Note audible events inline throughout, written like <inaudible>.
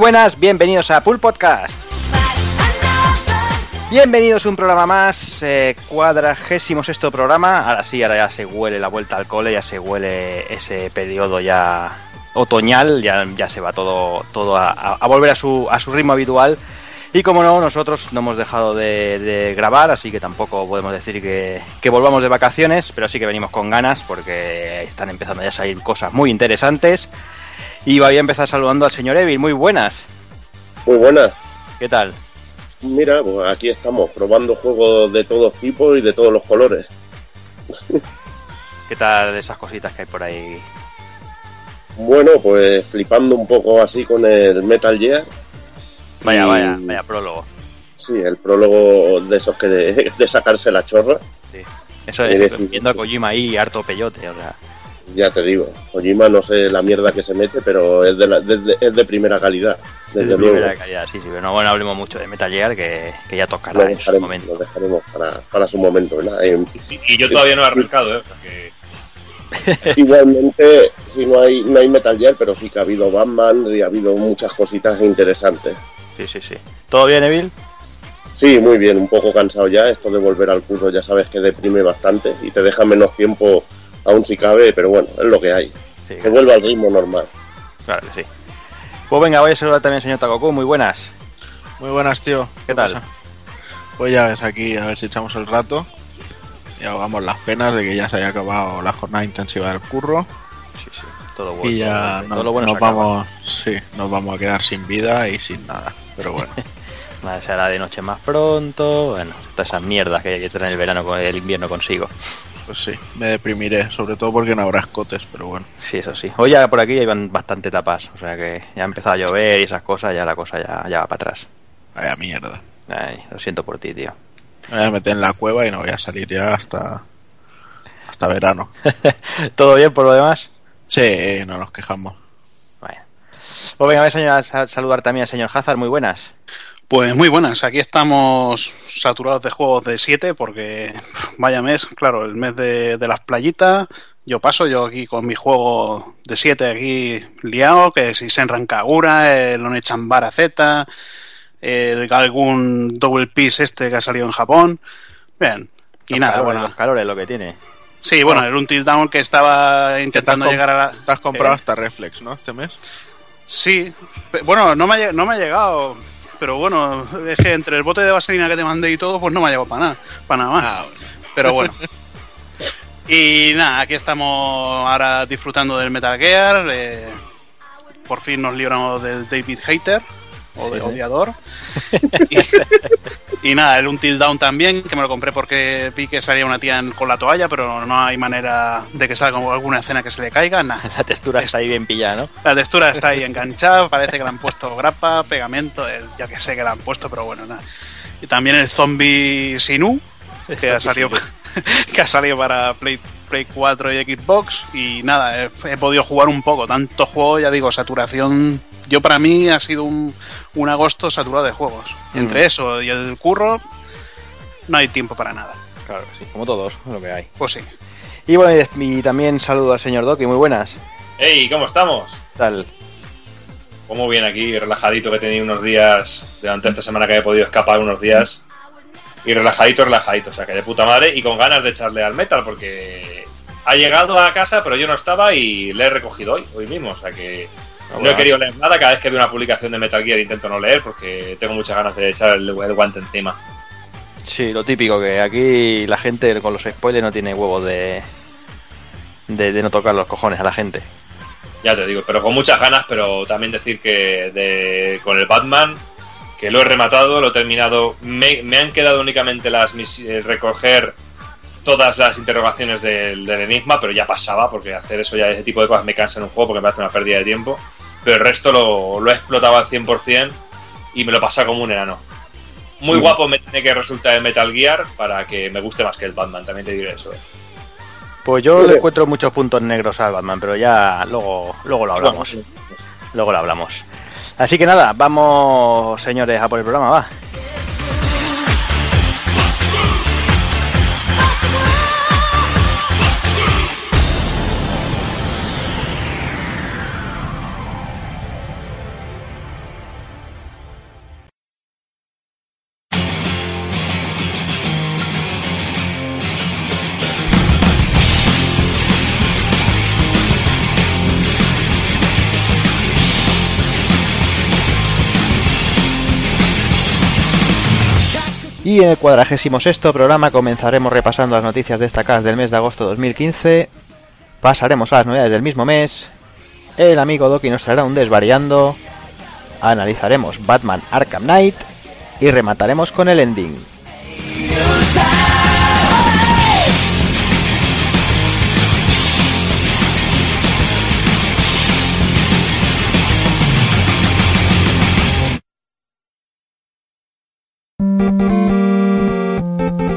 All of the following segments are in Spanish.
Buenas, bienvenidos a Pool Podcast. Bienvenidos a un programa más, eh, cuadragésimo sexto programa. Ahora sí, ahora ya se huele la vuelta al cole, ya se huele ese periodo ya otoñal, ya, ya se va todo, todo a, volver a su, a su ritmo habitual. Y como no, nosotros no hemos dejado de, de grabar, así que tampoco podemos decir que, que, volvamos de vacaciones, pero sí que venimos con ganas porque están empezando ya a salir cosas muy interesantes. Y voy a empezar saludando al señor Evil, muy buenas. Muy buenas. ¿Qué tal? Mira, pues aquí estamos, probando juegos de todos tipos y de todos los colores. ¿Qué tal esas cositas que hay por ahí? Bueno, pues flipando un poco así con el Metal Gear. Vaya, y... vaya, vaya prólogo. Sí, el prólogo de esos que de, <laughs> de sacarse la chorra. Sí. Eso es, viendo a Kojima ahí harto peyote, o sea. Ya te digo, Kojima no sé la mierda que se mete, pero es de, la, de, es de primera calidad. Desde de luego. primera calidad, sí, sí. Pero no, bueno, hablemos mucho de Metal Gear, que, que ya tocará lo en su momento. Lo dejaremos para, para su momento, ¿verdad? Y, y, yo todavía no he arrancado, ¿eh? O sea que... Igualmente, sí, no hay, no hay Metal Gear, pero sí que ha habido Batman y ha habido muchas cositas interesantes. Sí, sí, sí. ¿Todo bien, Evil? Sí, muy bien, un poco cansado ya. Esto de volver al curso ya sabes que deprime bastante y te deja menos tiempo aún si cabe, pero bueno, es lo que hay. Sí, Se vuelve al ritmo normal. Claro que sí. Pues venga, voy a saludar también al señor Takoku, muy buenas. Muy buenas, tío. ¿Qué, ¿Qué tal? Pasa? Pues ya ves aquí, a ver si echamos el rato y ahogamos las penas de que ya se haya acabado la jornada intensiva del curro. Sí, sí, todo bueno. Y ya todo, todo lo bueno nos vamos, sí, nos vamos a quedar sin vida y sin nada, pero bueno. <laughs> Vale, será de noche más pronto, bueno, todas esas mierdas que hay que traer el verano con el invierno consigo. Pues sí, me deprimiré, sobre todo porque no habrá escotes, pero bueno. Sí, eso sí. Hoy ya por aquí ya iban bastante tapas, o sea que ya ha empezado a llover y esas cosas, ya la cosa ya, ya va para atrás. Vaya mierda. Ay, lo siento por ti, tío. Me voy a meter en la cueva y no voy a salir ya hasta hasta verano. <laughs> ¿Todo bien por lo demás? Sí, no nos quejamos. Bueno. Pues venga, voy a saludar también al señor Hazard, muy buenas. Pues muy buenas, aquí estamos saturados de juegos de 7 porque vaya mes, claro, el mes de, de, las playitas, yo paso yo aquí con mi juego de 7 aquí liado, que si Senran Kagura, el Onechambara Z, el, algún Double Piece este que ha salido en Japón, bien, y los nada, calores, bueno. Los calores lo que tiene. Sí, bueno, el Until Down que estaba intentando te llegar a la... Te has comprado eh, hasta Reflex, ¿no? Este mes. Sí, bueno, no me ha, no me ha llegado pero bueno, es que entre el bote de vaselina que te mandé y todo, pues no me ha llegado para nada, para nada más. Ah, bueno. Pero bueno. y nada, aquí estamos ahora disfrutando del Metal Gear. Eh, por fin nos libramos del David Hater, o de Sí. odiador. <laughs> y, y nada, el Until Down también, que me lo compré porque vi que salía una tía en- con la toalla, pero no hay manera de que salga alguna escena que se le caiga, nada. La textura está ahí bien pillada, ¿no? La textura está ahí enganchada, parece que le han puesto grapa, pegamento, eh, ya que sé que le han puesto, pero bueno, nada. Y también el zombie Sinu, que ha salido, <laughs> que ha salido para Play, Play 4 y Xbox. Y nada, he, he podido jugar un poco. Tanto juego, ya digo, saturación. Yo para mí ha sido un, un agosto saturado de juegos. Mm. Entre eso y el curro, no hay tiempo para nada. Claro, sí, como todos, lo que hay. Pues sí. Y bueno, y, y también saludo al señor Doki, muy buenas. ¡Hey! ¿Cómo estamos? ¿Qué tal? Muy bien aquí, relajadito que he tenido unos días, durante esta semana que he podido escapar unos días. Y relajadito, relajadito, o sea que de puta madre y con ganas de echarle al metal porque ha llegado a casa pero yo no estaba y le he recogido hoy, hoy mismo, o sea que Ah, no he querido leer nada, cada vez que veo una publicación de Metal Gear intento no leer porque tengo muchas ganas de echar el, el guante encima. Sí, lo típico, que aquí la gente con los spoilers no tiene huevos de, de, de no tocar los cojones a la gente. Ya te digo, pero con muchas ganas, pero también decir que de, con el Batman, que lo he rematado, lo he terminado, me, me han quedado únicamente las mis, eh, recoger todas las interrogaciones del, del, enigma, pero ya pasaba, porque hacer eso ya, ese tipo de cosas me cansa en un juego porque me hace una pérdida de tiempo. Pero el resto lo, lo he explotado al 100% y me lo pasa como un enano. Muy mm. guapo me tiene que resultar el Metal Gear para que me guste más que el Batman, también te diré eso. Eh. Pues yo le encuentro muchos puntos negros al Batman, pero ya luego, luego lo hablamos. Luego lo hablamos. Así que nada, vamos, señores, a por el programa, va. Y en el cuadragésimo sexto programa comenzaremos repasando las noticias destacadas del mes de agosto de 2015. Pasaremos a las novedades del mismo mes. El amigo Doki nos traerá un desvariando. Analizaremos Batman Arkham Knight. Y remataremos con el ending.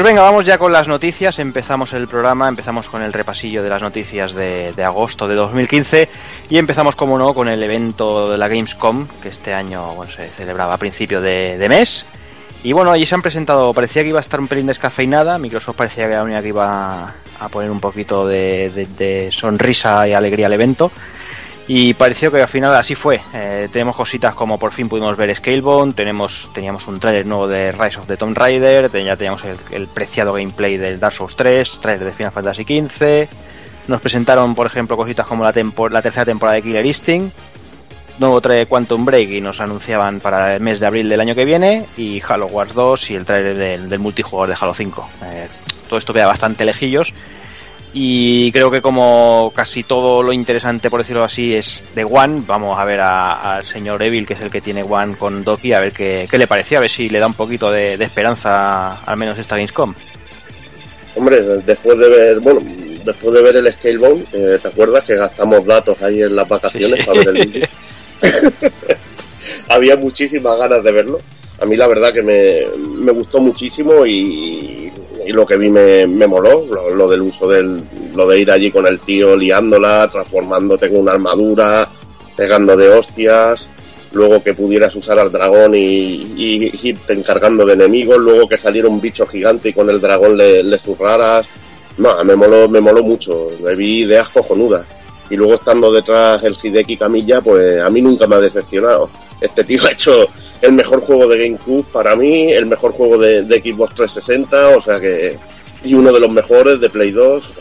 Pues venga, vamos ya con las noticias. Empezamos el programa, empezamos con el repasillo de las noticias de, agosto de 2015 y empezamos, como no, con el evento de la Gamescom, que este año se celebraba a principio de, mes. Y bueno, allí se han presentado, parecía que iba a estar un pelín descafeinada, Microsoft parecía que era la única que iba a poner un poquito de sonrisa y alegría al evento. Y pareció que al final así fue. Eh, tenemos cositas como por fin pudimos ver Scalebone, tenemos, teníamos un trailer nuevo de Rise of the Tomb Raider, ya teníamos el, preciado gameplay del Dark Souls 3, trailer de Final Fantasy XV. Nos presentaron, por ejemplo, cositas como la, la tercera temporada de Killer Instinct, nuevo trailer Quantum Break y nos anunciaban para el mes de abril del año que viene, y Halo Wars 2 y el trailer del, multijugador de Halo 5. Eh, todo esto queda bastante lejillos y creo que como casi todo lo interesante, por decirlo así, es de One, vamos a ver al señor Evil, que es el que tiene One con Doki, a ver qué, le parecía, a ver si le da un poquito de, esperanza, al menos esta Gamescom. Hombre, después de ver, bueno, después de ver el Scalebone, eh, ¿te acuerdas que gastamos datos ahí en las vacaciones para ver el vídeo? <laughs> Había muchísimas ganas de verlo. A mí la verdad que me, me gustó muchísimo y, y lo que vi me, me moló, lo, del uso del, lo de ir allí con el tío liándola, transformándote en una armadura, pegando de hostias, luego que pudieras usar al dragón y, irte encargando de enemigos, luego que saliera un bicho gigante y con el dragón le, le zurraras. No, me moló, me moló mucho, me vi ideas cojonudas. Y luego estando detrás el Hideki Camilla, pues a mí nunca me ha decepcionado. Este tío <laughs> ha hecho el mejor juego de GameCube para mí, el mejor juego de, Xbox 360, o sea que. Y uno de los mejores de Play 2.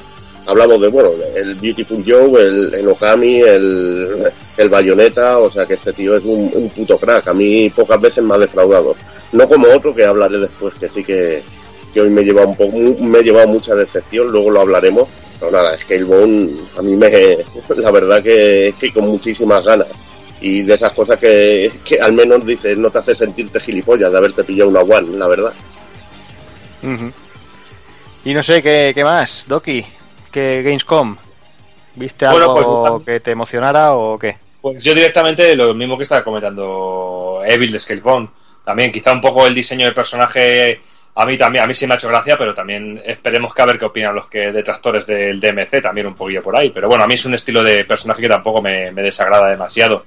Hablamos de, bueno, el Beautiful Joe, el, Okami, el, el Bayonetta, o sea que este tío es un, puto crack. A mí pocas veces me ha defraudado. No como otro que hablaré después, que sí que, que hoy me lleva un poco, me ha llevado mucha decepción, luego lo hablaremos. Pero nada, Scalebone a mí me, <laughs> la verdad que, que con muchísimas ganas y de esas cosas que, al menos dices no te hace sentirte gilipollas de haberte pillado una One, la verdad. Y no sé, ¿qué, qué más, Doki? ¿Qué Gamescom? ¿Viste algo pues, que te emocionara o qué? Pues yo directamente lo mismo que estaba comentando Evil de Scalebone. También quizá un poco el diseño del personaje a mí también, a mí sí me ha hecho gracia, pero también esperemos que a ver qué opinan los que detractores del DMC también un poquillo por ahí. Pero bueno, a mí es un estilo de personaje que tampoco me desagrada demasiado.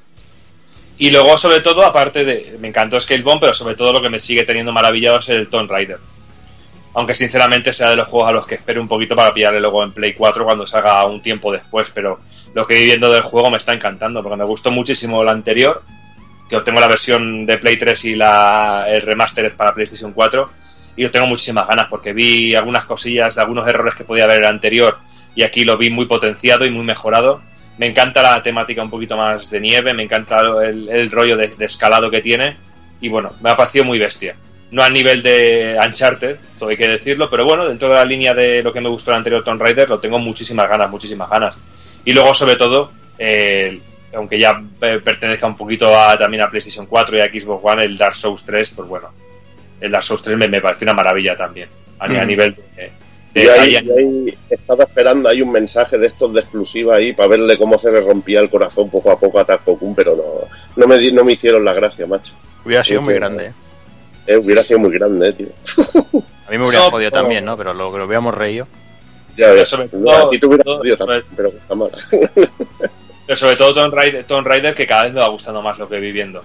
Y luego, sobre todo, aparte de. Me encantó Scalebone, pero sobre todo lo que me sigue teniendo maravillado es el Tomb Raider. Aunque sinceramente sea de los juegos a los que espero un poquito para pillarle luego en Play 4 cuando salga un tiempo después. Pero lo que he viendo del juego me está encantando, porque me gustó muchísimo el anterior. Que obtengo la versión de Play 3 y la, el remastered para PlayStation 4. Y yo tengo muchísimas ganas, porque vi algunas cosillas de algunos errores que podía haber en el anterior. Y aquí lo vi muy potenciado y muy mejorado me encanta la temática un poquito más de nieve, me encanta el, rollo de, escalado que tiene y bueno, me ha parecido muy bestia. No a nivel de Uncharted, todo hay que decirlo, pero bueno, dentro de la línea de lo que me gustó el anterior Tomb Raider, lo tengo muchísimas ganas, muchísimas ganas. Y luego, sobre todo, aunque ya pertenezca un poquito a, también a PlayStation 4 y a Xbox One, el Dark Souls 3, pues bueno, el Dark Souls 3 me, me parece una maravilla también, a, nivel de, y ahí, estaba esperando, hay un mensaje de estos de exclusiva ahí para verle cómo se le rompía el corazón poco a poco a Taco pero no, no, me, no me hicieron la gracia, macho. Hubiera sido muy grande, ¿eh? ¿eh? Hubiera sido muy grande, eh, tío. A mí me hubiera jodido también, ¿no? Pero lo que lo hubiéramos reído. Ya. Sobre todo, ti te hubiera jodido también, pero está mal. <laughs> Pero sobre todo Tomb Raider, Tomb Raider, que cada vez me va gustando más lo que voy viendo.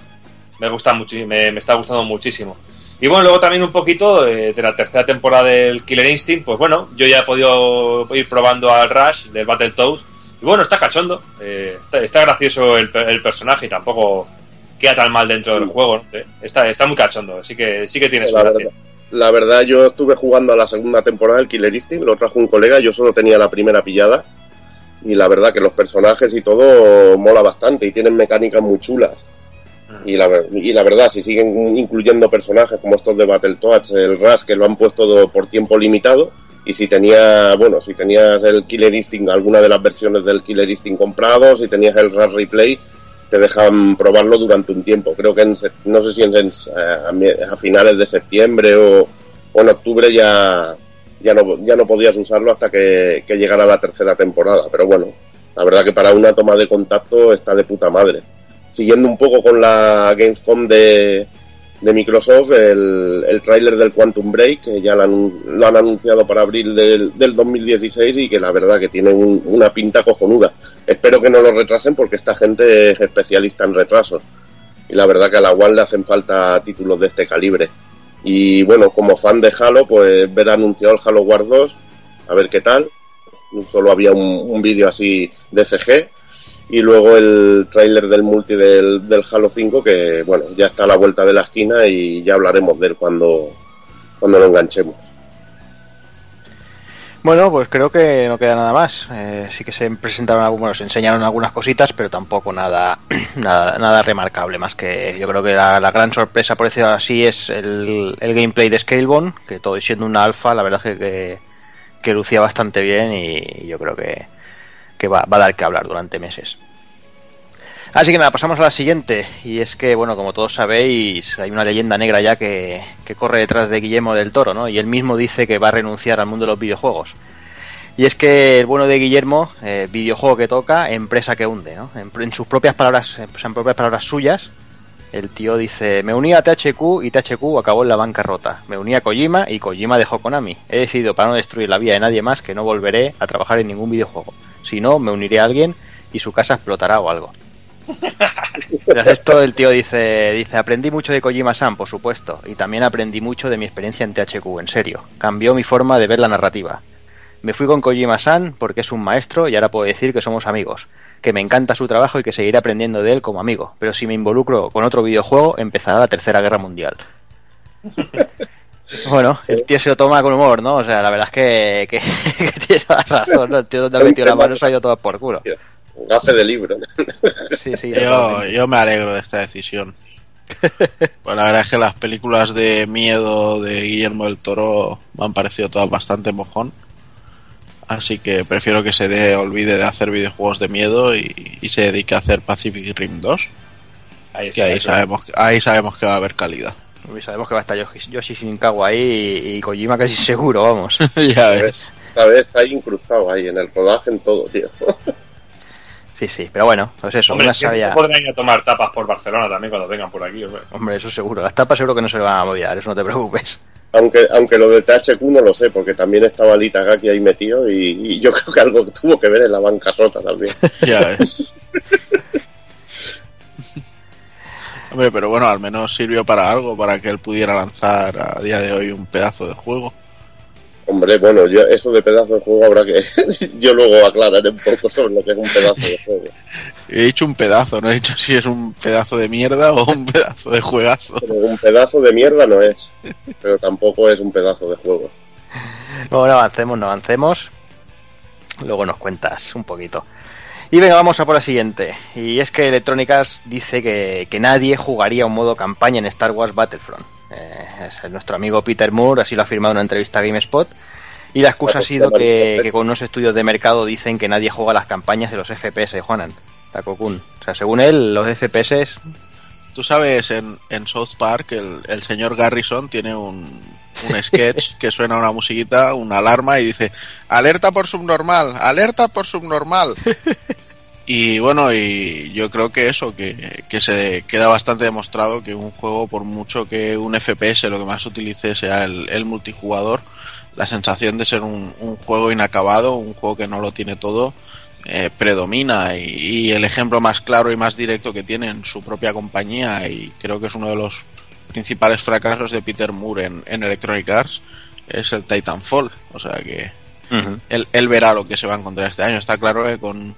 Me gusta mucho, me, me está gustando muchísimo. Y bueno, luego también un poquito eh, de la tercera temporada del Killer Instinct, pues bueno, yo ya he podido ir probando al Rush del Battletoads. Y bueno, está cachondo, eh, está, está gracioso el, el personaje y tampoco queda tan mal dentro del juego. ¿no? Eh, Está, está muy cachondo, así que sí que tiene su La gracia. verdad, la verdad, yo estuve jugando a la segunda temporada del Killer Instinct, lo trajo un colega, yo solo tenía la primera pillada. Y la verdad que los personajes y todo mola bastante y tienen mecánicas muy chulas. Y la, verdad, si siguen incluyendo personajes como estos de Battletoads, el Rush, que lo han puesto por tiempo limitado, y si tenía, bueno, si tenías el Killer Instinct, alguna de las versiones del Killer Instinct comprado, si tenías el Rush Replay, te dejan probarlo durante un tiempo. Creo que en, no sé si en, en- a, finales de septiembre o, en octubre ya, ya, no, ya no podías usarlo hasta que llegara la tercera temporada. Pero bueno, la verdad que para una toma de contacto está de puta madre. Siguiendo un poco con la Gamescom de, Microsoft, el, el tráiler del Quantum Break, que ya lo han, anunciado para abril del, del 2016 y que la verdad que tiene un- una pinta cojonuda. Espero que no lo retrasen porque esta gente es especialista en retrasos. Y la verdad que a la One le hacen falta títulos de este calibre. Y bueno, como fan de Halo, pues ver anunciado el Halo Wars 2, a ver qué tal. Solo había un, un vídeo así de CG. Y luego el tráiler del multi del, del Halo 5, que bueno, ya está a la vuelta de la esquina y ya hablaremos de él cuando, cuando lo enganchemos. Bueno, pues creo que no queda nada más. Eh, sí que se presentaron, bueno, se enseñaron algunas cositas, pero tampoco nada, <clears throat> nada, nada remarcable. Más que yo creo que la, gran sorpresa, por decirlo así, es el, el gameplay de Scalebone, que todo siendo una alfa, la verdad es que, que lucía bastante bien y yo creo que, que va, va a dar que hablar durante meses. Así que nada, pasamos a la siguiente. Y es que, bueno, como todos sabéis, hay una leyenda negra ya que, corre detrás de Guillermo del Toro, ¿no? Y él mismo dice que va a renunciar al mundo de los videojuegos. Y es que el bueno de Guillermo, eh, videojuego que toca, empresa que hunde, ¿no? En, en sus propias palabras, en, en propias palabras suyas, el tío dice, me uní a THQ y THQ acabó en la bancarrota. Me uní a Kojima y Kojima dejó Konami. He decidido para no destruir la vida de nadie más que no volveré a trabajar en ningún videojuego. Si no, me uniré a alguien y su casa explotará o algo. Tras esto el tío dice, dice, aprendí mucho de Kojima-san, por supuesto, y también aprendí mucho de mi experiencia en THQ, en serio. Cambió mi forma de ver la narrativa. Me fui con Kojima-san porque es un maestro y ahora puedo decir que somos amigos, que me encanta su trabajo y que seguiré aprendiendo de él como amigo, pero si me involucro con otro videojuego empezará la Tercera Guerra Mundial. Bueno, <laughs> el tío se lo toma con humor, ¿no? O sea, la verdad es que, que, <laughs> que tiene toda la razón, ¿no? El tío donde ha metido la mano se ha ido todo por culo. Gafe de libro. Sí, sí, <laughs> Yo, yo me alegro de esta decisión. Pues la verdad es que las películas de miedo de Guillermo del Toro me han parecido todas bastante mojón. Así que prefiero que se dé, olvide de hacer videojuegos de miedo y, y se dedique a hacer Pacific Rim 2. Ahí Que está, ahí eso. sabemos, ahí sabemos que va a haber calidad. Y sabemos que va a estar Yoshi, Yoshi Shinkawa ahí y, y Kojima casi <laughs> seguro, vamos. <laughs> ya ves. Esta vez está ahí incrustado ahí en el rodaje, en todo, tío. <laughs> Sí, sí, pero bueno, pues eso, Hombre, una sabia... se podrán ir a tomar tapas por Barcelona también cuando vengan por aquí. hombre. Hombre, eso seguro. Las tapas seguro que no se le van a olvidar, eso no te preocupes. Aunque, aunque lo de THQ no lo sé, porque también estaba el Itagaki ahí metido y, y yo creo que algo tuvo que ver en la bancarrota también. Ya ves. Hombre, pero bueno, al menos sirvió para algo, para que él pudiera lanzar a día de hoy un pedazo de juego. Hombre, bueno, yo, eso de pedazo de juego habrá que... <laughs> yo luego aclararé un poco sobre lo que es un pedazo de juego. He dicho un pedazo, no he dicho si es un pedazo de mierda o un pedazo de juegazo. Pero un pedazo de mierda no es, pero tampoco es un pedazo de juego. Bueno, avancemos, no avancemos. Luego nos cuentas un poquito. Y venga, vamos a por la siguiente. Y es que Electronic Arts dice que, que nadie jugaría un modo campaña en Star Wars Battlefront. Eh, es nuestro amigo Peter Moore, así lo ha afirmado en una entrevista a GameSpot. Y la excusa ha sido que, que con unos estudios de mercado dicen que nadie juega las campañas de los FPS, Juanan. Takokun. O sea, según él, los FPS Tú sabes, en, en South Park el, el señor Garrison tiene un, un sketch <laughs> que suena una musiquita, una alarma y dice, alerta por subnormal, alerta por subnormal. <laughs> Y bueno, y yo creo que eso, que, que se queda bastante demostrado que un juego, por mucho que un FPS lo que más utilice sea el, el multijugador, la sensación de ser un, un juego inacabado, un juego que no lo tiene todo, eh, predomina y, y el ejemplo más claro y más directo que tiene en su propia compañía y creo que es uno de los principales fracasos de Peter Moore en, en Electronic Arts es el Titanfall. O sea que él, él verá lo que se va a encontrar este año. Está claro que con,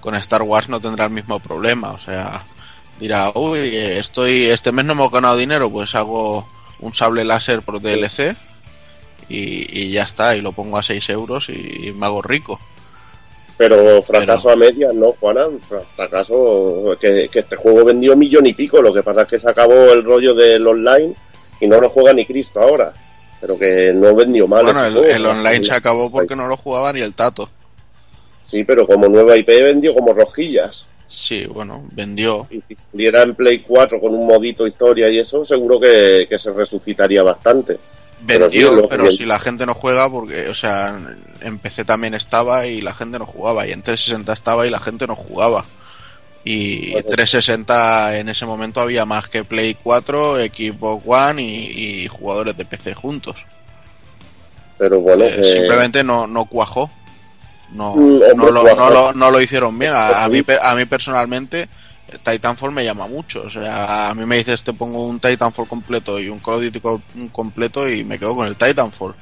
con Star Wars no tendrá el mismo problema. O sea, dirá, uy, estoy, este mes no hemos ganado dinero, pues hago un sable láser por DLC y, y ya está, y lo pongo a 6 euros y, me hago rico. Pero fracaso a medias, ¿no, Juana? Fra- Fracaso que, que este juego vendió millón y pico. Lo que pasa es que se acabó el rollo del online y no lo juega ni Cristo ahora. Pero que no vendió mal. bueno, el, juego. el online se acabó porque no lo jugaba ni el Tato. Sí, pero como nueva IP vendió como rosquillas. Sí, bueno, vendió. Y si saliera en Play 4 con un modito historia y eso, seguro que, que se resucitaría bastante. Vendió, pero, si la gente no juega, porque, o sea, en PC también estaba y la gente no jugaba, y en 360 estaba y la gente no jugaba. Y Bueno. 360 en ese momento había más que Play 4, Xbox One y, y jugadores de PC juntos. Pero bueno, Eh, que- Simplemente no, no cuajó. No, Mm, no, lo, no, lo, no lo hicieron bien. A, a mí, a mí personalmente, Titanfall me llama mucho. O sea, a mí me dices, te pongo un Titanfall completo y un Call of Duty co- completo y me quedo con el Titanfall.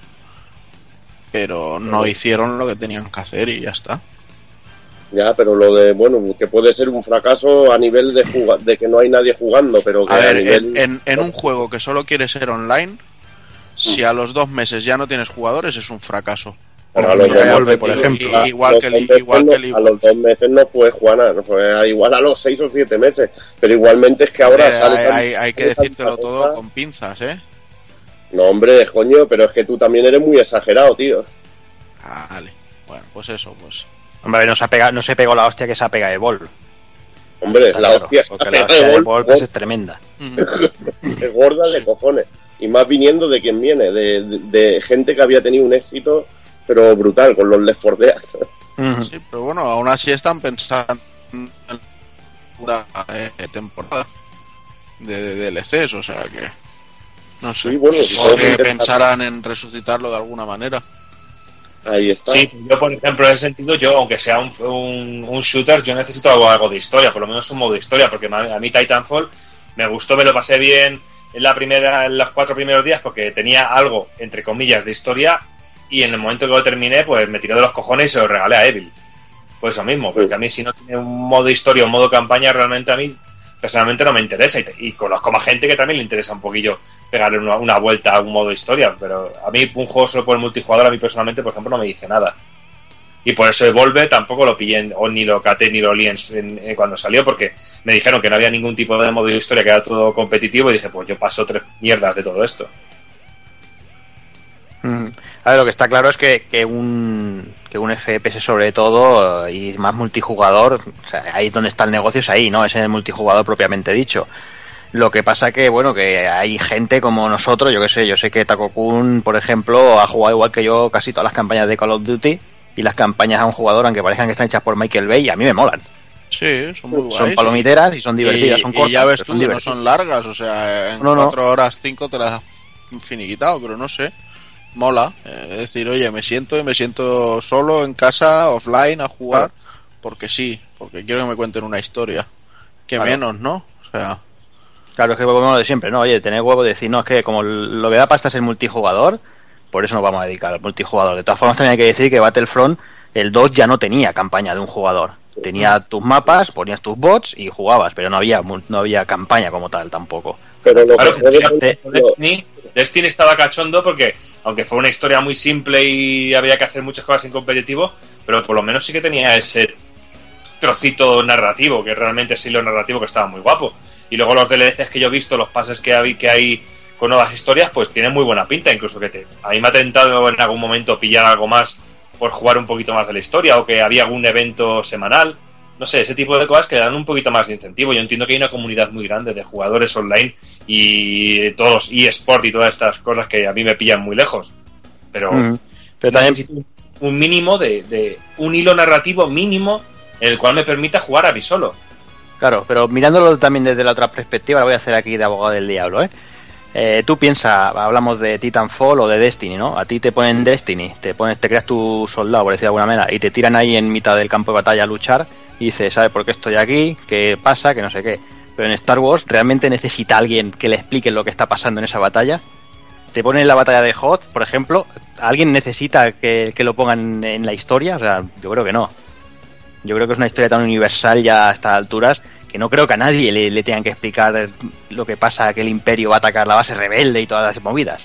Pero no hicieron lo que tenían que hacer y ya está. ya, pero lo de, bueno, que puede ser un fracaso a nivel de, de que no hay nadie jugando, pero que A a, ver, nivel... en, en- en un juego que solo quiere ser online, si a los dos meses ya no tienes jugadores, es un fracaso. Pero a los dos meses, por ejemplo. y- Igual los que el, dos meses igual no- que el a los dos meses no fue Juana, no fue igual a los seis o siete meses, pero igualmente es que ahora Eh, sale hay, tan- hay- hay que decírtelo todo cosa. con pinzas, ¿eh? No, hombre, coño, pero es que tú también eres muy exagerado, tío. Ah, Vale. Bueno, pues eso, pues. Hombre, no se, ha pegado, no se pegó la hostia que se ha pegado de Ball. Hombre, Está la claro, hostia porque la de pues, es tremenda. <laughs> es gorda de cojones. Y más viniendo de quien viene, de, de- de gente que había tenido un éxito, pero brutal, con los Left 4 Dead. Sí, pero bueno, aún así están pensando en una eh, temporada de, de DLCs, o sea que. No sé. Sí, bueno, o que que pensarán en resucitarlo de alguna manera. ahí está. Sí, yo por ejemplo, en ese sentido, yo, aunque sea un, un, un shooter, yo necesito algo, algo de historia, por lo menos un modo de historia, porque a mí Titanfall me gustó, me lo pasé bien en la primera, en los cuatro primeros días, porque tenía algo, entre comillas, de historia, y en el momento que lo terminé, pues me tiré de los cojones y se lo regalé a Evil. Pues eso mismo, porque a mí si no tiene un modo historia o un modo campaña, realmente a mí personalmente no me interesa, y, y conozco más gente que también le interesa un poquillo pegarle una, una vuelta a un modo historia, pero a mí un juego solo por el multijugador, a mí personalmente, por ejemplo, no me dice nada. Y por eso Evolve tampoco lo pillé, o ni lo caté ni lo li en- en cuando salió, porque me dijeron que no había ningún tipo de modo de historia, que era todo competitivo, y dije, pues yo paso tres mierdas de todo esto. A ver, lo que está claro es que, que un que un FPS sobre todo y más multijugador, o sea, ahí donde está el negocio es ahí, ¿no? Es en el multijugador propiamente dicho. Lo que pasa que, bueno, que hay gente como nosotros, yo que sé, yo sé que Taco Kun, por ejemplo, ha jugado igual que yo casi todas las campañas de Call of Duty y las campañas a un jugador, aunque parezcan que están hechas por Michael Bay, a mí me molan. Sí, son muy Son guays. palomiteras y son divertidas, y, son y cortas, ya ves tú son no son largas, o sea, en No, no. cuatro horas, cinco te las has finiquitado, pero no sé. Mola. eh, Es decir, oye, me siento y me siento solo en casa, offline, a jugar, porque sí, porque quiero que me cuenten una historia. Que Claro. menos, ¿no? O sea, Claro, es que volvemos de siempre, ¿no? Oye, tener huevo de decir, no, es que como lo que da pasta es el multijugador, por eso nos vamos a dedicar al multijugador. De todas formas, también hay que decir que Battlefront, el 2 ya no tenía campaña de un jugador. Tenía tus mapas, ponías tus bots y jugabas, pero no había mul- no había campaña como tal tampoco. Pero lo Claro, que Destiny, estaba cachondo porque, aunque fue una historia muy simple y había que hacer muchas cosas en competitivo, pero por lo menos sí que tenía ese trocito narrativo, que realmente sí lo narrativo que estaba muy guapo. Y luego los DLCs que yo he visto, los pases que hay, que hay con nuevas historias, pues tienen muy buena pinta, incluso que te, a mí me ha tentado en algún momento pillar algo más por jugar un poquito más de la historia o que había algún evento semanal. No sé, ese tipo de cosas que dan un poquito más de incentivo. Yo entiendo que hay una comunidad muy grande de jugadores online y todos los eSport y todas estas cosas que a mí me pillan muy lejos. Pero, Mm. Pero también, un- mínimo de, de un hilo narrativo mínimo en el cual me permita jugar a mí solo. claro, pero mirándolo también desde la otra perspectiva, lo voy a hacer aquí de abogado del diablo, ¿eh? eh, tú piensas, hablamos de Titanfall o de Destiny, ¿no? A ti te ponen Destiny, te pones, te creas tu soldado, por decir de alguna manera, y te tiran ahí en mitad del campo de batalla a luchar y dices, ¿sabes por qué estoy aquí? ¿Qué pasa? Que no sé qué. Pero en Star Wars realmente necesita alguien que le explique lo que está pasando en esa batalla. Te ponen la batalla de Hoth, por ejemplo, ¿alguien necesita que, que lo pongan en la historia? O sea, yo creo que no. Yo creo que es una historia tan universal ya a estas alturas que no creo que a nadie le, le tengan que explicar lo que pasa, que el imperio va a atacar la base rebelde y todas las movidas.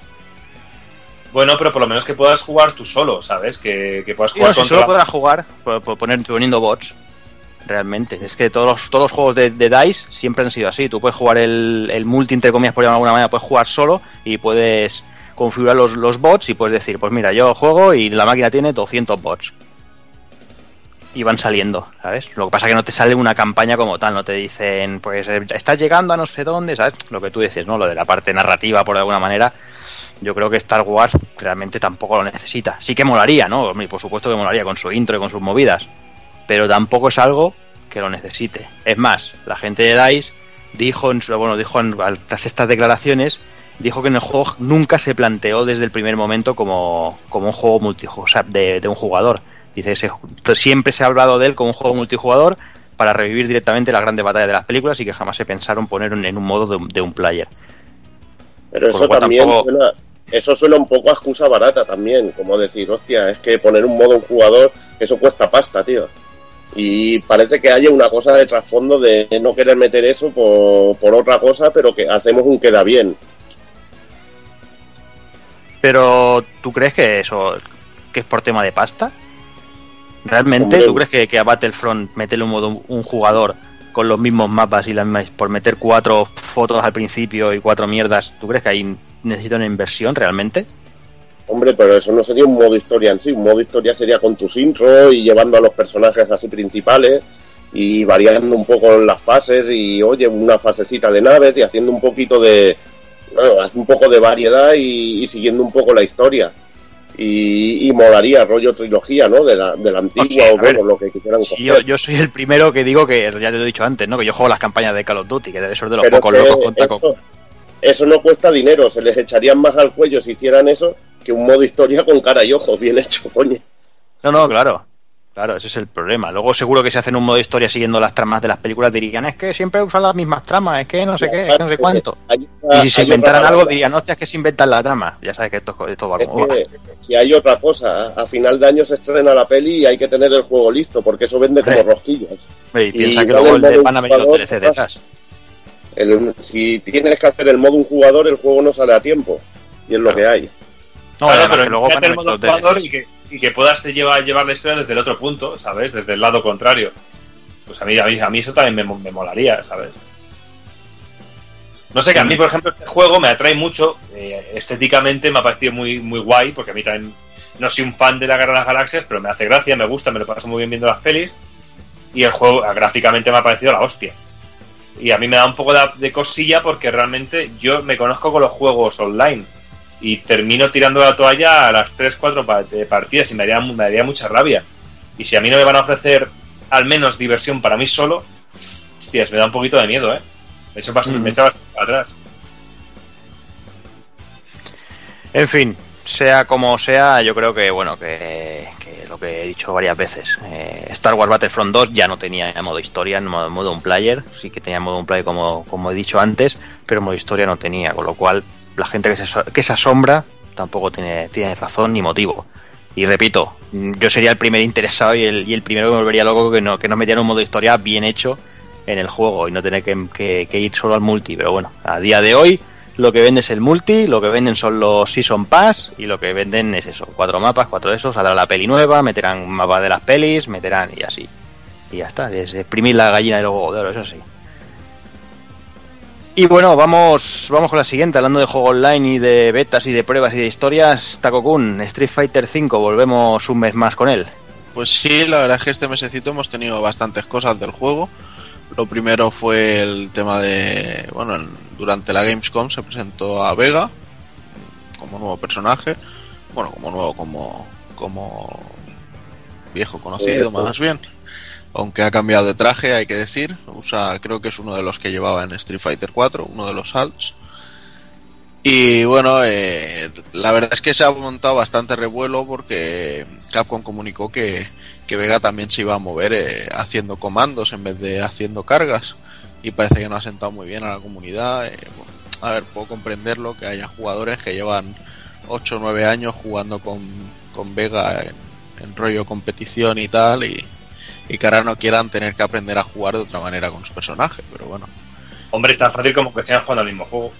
Bueno, pero por lo menos que puedas jugar tú solo, ¿sabes? Que, que puedas Sí, jugar no, si contra... solo podrás jugar por, por poner, poniendo bots. Realmente. Es que todos los, todos los juegos de, DICE siempre han sido así. Tú puedes jugar el, el multi, entre comillas, por llamarlo de alguna manera, puedes jugar solo y puedes configurar los, los bots y puedes decir, pues mira, yo juego y la máquina tiene 200 bots. Y van saliendo, ¿sabes? Lo que pasa es que no te sale una campaña como tal, no te dicen, pues eh, estás llegando a no sé dónde, ¿sabes? Lo que tú dices, ¿no? Lo de la parte narrativa, por alguna manera. Yo creo que Star Wars realmente tampoco lo necesita. Sí que molaría, ¿no? Hombre, Por supuesto que molaría con su intro y con sus movidas. Pero tampoco es algo que lo necesite. Es más, la gente de DICE dijo, en su, bueno, dijo en, tras estas declaraciones, dijo que en el juego nunca se planteó desde el primer momento como, como un juego multijugador, o sea, de, de un jugador. Dice, se- siempre se ha hablado de él como un juego multijugador para revivir directamente las grandes batallas de las películas y que jamás se pensaron poner en un modo de, un- de un player. Pero Por eso cual también tampoco- suena, eso suena un poco a excusa barata también, como decir, hostia, es que poner un modo un jugador, eso cuesta pasta, tío. Y parece que haya una cosa de trasfondo de no querer meter eso por, por otra cosa, pero que hacemos un queda bien. Pero, ¿tú crees que eso que es por tema de pasta? ¿Realmente? Hombre. ¿Tú crees que, que a Battlefront meterle un modo un, jugador con los mismos mapas y las mismas, por meter cuatro fotos al principio y cuatro mierdas, ¿tú crees que ahí necesita una inversión realmente? Hombre, pero eso no sería un modo historia en sí. Un modo historia sería con tus intros y llevando a los personajes así principales y variando un poco las fases y, oye, una fasecita de naves y haciendo un poquito de. Bueno, hace un poco de variedad y, y siguiendo un poco la historia. Y, y molaría, rollo trilogía, ¿no? De la, de la antigua O sea, o ver, lo que quisieran Sí, yo, yo soy el primero que digo que, ya te lo he dicho antes, ¿no? Que yo juego las campañas de Call of Duty, que debe ser de los Pero pocos locos contra eso, eso no cuesta dinero, se les echarían más al cuello si hicieran eso que un modo historia con cara y ojos, bien hecho, coño. No, no, claro. Claro, ese es el problema. Luego seguro que si hacen un modo historia siguiendo las tramas de las películas dirían, es que siempre usan las mismas tramas, es que no sé qué, es que no sé cuánto. Hay Y si se inventaran algo dirían, hostia, es que se inventan la trama. Ya sabes que esto, esto va Es como que, que hay otra cosa, a final de año se estrena la peli y hay que tener el juego listo, porque eso vende como rosquillas. Y piensa y que luego el de van a venir los DLC detrás. Si tienes que hacer el modo un jugador, el juego no sale a tiempo. Y es lo que hay. No, Claro, pero que luego van a jugador y que, y que puedas te llevar, llevar la historia desde el otro punto, ¿sabes? Desde el lado contrario. Pues a mí, a mí, a mí eso también me, me molaría, ¿sabes? No sé, que a mí, por ejemplo, este juego me atrae mucho. eh, estéticamente me ha parecido muy, muy guay, porque a mí también no soy un fan de la Guerra de las Galaxias, pero me hace gracia, me gusta, me lo paso muy bien viendo las pelis. Y el juego eh, gráficamente me ha parecido la hostia. Y a mí me da un poco de, de cosilla porque realmente yo me conozco con los juegos online y termino tirando la toalla a las 3-4 partidas y me haría, me mucha rabia. Y si a mí no me van a ofrecer al menos diversión para mí solo, hostias, me da un poquito de miedo, ¿eh? Me echa bastante, Mm. me echa bastante para atrás. En fin, sea como sea, yo creo que, bueno, que, que lo que he dicho varias veces, eh, Star Wars Battlefront 2 ya no tenía modo historia, en modo, modo un player, sí que tenía modo un player como, como he dicho antes, pero modo historia no tenía, con lo cual la gente que se, que se asombra tampoco tiene, razón ni motivo. Y repito, yo sería el primer interesado y el, y primero que me volvería loco que no, que no metieran un modo historia bien hecho en el juego y no tener que, ir solo al multi. Pero bueno, a día de hoy lo que vende es el multi, lo que venden son los Season Pass y lo que venden es eso, cuatro mapas, cuatro de esos, saldrá la peli nueva, meterán un mapa de las pelis, meterán y así. Y ya está, es exprimir la gallina del huevo de oro, eso sí. Y bueno, vamos, vamos con la siguiente, hablando de juego online y de betas y de pruebas y de historias, Takokun, Street Fighter V, volvemos un mes más con él. Pues sí, la verdad es que este mesecito hemos tenido bastantes cosas del juego. Lo primero fue el tema de, bueno, en- durante la Gamescom se presentó a Vega como nuevo personaje, bueno, como nuevo, como, como viejo conocido más bien, aunque ha cambiado de traje, hay que decir, creo que es uno de los que llevaba en Street Fighter 4, uno de los salts. Y bueno, eh, la verdad es que se ha montado bastante revuelo porque Capcom comunicó que, que Vega también se iba a mover eh, haciendo comandos en vez de haciendo cargas. Y parece que no ha sentado muy bien a la comunidad. Eh, a ver, puedo comprenderlo que haya jugadores que llevan 8 o 9 años jugando con, con Vega en, en rollo competición y tal. Y, y que ahora no quieran tener que aprender a jugar de otra manera con su personaje. Pero bueno, Hombre, es tan fácil como que sigan jugando al mismo juego.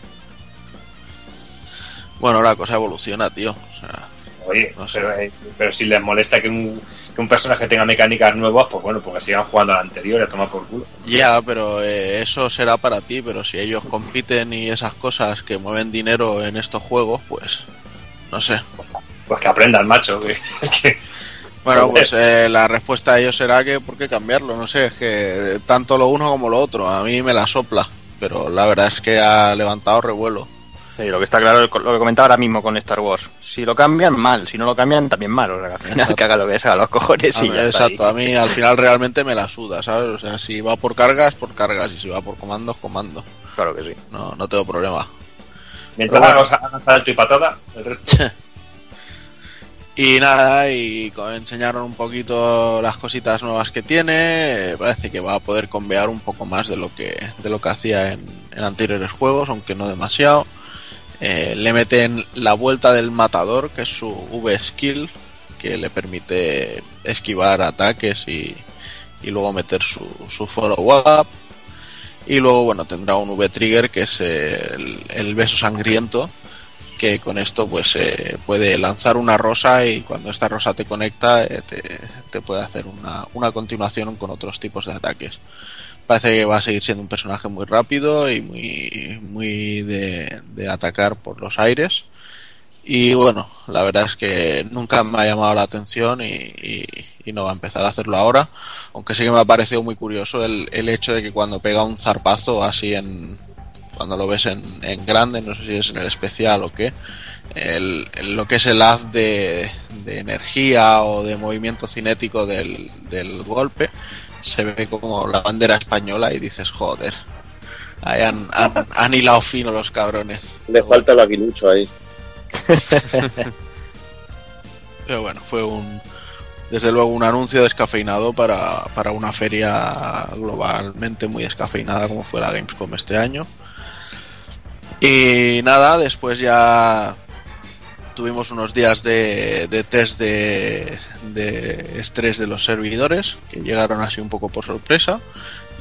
bueno, la cosa evoluciona, tío. O sea, Oye, No sé. pero, eh, pero si les molesta que un, que un personaje tenga mecánicas nuevas, pues bueno, porque sigan jugando al anterior y a tomar por culo. Ya, pero eh, eso será para ti, pero si ellos compiten y esas cosas que mueven dinero en estos juegos, pues no sé. Pues que aprendan, macho. que- <laughs> Es que, Bueno, pues eh, la respuesta a ellos será que por qué cambiarlo, no sé, es que tanto lo uno como lo otro, a mí me la sopla, pero la verdad es que ha levantado revuelo. Sí, lo que está claro es lo que comentaba ahora mismo con Star Wars. Si lo cambian, mal. Si no lo cambian, también mal. O sea, que al final que haga lo que sea, los cojones A y mí- ya está exacto, ahí. a mí al final realmente me la suda, ¿sabes? O sea, si va por cargas, por cargas, y si va por comandos, comandos. Claro que sí. No, no tengo problema. mientras bueno. hagas, hagas salto y patada, el resto. <laughs> Y nada, y enseñaron un poquito las cositas nuevas que tiene. eh, Parece que va a poder convear un poco más de lo que, de lo que hacía en, anteriores juegos, aunque no demasiado. Eh, le meten la vuelta del matador, que es su V-Skill, que le permite esquivar ataques y, y luego meter su, su follow-up. Y luego, bueno, tendrá un V-Trigger, que es el, el beso sangriento, que con esto pues eh, puede lanzar una rosa y cuando esta rosa te conecta eh, te, puede hacer una, una continuación con otros tipos de ataques. Parece que va a seguir siendo un personaje muy rápido y muy, muy de, de atacar por los aires. Y bueno, la verdad es que nunca me ha llamado la atención y no va a empezar a hacerlo ahora. Aunque sí que me ha parecido muy curioso el, el hecho de que cuando pega un zarpazo así en, cuando lo ves en, en grande, no sé si es en el especial o qué, el, el- lo que es el haz de, de energía o de movimiento cinético del, del golpe, se ve como la bandera española y dices, joder, ahí han, han, <laughs> han hilado fino los cabrones. Le falta el aguilucho ahí. <laughs> Pero bueno, fue un, desde luego un anuncio descafeinado para, para una feria globalmente muy descafeinada como fue la Gamescom este año. Y nada, después ya tuvimos unos días de, de test de, de estrés de los servidores que llegaron así un poco por sorpresa.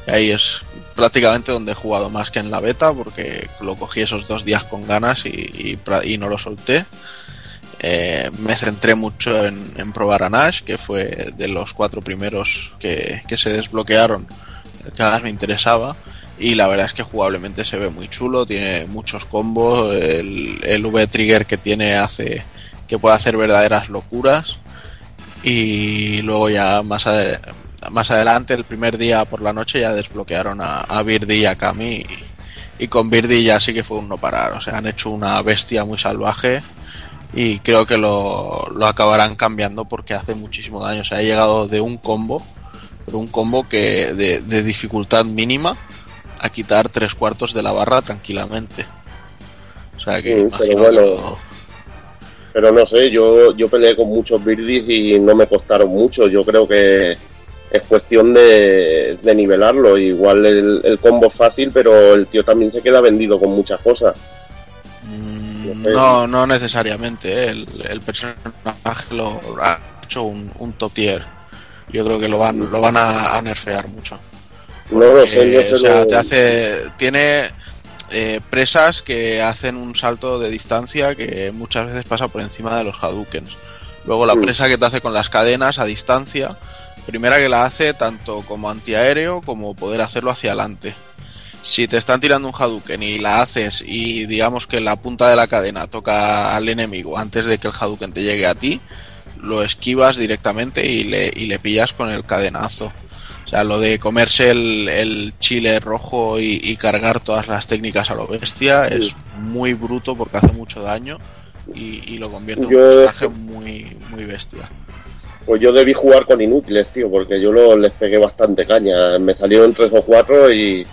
Y ahí es prácticamente donde he jugado más que en la beta porque lo cogí esos dos días con ganas y, y no lo solté. Eh, me centré mucho en, probar a Nash, que fue de los cuatro primeros que, que se desbloquearon, que más me interesaba. Y la verdad es que jugablemente se ve muy chulo, tiene muchos combos, el, el V-Trigger que tiene hace que puede hacer verdaderas locuras. Y luego ya más, más adelante, el primer día por la noche, ya desbloquearon a, a Birdie y a Kami. Y, con Birdie ya sí que fue un no parar. O sea, han hecho una bestia muy salvaje y creo que lo, lo acabarán cambiando porque hace muchísimo daño. O sea, ha llegado de un combo, pero un combo que de dificultad mínima a quitar tres cuartos de la barra tranquilamente. O sea que pero bueno. que Pero no sé, yo, yo peleé con muchos birdies y no me costaron mucho. Yo creo que es cuestión de, de nivelarlo. Igual el, el combo es fácil, pero el tío también se queda vendido con muchas cosas. Mm, No, no necesariamente. ¿eh? El, el personaje lo ha hecho un, un top tier. Yo creo que lo van, lo van a, a nerfear mucho. No lo sé, yo Eh, o sea, lo- te hace, tiene eh, presas que hacen un salto de distancia que muchas veces pasa por encima de los Hadoukens. Luego la Mm. presa que te hace con las cadenas a distancia, primera que la hace tanto como antiaéreo como poder hacerlo hacia adelante. Si te están tirando un Hadouken y la haces y digamos que la punta de la cadena toca al enemigo antes de que el Hadouken te llegue a ti, lo esquivas directamente y le, y le pillas con el cadenazo. O sea, lo de comerse el, el chile rojo y, y cargar todas las técnicas a lo bestia Sí. es muy bruto porque hace mucho daño y, y lo convierte en Yo- un personaje muy, muy bestia. Pues yo debí jugar con inútiles, tío, porque yo lo- les pegué bastante caña. Me salieron tres o cuatro y,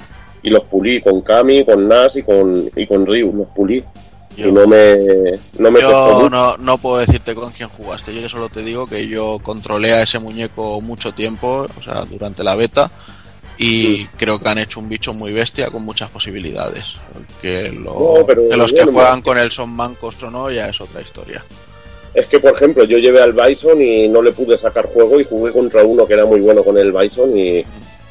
y los pulí con Kami, con Nas y con, y con Ryu, los pulí. Y no me, no me Yo no, no puedo decirte con quién jugaste, yo solo te digo que yo controlé a ese muñeco mucho tiempo, o sea, durante la beta, y creo que han hecho un bicho muy bestia con muchas posibilidades. Que, lo- No, pero que los que juegan con él son mancos o no, ya es otra historia. Es que, por ejemplo, yo llevé al Bison y no le pude sacar juego y jugué contra uno que era muy bueno con el Bison y,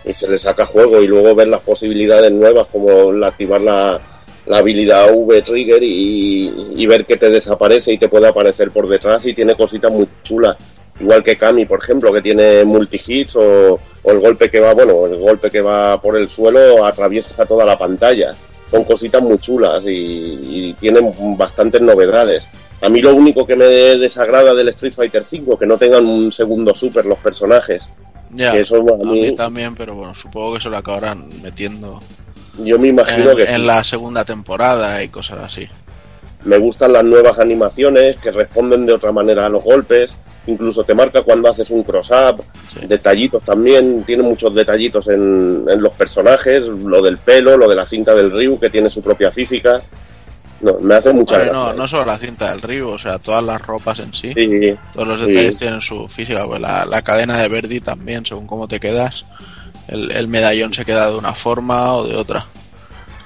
y se le saca juego y luego ver las posibilidades nuevas como la, activar la, la habilidad V-Trigger y, y ver que te desaparece y te puede aparecer por detrás y tiene cositas muy chulas. Igual que Kami, por ejemplo, que tiene multi-hits o, o el golpe que va, bueno, el golpe que va por el suelo atraviesa toda la pantalla. Son cositas muy chulas y, y tienen bastantes novedades. A mí lo único que me desagrada del Street Fighter V, que no tengan un segundo super los personajes. Ya, Que eso a a mí- mí también, pero bueno, supongo que se lo acabarán metiendo Yo me imagino en, que en sí. la segunda temporada y cosas así. me gustan las nuevas animaciones que responden de otra manera a los golpes. Incluso te marca cuando haces un cross-up. Sí. Detallitos también, tiene muchos detallitos en, en los personajes. Lo del pelo, lo de la cinta del Ryu, que tiene su propia física. No, me hace mucha gracia. no, no solo la cinta del río, o sea, todas las ropas en sí. Sí, Todos los Sí. detalles tienen su física, pues la, la cadena de Verdi también, según cómo te quedas. El, el medallón se queda de una forma o de otra.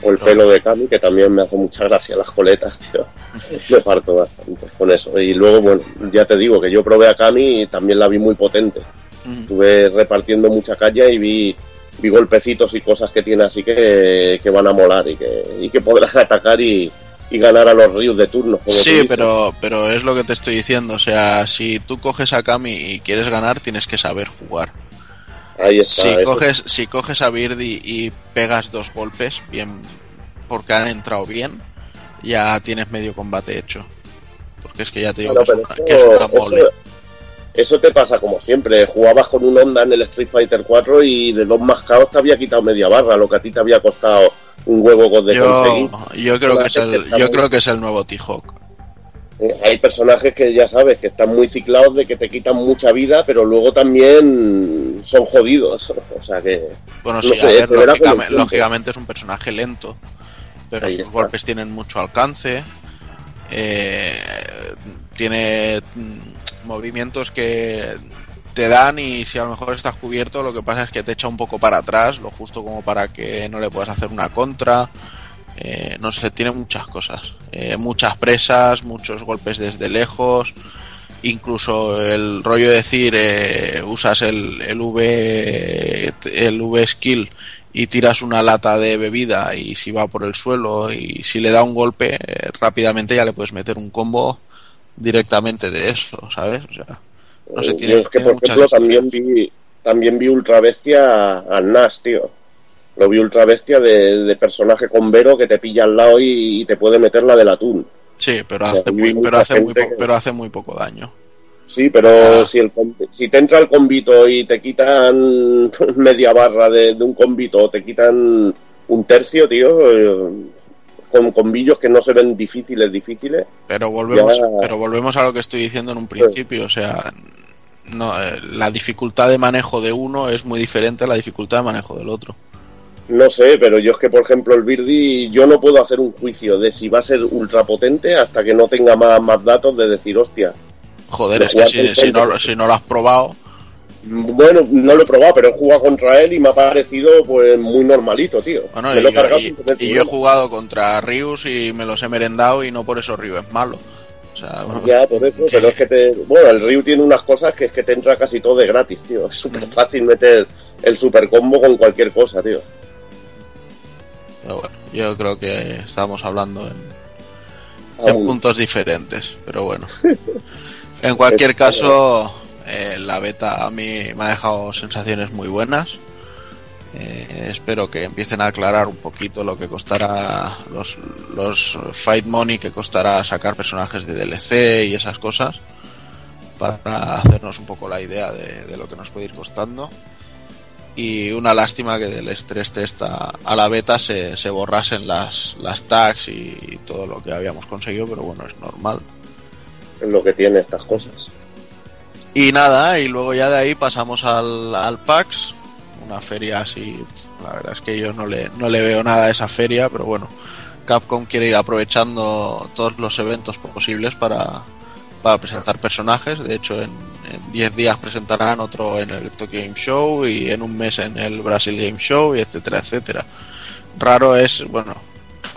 o el pelo de Cami, que también me hace mucha gracia, las coletas, tío. <laughs> Me parto bastante con eso. Y luego, bueno, ya te digo que yo probé a Cami y también la vi muy potente. Mm. Estuve repartiendo mucha caña y vi, vi golpecitos y cosas que tiene así que, que van a molar y que, y que podrás <laughs> atacar y, y ganar a los ríos de turno. como Sí, pero, pero es lo que te estoy diciendo. O sea, si tú coges a Kami y quieres ganar, tienes que saber jugar. Ahí está. Si coges, si coges a Birdi y pegas dos golpes, bien, porque han entrado bien, ya tienes medio combate hecho. Porque es que ya te digo Bueno, que, es una, que es eso- una mole. eso- eso te pasa como siempre. Jugabas con un Honda en el Street Fighter 4 y de dos mascaos te había quitado media barra, lo que a ti te había costado un huevo de Yo, conseguir. yo creo que es el, yo creo que es el nuevo T-Hawk. Eh, Hay personajes que ya sabes que están muy ciclados de que te quitan mucha vida, pero luego también son jodidos. <laughs> O sea que Bueno, No sí, sé, a ver, lógicamente, es un personaje lento, pero Ahí sus está. golpes tienen mucho alcance, eh, tiene mm, movimientos que te dan y si a lo mejor estás cubierto, lo que pasa es que te echa un poco para atrás, lo justo como para que no le puedas hacer una contra. Eh, no sé, tiene muchas cosas, Eh, muchas presas, muchos golpes desde lejos, incluso el rollo de decir eh, usas el, el V el V skill y tiras una lata de bebida y si va por el suelo y si le da un golpe eh, rápidamente ya le puedes meter un combo directamente de eso, ¿sabes? O sea, no sé, eh, tiene, yo es que, tiene por muchas ejemplo, historias. también vi, también vi Ultra Bestia al Nash, tío. Lo vi Ultra Bestia de, de personaje con Vero que te pilla al lado y, y te puede meter la del atún. Sí, pero O sea, hace muy, pero hace muy, gente po- que- pero hace muy poco daño. Sí, pero Ah. si, el, si te entra el convito y te quitan <laughs> media barra de, de un convito o te quitan un tercio, tío, eh, con combillos que no se ven difíciles, difíciles, Pero volvemos, Ya. pero volvemos a lo que estoy diciendo en un principio, o sea, no, eh, la dificultad de manejo de uno es muy diferente a la dificultad de manejo del otro. No sé, pero yo es que, por ejemplo, el Birdie, yo no puedo hacer un juicio de si va a ser ultra potente hasta que no tenga más, más datos de decir, hostia. Joder, De es que si, no, si no lo has probado, Bueno, no lo he probado, pero he jugado contra él y me ha parecido pues muy normalito, tío. bueno, y yo, y- y he jugado contra Rius y me los he merendado y no por eso Ryu es malo. O sea, Ya, por eso, que- pero es que te. Bueno, el Ryu tiene unas cosas que es que te entra casi todo de gratis, tío. Es súper Mm. fácil meter el super combo con cualquier cosa, tío. Pero bueno, yo creo que estamos hablando en, puntos diferentes, pero bueno. <laughs> En cualquier caso, eh, la beta a mí me ha dejado sensaciones muy buenas. Eh, espero que empiecen a aclarar un poquito lo que costará los, los Fight Money que costará sacar personajes de DLC y esas cosas para hacernos un poco la idea de, de lo que nos puede ir costando. Y una lástima que del estrés test a, a la beta se, se borrasen las, las tags y todo lo que habíamos conseguido, pero bueno, es normal. Lo que tiene estas cosas. Y nada, y luego ya de ahí pasamos al, al PAX, una feria así, la verdad es que yo no le, no le veo nada a esa feria, pero bueno, Capcom quiere ir aprovechando todos los eventos posibles para, para presentar personajes. De hecho, en en 10 días presentarán otro en el Tokyo Game Show y en un mes en el Brasil Game Show, y etcétera, etcétera. Raro es, bueno,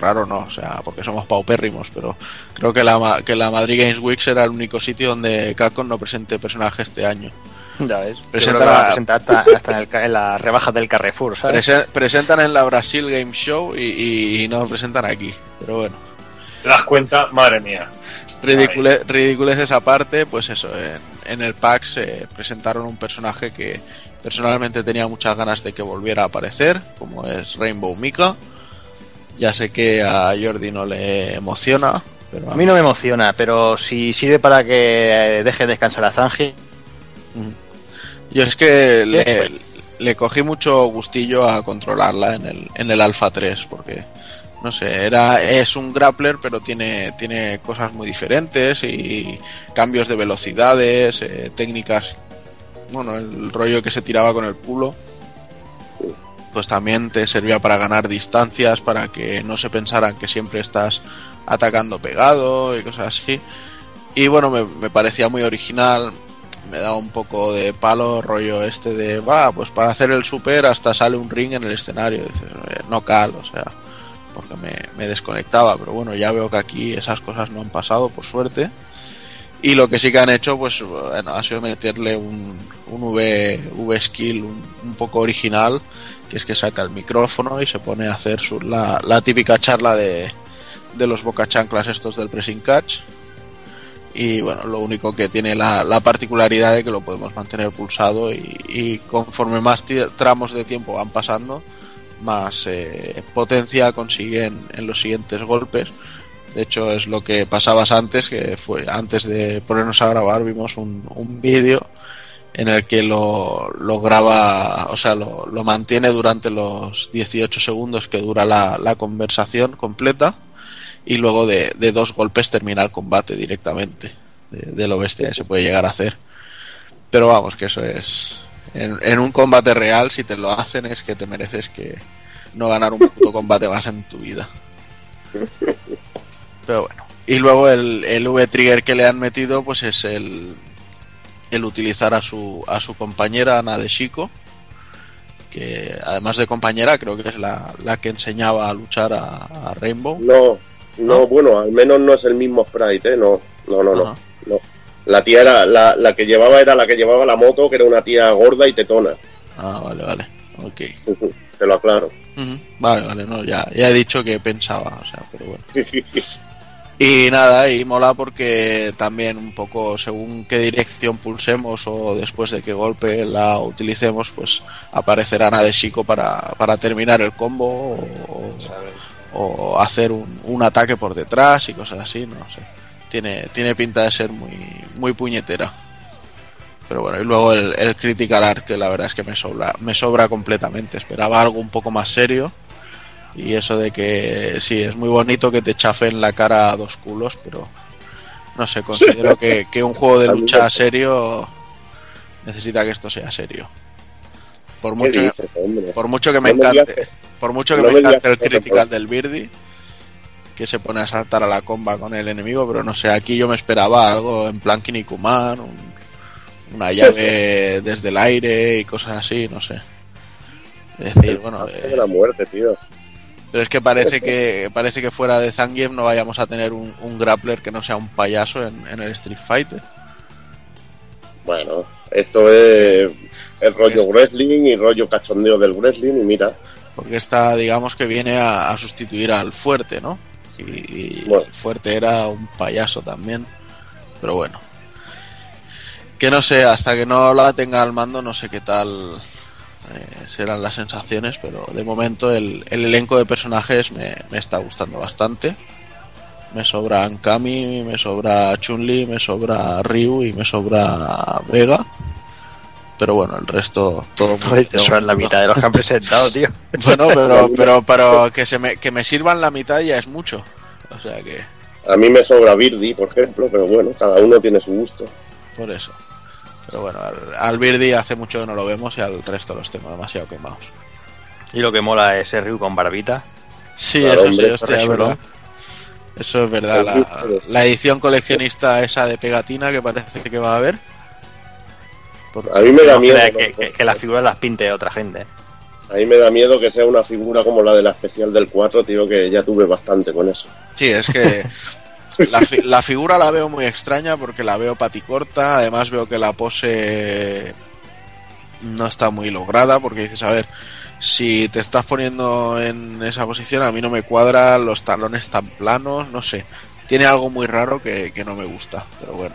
raro no, o sea, porque somos paupérrimos, pero creo que la, que la Madrid Games Week será el único sitio donde Capcom no presente personaje este año. Ya ves. Presentan a presentar hasta, hasta en, el en la rebaja del Carrefour, ¿sabes? Prese- presentan en la Brasil Game Show y, y- y no presentan aquí, pero bueno. ¿Te das cuenta? Madre mía. Ridicule, ridiculeces aparte, pues eso, en, en el pack se presentaron un personaje que personalmente tenía muchas ganas de que volviera a aparecer, como es Rainbow Mika. Ya sé que a Jordi no le emociona, pero A mí no me emociona, pero si sirve para que deje descansar a Zanji, Yo es que le, le cogí mucho gustillo a controlarla en el, en el Alpha 3, porque no sé, era, es un grappler, pero tiene, tiene cosas muy diferentes y cambios de velocidades, eh, técnicas. Bueno, el rollo que se tiraba con el pulo, pues también te servía para ganar distancias, para que no se pensaran que siempre estás atacando pegado y cosas así. Y bueno, me, me parecía muy original, me da un poco de palo rollo este de va pues para hacer el super hasta sale un ring en el escenario dices, eh, no cal o sea porque me, me desconectaba pero bueno ya veo que aquí esas cosas no han pasado por suerte. Y lo que sí que han hecho pues bueno ha sido meterle un, un V, v skill un, un poco original que es que saca el micrófono y se pone a hacer su, la, la típica charla de, de los boca chanclas estos del pressing catch. Y bueno, lo único que tiene la, la particularidad de que lo podemos mantener pulsado y, y conforme más tramos de tiempo van pasando, más eh, potencia consiguen en los siguientes golpes. De hecho, es lo que pasabas antes, que fue antes de ponernos a grabar, vimos un, un vídeo en el que lo, lo graba, o sea, lo, lo mantiene durante los 18 segundos que dura la, la conversación completa y luego de, de dos golpes termina el combate directamente. De, de lo bestia que se puede llegar a hacer. Pero vamos, que eso es. En, en un combate real, si te lo hacen, es que te mereces que no ganar un puto <laughs> combate más en tu vida. <laughs> Pero bueno. Y luego el, el V-Trigger que le han metido, pues es el, el utilizar a su, a su compañera Ana de Chico, que además de compañera, creo que es la, la que enseñaba a luchar a, a Rainbow. No, no, ¿No? bueno, al menos no es el mismo sprite, ¿eh? No, no, no, no. No. La tía era, la, la que llevaba era la que llevaba la moto, que era una tía gorda y tetona. Ah, vale, vale. Ok. Te lo aclaro. Vale, vale, no, ya, ya he dicho que pensaba, o sea, pero bueno. Y nada, y mola porque también un poco según qué dirección pulsemos o después de qué golpe la utilicemos, pues aparecerá Ana de Chico para, para terminar el combo o, o hacer un, un ataque por detrás y cosas así, no sé. Tiene, tiene pinta de ser muy, muy puñetera. Pero bueno, y luego el, el Critical Art, que la verdad es que me sobra, me sobra completamente. Esperaba algo un poco más serio. Y eso de que sí, es muy bonito que te chafen la cara a dos culos, pero no sé, considero <laughs> que, que un juego de lucha serio necesita que esto sea serio. Por ¿Qué mucho, dices, por mucho que me No me encante, digas por mucho que no me me encante el critical del Birdie, que se pone a saltar a la comba con el enemigo, pero no sé, aquí yo me esperaba algo en plan Kinnikuman, un- una llave <laughs> desde el aire y cosas así, no sé. Es decir, bueno, Es eh, la muerte, tío. pero es que parece <laughs> que parece que fuera de Zangief no vayamos a tener un, un grappler que no sea un payaso en, en el Street Fighter. Bueno, esto es el rollo Es- wrestling y rollo cachondeo del wrestling y mira, Porque esta, digamos que viene a, a sustituir al fuerte, ¿no? Y, Bueno. fuerte era un payaso también. Pero bueno. Que no sé, hasta que no la tenga al mando, no sé qué tal eh, serán las sensaciones, pero de momento el, el elenco de personajes me, me está gustando bastante. Me sobra Kami, me sobra Chun-Li, me sobra Ryu y me sobra Vega. Pero bueno, el resto todo muy es la mitad de los que han <laughs> presentado, tío. bueno, pero, <laughs> pero, pero que, se me, que me sirvan la mitad ya es mucho. O sea que, a mí me sobra Birdie, por ejemplo, pero bueno, cada uno tiene su gusto. por eso. Pero bueno, al, al Birdie hace mucho que no lo vemos y al resto los tengo demasiado quemados. Y lo que mola es ese Ryu con barbita. Sí, Claro, eso sí, hombre, hostia, es verdad. Eso es verdad. La, la edición coleccionista esa de pegatina que parece que va a haber. A mí me da No, miedo. que, que- que las figuras las pinte otra gente. A mí me da miedo que sea una figura como la de la especial del 4, tío, que ya tuve bastante con eso. Sí, es que <laughs> la, fi- la figura la veo muy extraña porque la veo paticorta. Además veo que la pose no está muy lograda porque dices, a ver, si te estás poniendo en esa posición, a mí no me cuadra los talones tan planos, no sé. Tiene algo muy raro que, que no me gusta, pero bueno.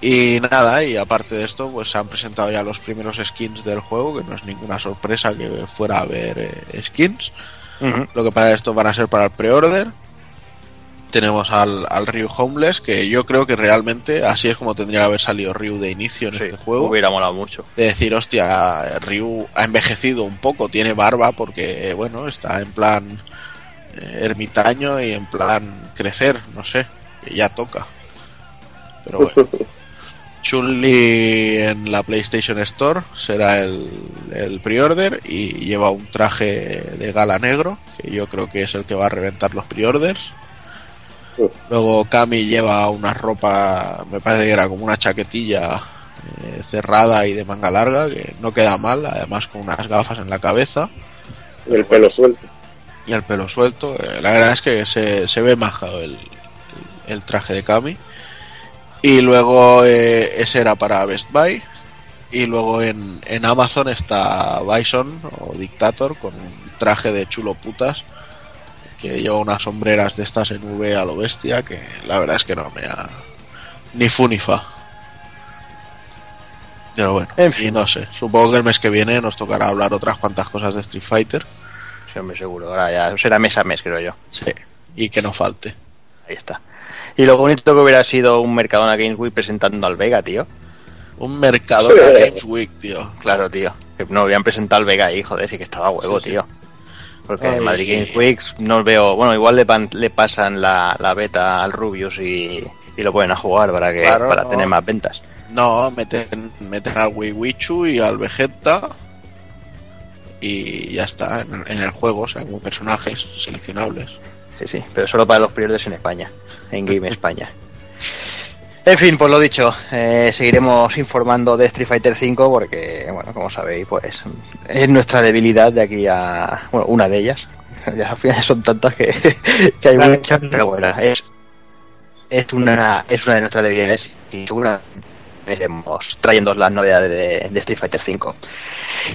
Y nada, y aparte de esto, pues se han presentado ya los primeros skins del juego, que no es ninguna sorpresa que fuera a haber eh, skins. Lo que para esto van a ser para el pre-order. Tenemos al, al Ryu Homeless, que yo creo que realmente así es como tendría que haber salido Ryu de inicio en Sí, este juego. hubiera molado mucho. De decir, hostia, Ryu ha envejecido un poco, tiene barba porque, bueno, está en plan eh, ermitaño y en plan crecer, no sé, que ya toca. Pero bueno. <laughs> Chun-Li en la PlayStation Store será el, el pre-order y lleva un traje de gala negro, que yo creo que es el que va a reventar los pre-orders. Luego Kami lleva una ropa, me parece que era como una chaquetilla eh, cerrada y de manga larga, que no queda mal, además con unas gafas en la cabeza Y el pelo suelto. y el pelo suelto. Eh, la verdad es que se, se ve majado el, el- el traje de Kami. Y luego eh, ese era para Best Buy. Y luego en, en Amazon está Bison o Dictator con un traje de chulo putas que lleva unas sombreras de estas en V a lo bestia que la verdad es que no me ha ni fu ni fa. Pero bueno, En fin. y no sé, supongo que el mes que viene nos tocará hablar otras cuantas cosas de Street Fighter. Sí, hombre, seguro. Ahora ya será mes a mes, creo yo. Sí, y que no falte. Ahí está. Y lo bonito que hubiera sido un Mercadona Games Week presentando al Vega, tío. Un Mercadona Sí. Games Week, tío. Claro, tío. No habían presentado al Vega ahí, joder, sí que estaba huevo, Sí, sí. tío. Porque Ay. en Madrid Games Week no veo. Bueno, igual le, pan- le pasan la, la beta al Rubius y, y lo ponen a jugar para que Claro, para no. tener más ventas. No, meten, meten al Wii Wichu y al Vegeta y ya está, en, en el juego, o sea, como personajes seleccionables. Sí, sí, pero solo para los periodos en España, en Game España. En fin, pues lo dicho, eh, seguiremos informando de Street Fighter V porque, bueno, como sabéis, pues es nuestra debilidad de aquí a, bueno, una de ellas. <laughs> Ya al final son tantas que, <laughs> que hay muchas, pero bueno, es, es una es una de nuestras debilidades y seguramente iremos trayendo las novedades de, Street Fighter V.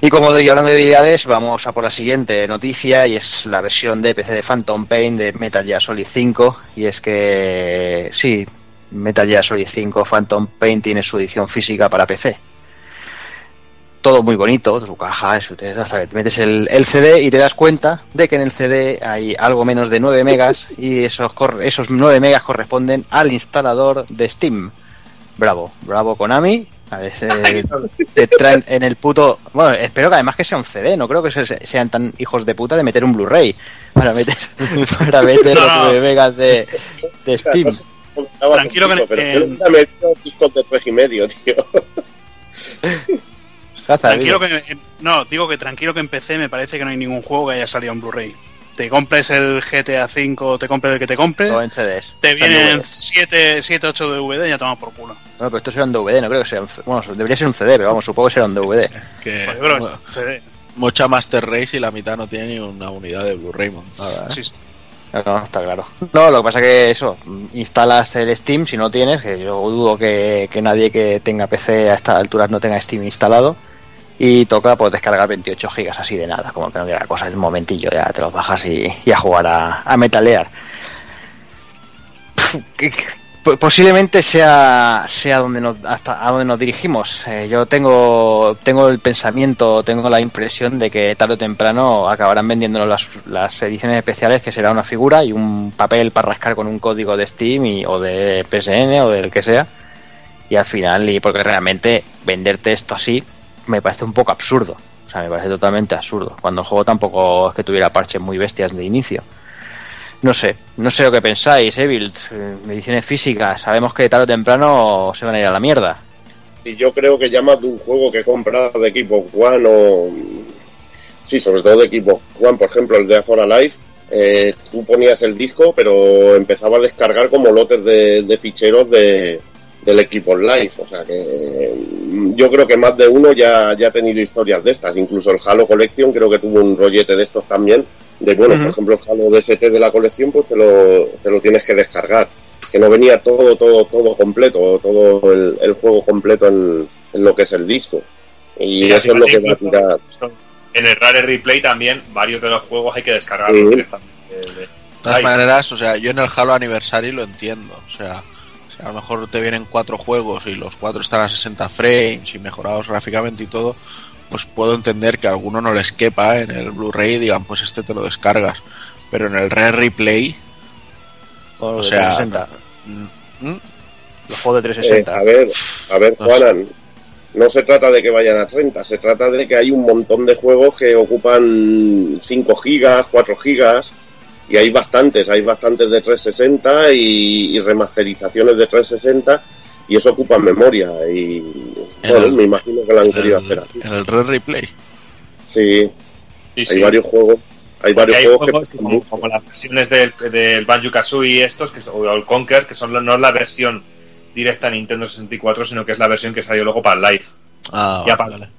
Y como digo, hablando de debilidades, vamos a por la siguiente noticia y es la versión de PC de Phantom Pain de Metal Gear Solid 5 y es que sí, Metal Gear Solid 5 Phantom Pain tiene su edición física para PC. Todo muy bonito, su caja, eso, te- metes el, el CD y te das cuenta de que en el CD hay algo menos de 9 megas y esos, esos 9 megas corresponden al instalador de Steam. Bravo, bravo Konami. A ver, eh, te traen en el puto. Bueno, espero que además que sea un CD, no creo que se- sean tan hijos de puta de meter un Blu-ray para meter, <laughs> para meter No, los no. 9 megas de, de Steam. No sé si comentaba Tranquilo contigo, que- pero en- yo le he metido discos de tres y medio, tío. Hazard, Tranquilo que, no, digo que tranquilo que en PC me parece que no hay ningún juego que haya salido en Blu-ray. Te compres el GTA V, te compres el que te compres, Todo en CDs. te vienen DVD. 7, 7, 8 DVD y ya toma por culo. Bueno, pero esto será un DVD, no creo que sea un C- Bueno, debería ser un CD, pero vamos, supongo que será un DVD. Que Joder, bro, CD. mucha Master Race y la mitad no tiene ni una unidad de Blu-ray montada. ¿eh? Sí, sí. No, no, está claro. No, lo que pasa que eso, instalas el Steam si no tienes, que yo dudo que, que nadie que tenga PC a estas alturas no tenga Steam instalado, y toca pues descargar 28 gigas así de nada, como que no quiera cosa, en un momentillo ya te los bajas y, a jugar a, a metalear. Posiblemente sea, sea donde nos, hasta a donde nos dirigimos. Eh, yo tengo, tengo el pensamiento, tengo la impresión de que tarde o temprano acabarán vendiéndonos las, las ediciones especiales, que será una figura y un papel para rascar con un código de Steam y, o de PSN o del que sea. Y al final, y porque realmente venderte esto así me parece un poco absurdo. O sea, me parece totalmente absurdo. Cuando el juego tampoco es que tuviera parches muy bestias de inicio. No sé, no sé lo que pensáis, Evil. Eh, Ediciones físicas, sabemos que tarde o temprano se van a ir a la mierda. Y yo creo que ya más de un juego que he comprado de equipo One o Sí, sobre todo de equipo. Juan, por ejemplo, el de Azora Life, eh, tú ponías el disco, pero empezaba a descargar como lotes de ficheros de, del equipo live. O sea que eh, yo creo que más de uno ya, ya ha tenido historias de estas. Incluso el Halo Collection creo que tuvo un rollete de estos también. De bueno, por ejemplo, el Halo DST de la colección, pues te lo, te lo tienes que descargar. Que no venía todo, todo, todo completo, todo el, el juego completo en, en lo que es el disco. Y, Y eso es lo que va a tirar. incluso En el Rare Replay también, varios de los juegos hay que descargarlos directamente. de- todas maneras, o sea, yo en el Halo Anniversary lo entiendo. O sea, a lo mejor te vienen cuatro juegos y los cuatro están a 60 frames y mejorados gráficamente y todo, pues puedo entender que a alguno no les quepa en el Blu-ray y digan, pues este te lo descargas. Pero en el Rare Replay, O, sea, 360. mm, mm, Los juegos de Eh, 360. a ver, a ver, No Juanan, no se trata de que vayan a 30, se trata de que hay un montón de juegos que ocupan 5 gigas, 4 gigas, y hay bastantes, hay bastantes de 360 y, y remasterizaciones de 360, y eso ocupa memoria, y bueno, el- me imagino que lo han querido el, hacer así. en el Rare Replay. Sí, Sí, hay sí. varios juegos, hay Porque varios hay juegos que juegos que pesan como, mucho. como las versiones del, del Banjo Kazooie estos, que son, o el Conker, que son, no es la versión directa a Nintendo 64, sino que es la versión que salió luego para el Live. Ah, pa- vale.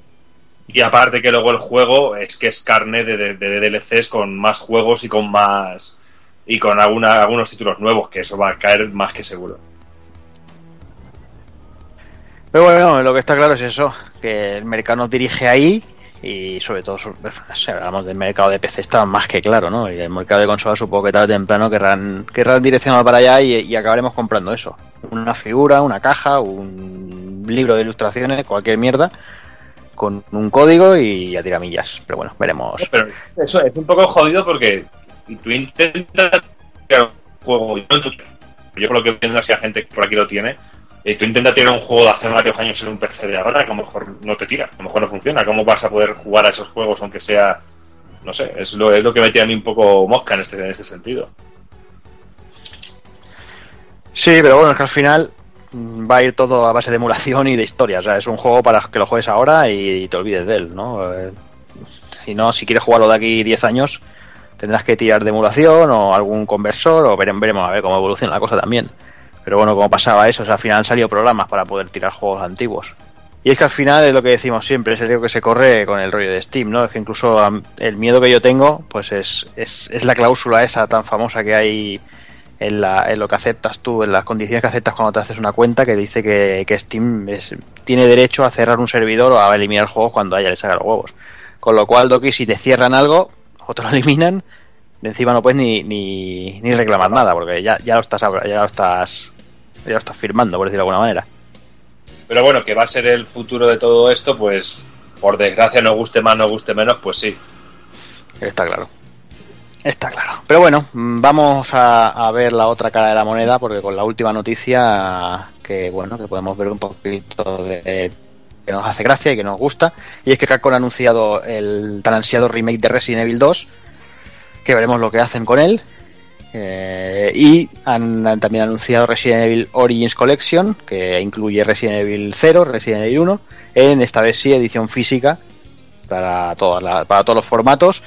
Y aparte que luego el juego es que es carne de, de- de DLCs con más juegos y con más y con alguna, algunos títulos nuevos, que eso va a caer más que seguro. Pero bueno, lo que está claro es eso, que el mercado nos dirige ahí y sobre todo, si hablamos del mercado de PC está más que claro, ¿no? Y el mercado de consolas supongo que tarde o temprano querrán, querrán direccionar para allá y acabaremos comprando eso. Una figura, una caja, un libro de ilustraciones, cualquier mierda, con un código y a tiramillas. Pero bueno, veremos. Pero eso es un poco jodido porque tú intentas crear un juego. Yo, yo por lo que entiendo, así a gente que por aquí lo tiene, eh, tú intentas tirar un juego de hace varios años en un PC de ahora, que a lo mejor no te tira, a lo mejor no funciona. ¿Cómo vas a poder jugar a esos juegos aunque sea.? No sé, es lo, es lo que me tiene a mí un poco mosca en este, en este sentido. Sí, pero bueno, es que al final va a ir todo a base de emulación y de historia. O sea, es un juego para que lo juegues ahora y te olvides de él, ¿no? Eh, Si no, si quieres jugarlo de aquí 10 años, tendrás que tirar de emulación o algún conversor o veremos, veremos a ver cómo evoluciona la cosa también. Pero bueno, como pasaba eso, al final han salido programas para poder tirar juegos antiguos. Y es que al final es lo que decimos siempre, es el que se corre con el rollo de Steam, ¿no? Es que incluso el miedo que yo tengo, pues es, es, es la cláusula esa tan famosa que hay en, la, en lo que aceptas tú, en las condiciones que aceptas cuando te haces una cuenta, que dice que, que Steam es- tiene derecho a cerrar un servidor o a eliminar juegos cuando a ella le saca los huevos. Con lo cual, Doki, si te cierran algo o te lo <laughs> eliminan, de encima no puedes ni, ni, ni reclamar nada, porque ya, ya lo estás ya lo estás ya lo estás firmando, por decirlo de alguna manera. Pero bueno, que va a ser el futuro de todo esto, pues por desgracia, nos guste más, nos guste menos, pues sí. Está claro. Está claro. Pero bueno, mm, vamos a, a ver la otra cara de la moneda, porque con la última noticia, que bueno, que podemos ver un poquito de que nos hace gracia y que nos gusta, y es que Capcom ha anunciado el tan ansiado remake de Resident Evil 2, que veremos lo que hacen con él. Eh, y han, también anunciado Resident Evil Origins Collection, que incluye Resident Evil 0, Resident Evil 1, en esta vez sí edición física para, todas la- para todos los formatos,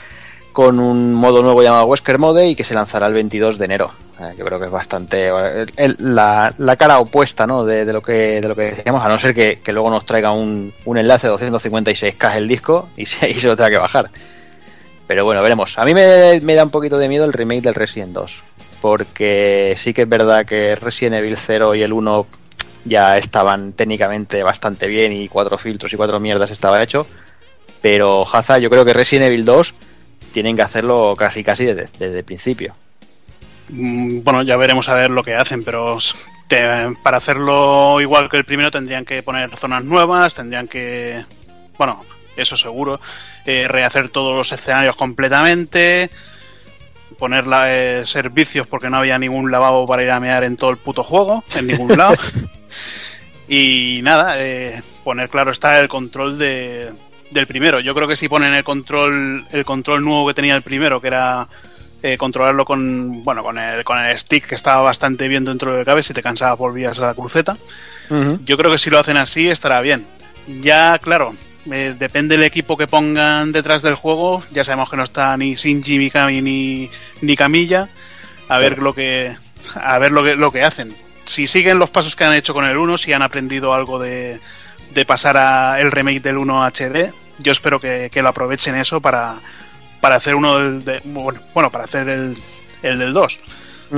con un modo nuevo llamado Wesker Mode y que se lanzará el 22 de enero. Yo creo que es bastante la, cara opuesta ¿no? de, lo que de lo que decíamos, a no ser que, que luego nos traiga un, un enlace de 256K el disco y <laughs> se, y se lo tenga que bajar. Pero bueno, veremos. A mí me, me da un poquito de miedo el remake del Resident 2. Porque sí que es verdad que Resident Evil 0 y el 1 ya estaban técnicamente bastante bien y cuatro filtros y cuatro mierdas estaba hecho. Pero Haza, yo creo que Resident Evil 2 tienen que hacerlo casi casi desde, desde el principio. Mm, Bueno, ya veremos a ver lo que hacen, pero te- para hacerlo igual que el primero tendrían que poner zonas nuevas, tendrían que, bueno, eso seguro, eh, rehacer todos los escenarios completamente, poner la- eh, servicios porque no había ningún lavabo para ir a mear en todo el puto juego, en ningún lado. <laughs> y nada, eh, poner claro está el control de, del primero. Yo creo que si ponen el control, el control nuevo que tenía el primero, que era eh, controlarlo con bueno con el, con el stick que estaba bastante bien dentro del cabe si te cansabas volvías a la cruceta yo creo que si lo hacen así estará bien ya claro Eh, depende del equipo que pongan detrás del juego. Ya sabemos que no está ni Shinji Mikami ni, ni Camilla. A ver lo que a ver lo que lo que hacen. Si siguen los pasos que han hecho con el 1, si han aprendido algo de, de pasar a el remake del 1 HD, yo espero que, que lo aprovechen eso para, para hacer uno del de- bueno, bueno, para hacer el, el del 2.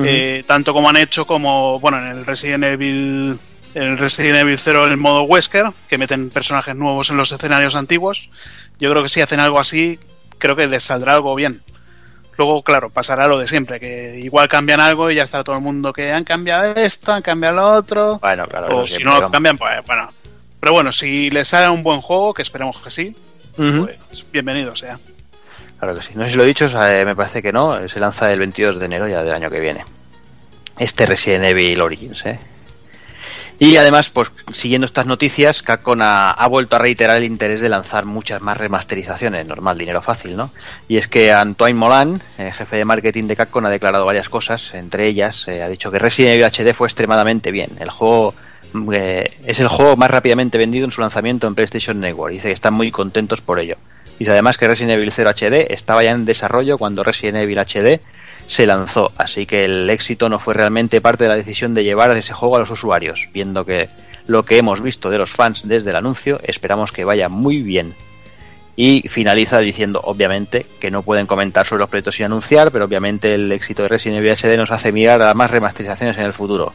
Eh, tanto como han hecho como bueno en el Resident Evil en el Resident Evil 0 en el modo Wesker que meten personajes nuevos en los escenarios antiguos yo creo que si hacen algo así creo que les saldrá algo bien luego claro pasará lo de siempre que igual cambian algo y ya está todo el mundo que han cambiado esto han cambiado lo otro Bueno, claro. o si no lo cambian pues bueno pero bueno si les sale un buen juego que esperemos que sí Pues bienvenido sea Claro que sí. No sé si lo he dicho, eh, me parece que no. Se lanza el 22 de enero ya del año que viene. Este Resident Evil Origins, ¿eh? Y además, pues siguiendo estas noticias, Capcom ha, ha vuelto a reiterar el interés de lanzar muchas más remasterizaciones, normal, dinero fácil, ¿no? Y es que Antoine Molan, eh, jefe de marketing de Capcom, ha declarado varias cosas, entre ellas eh, ha dicho que Resident Evil HD fue extremadamente bien. El juego es el juego más rápidamente vendido en su lanzamiento en PlayStation Network. Dice que están muy contentos por ello. Dice además que Resident Evil 0 HD estaba ya en desarrollo cuando Resident Evil HD se lanzó, así que el éxito no fue realmente parte de la decisión de llevar ese juego a los usuarios, viendo que lo que hemos visto de los fans desde el anuncio, esperamos que vaya muy bien. Y finaliza diciendo, obviamente, que no pueden comentar sobre los proyectos sin anunciar, pero obviamente el éxito de Resident Evil HD nos hace mirar a más remasterizaciones en el futuro.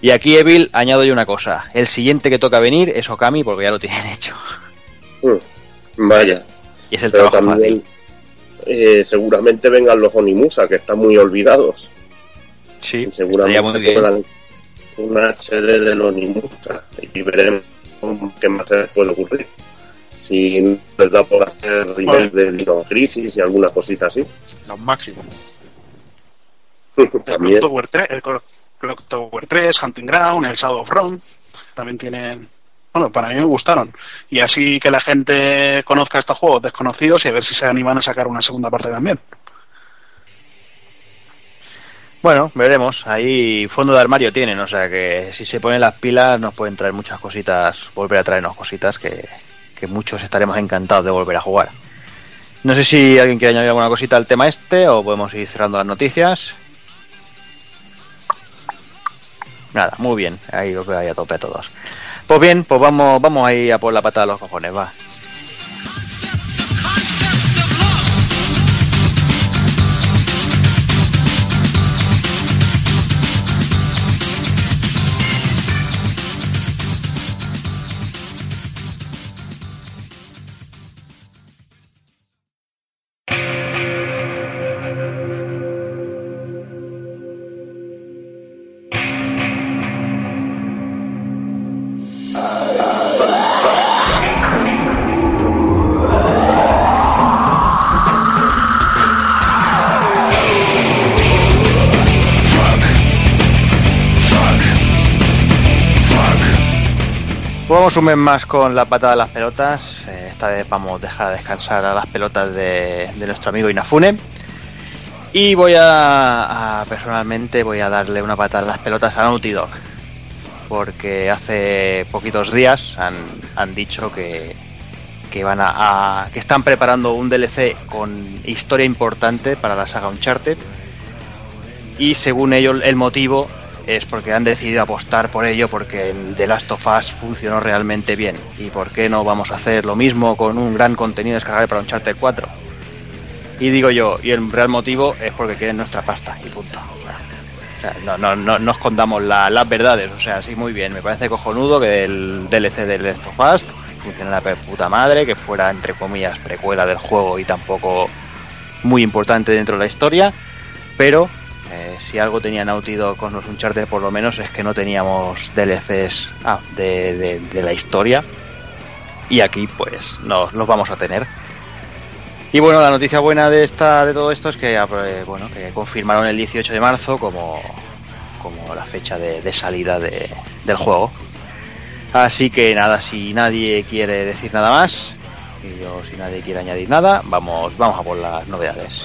Y aquí, Evil, añado yo una cosa. El siguiente que toca venir es Okami, porque ya lo tienen <laughs> hecho. Mm, Vaya. Y es el Pero trabajo también fácil. eh, seguramente vengan los Onimusa, que están muy olvidados. Sí, Y seguramente muy un HD del Onimusa y veremos qué más puede ocurrir. Si les da por hacer remake de Dino Crisis y alguna cosita así. Lo máximo. <laughs> el También. Clock Tower 3, el Clock Tower 3, Hunting Ground, el Shadow of Rome, también tienen, bueno, para mí me gustaron. Y así que la gente conozca estos juegos desconocidos y a ver si se animan a sacar una segunda parte también. Bueno, veremos. Ahí fondo de armario tienen, o sea que si se ponen las pilas nos pueden traer muchas cositas, volver a traernos cositas que, que muchos estaremos encantados de volver a jugar. No sé si alguien quiere añadir alguna cosita al tema este o podemos ir cerrando las noticias. Nada, muy bien, ahí os veo ahí a tope a todos. Pues bien, pues vamos, vamos ahí a por la pata de los cojones, va. Mes más con la pata de las pelotas. Eh, esta vez vamos a dejar descansar a las pelotas de, nuestro amigo Inafune. Y voy a, personalmente voy a darle una pata a las pelotas a Naughty Dog. Porque hace poquitos días han, han dicho que, que van a- que están preparando un DLC con historia importante para la saga Uncharted. Y según ellos el motivo es porque han decidido apostar por ello porque el The Last of Us funcionó realmente bien. ¿Y por qué no vamos a hacer lo mismo con un gran contenido descargable para Uncharted 4? Y digo yo, y el real motivo es porque quieren nuestra pasta y punto. O sea, no, no, no, no escondamos la- las verdades, o sea, sí, muy bien, me parece cojonudo que el DLC de The Last of Us funcionara de puta madre, que fuera, entre comillas, precuela del juego y tampoco muy importante dentro de la historia, pero eh, si algo tenía Naughty Dog con los Uncharted por lo menos es que no teníamos DLCs ah, de, de- la historia y aquí pues no, los vamos a tener. Y bueno, la noticia buena de esta de todo esto es que eh, bueno que confirmaron el 18 de marzo como, como la fecha de, salida de- del juego. Así que nada, si nadie quiere decir nada más, y yo si nadie quiere añadir nada, vamos, vamos a por las novedades.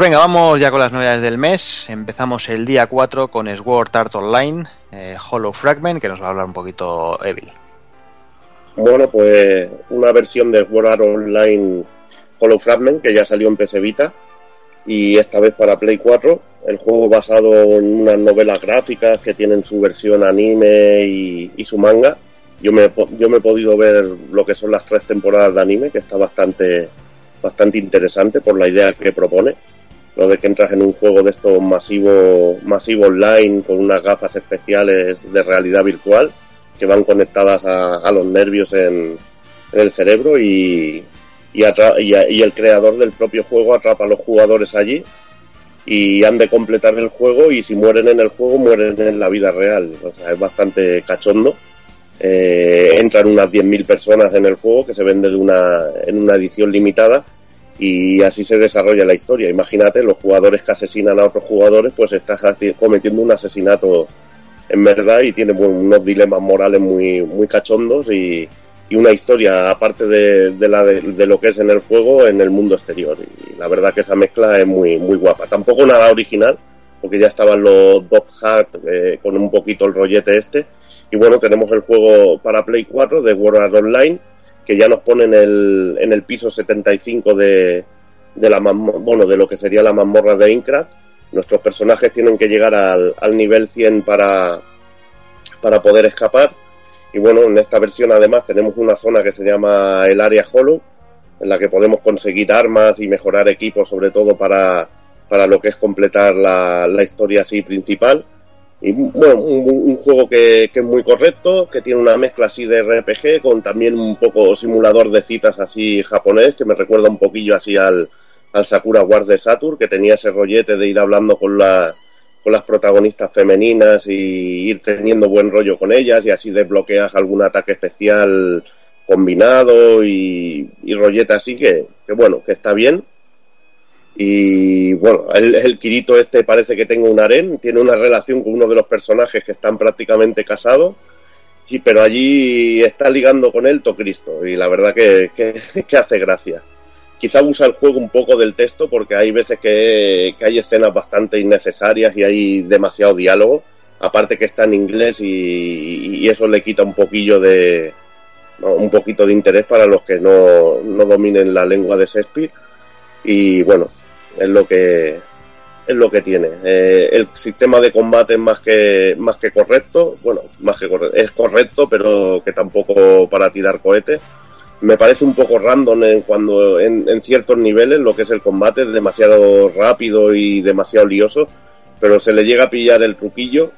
Pues venga, vamos ya con las novedades del mes. Empezamos el día 4 con Sword Art Online, eh, Hollow Fragment, que nos va a hablar un poquito Evil. Bueno, pues una versión de Sword Art Online Hollow Fragment que ya salió en PS Vita y esta vez para Play 4. El juego basado en unas novelas gráficas que tienen su versión anime y, y su manga. Yo me, yo me he podido ver lo que son las tres temporadas de anime, que está bastante, bastante interesante por la idea que propone. Lo de que entras en un juego de estos masivo, masivo online con unas gafas especiales de realidad virtual que van conectadas a, a los nervios en, el cerebro y el creador del propio juego atrapa a los jugadores allí y han de completar el juego y si mueren en el juego mueren en la vida real. O sea, es bastante cachondo. Eh, entran unas 10.000 personas en el juego que se vende de una, en una edición limitada y así se desarrolla la historia. Imagínate, los jugadores que asesinan a otros jugadores, pues estás cometiendo un asesinato en verdad y tiene unos dilemas morales muy, muy cachondos y, una historia aparte de, de lo que es en el juego en el mundo exterior. Y la verdad que esa mezcla es muy, muy guapa. Tampoco nada original, porque ya estaban los Dog Heart eh, con un poquito el rollete este. Y bueno, tenemos el juego para Play 4 de World Art Online, que ya nos pone en el, en el piso 75 de, de, la bueno, de lo que sería la mazmorra de Minecraft. Nuestros personajes tienen que llegar al, al nivel 100 para, para poder escapar. Y bueno, en esta versión además tenemos una zona que se llama el área Hollow, en la que podemos conseguir armas y mejorar equipos, sobre todo para, para lo que es completar la, la historia así principal. Y bueno, un, un juego que, que es muy correcto, que tiene una mezcla así de RPG con también un poco simulador de citas así japonés, que me recuerda un poquillo así al, al Sakura Wars de Saturn, que tenía ese rollete de ir hablando con, con las protagonistas femeninas y ir teniendo buen rollo con ellas y así desbloqueas algún ataque especial combinado y, y rollete así que, que bueno, que está bien. Y bueno, el, el Kirito este parece que tenga un harén, tiene una relación con uno de los personajes que están prácticamente casados, y, pero allí está ligando con él Cristo y la verdad que, <laughs> que, hace gracia. Quizá usa el juego un poco del texto porque hay veces que, hay escenas bastante innecesarias y hay demasiado diálogo, aparte que está en inglés y, eso le quita un poquillo de un poquito de interés para los que no, no dominen la lengua de Shakespeare y bueno, es lo que es lo que tiene. Eh, el sistema de combate es más que más que correcto, bueno, más que es correcto, pero que tampoco para tirar cohetes. Me parece un poco random cuando en, ciertos niveles lo que es el combate es demasiado rápido y demasiado lioso, pero se le llega a pillar el truquillo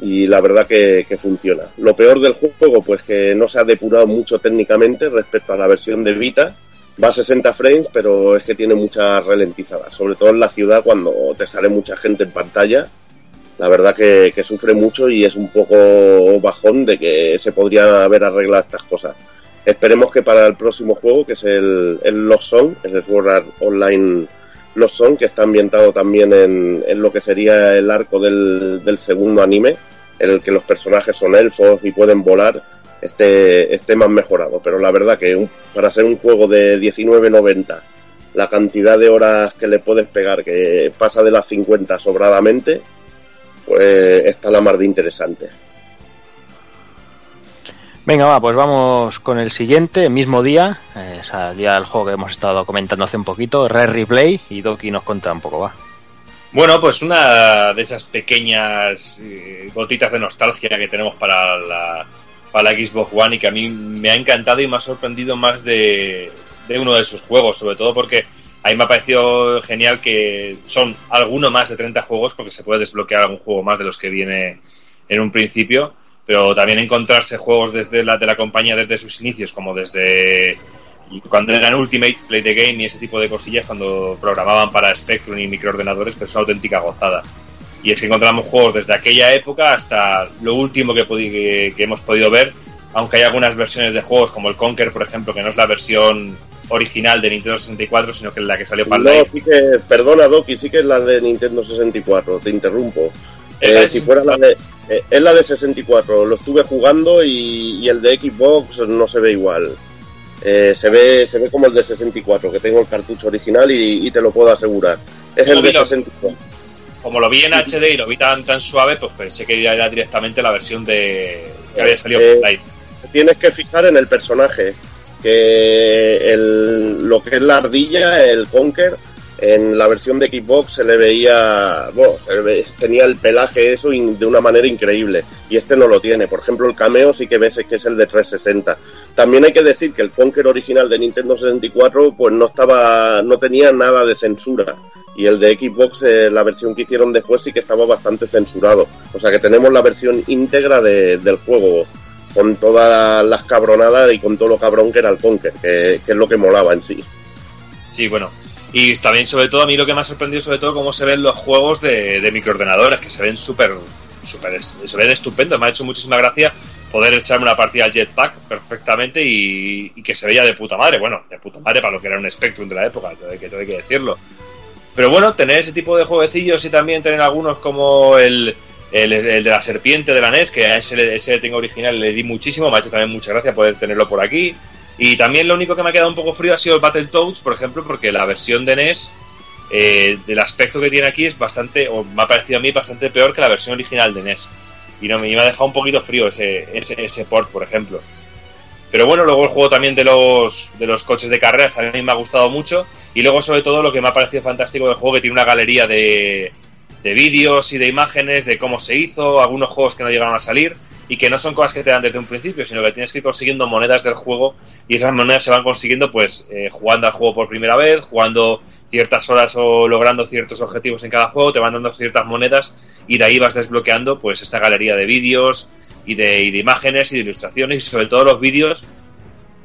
y la verdad que, funciona. Lo peor del juego, pues que no se ha depurado mucho técnicamente respecto a la versión de Vita. Va a 60 frames, pero es que tiene muchas ralentizadas, sobre todo en la ciudad cuando te sale mucha gente en pantalla. La verdad que, sufre mucho y es un poco bajón de que se podría haber arreglado estas cosas. Esperemos que para el próximo juego, que es el, el Lost Song, el Sword Online Lost Song, que está ambientado también en, en lo que sería el arco del, segundo anime, en el que los personajes son elfos y pueden volar, esté, esté más mejorado. Pero la verdad que un, para ser un juego de 19.90, la cantidad de horas que le puedes pegar, que pasa de las 50 sobradamente, pues está la mar de interesante. Venga, va, pues vamos con el siguiente, mismo día, eh, salía el juego que hemos estado comentando hace un poquito, Red Replay, y Doki nos cuenta un poco, va. Bueno, pues una de esas pequeñas eh, gotitas de nostalgia que tenemos para la, para la Xbox One y que a mí me ha encantado y me ha sorprendido más de, uno de sus juegos, sobre todo porque a mí me ha parecido genial que son alguno más de 30 juegos porque se puede desbloquear algún juego más de los que viene en un principio pero también encontrarse juegos desde la de la compañía desde sus inicios, como desde cuando eran Ultimate Play the Game y ese tipo de cosillas, cuando programaban para Spectrum y microordenadores, que es una auténtica gozada. Y es que encontramos juegos desde aquella época hasta lo último que, que- que hemos podido ver, aunque hay algunas versiones de juegos como el Conker, por ejemplo, que no es la versión original de Nintendo 64, sino que es la que salió para el No, Live. sí que, perdona, Doki, sí que es la de Nintendo 64, te interrumpo. Es Eh, si fuera la de. eh, es la de 64, lo estuve jugando y, y el de Xbox no se ve igual. Eh, se ve se ve como el de 64, que tengo el cartucho original y, y te lo puedo asegurar. Es el de Móvil, 64. Como lo vi en HD y lo vi tan, tan suave, pues pensé que era directamente la versión de que había salido Eh, Live. Tienes que fijar en el personaje, que el, lo que es la ardilla, el Conker, en la versión de Xbox se le veía, bueno, se le ve- tenía el pelaje eso in- de una manera increíble y este no lo tiene. Por ejemplo, el cameo sí que ves que es el de 360. También hay que decir que el Conker original de Nintendo 64 pues no estaba, no tenía nada de censura y el de Xbox, eh, la versión que hicieron después sí que estaba bastante censurado. O sea que tenemos la versión íntegra de- del juego con todas las cabronadas y con todo lo cabrón que era el Conker, que, es lo que molaba en sí. Sí, bueno. Y también, sobre todo, a mí lo que me ha sorprendido, sobre todo, cómo se ven los juegos de, de microordenadores, que se ven súper, súper, se ven estupendos. Me ha hecho muchísima gracia poder echarme una partida al Jetpack perfectamente y, que se veía de puta madre. Bueno, de puta madre para lo que era un Spectrum de la época, todo que, todo hay que decirlo. Pero bueno, tener ese tipo de jueguecillos y también tener algunos como el, el, de la serpiente de la NES, que a ese, ese tengo original le di muchísimo, me ha hecho también mucha gracia poder tenerlo por aquí. Y también lo único que me ha quedado un poco frío ha sido el Battletoads, por ejemplo, porque la versión de NES, eh, del aspecto que tiene aquí, es bastante, o me ha parecido a mí bastante peor que la versión original de NES. Y no, me me ha dejado un poquito frío ese, ese, ese port, por ejemplo. Pero bueno, luego el juego también de los, de los coches de carreras también me ha gustado mucho. Y luego, sobre todo, lo que me ha parecido fantástico del juego, que tiene una galería de, de vídeos y de imágenes de cómo se hizo, algunos juegos que no llegaron a salir y que no son cosas que te dan desde un principio, sino que tienes que ir consiguiendo monedas del juego y esas monedas se van consiguiendo pues eh, jugando al juego por primera vez, jugando ciertas horas o logrando ciertos objetivos en cada juego, te van dando ciertas monedas y de ahí vas desbloqueando pues esta galería de vídeos y de, y de imágenes y de ilustraciones y sobre todo los vídeos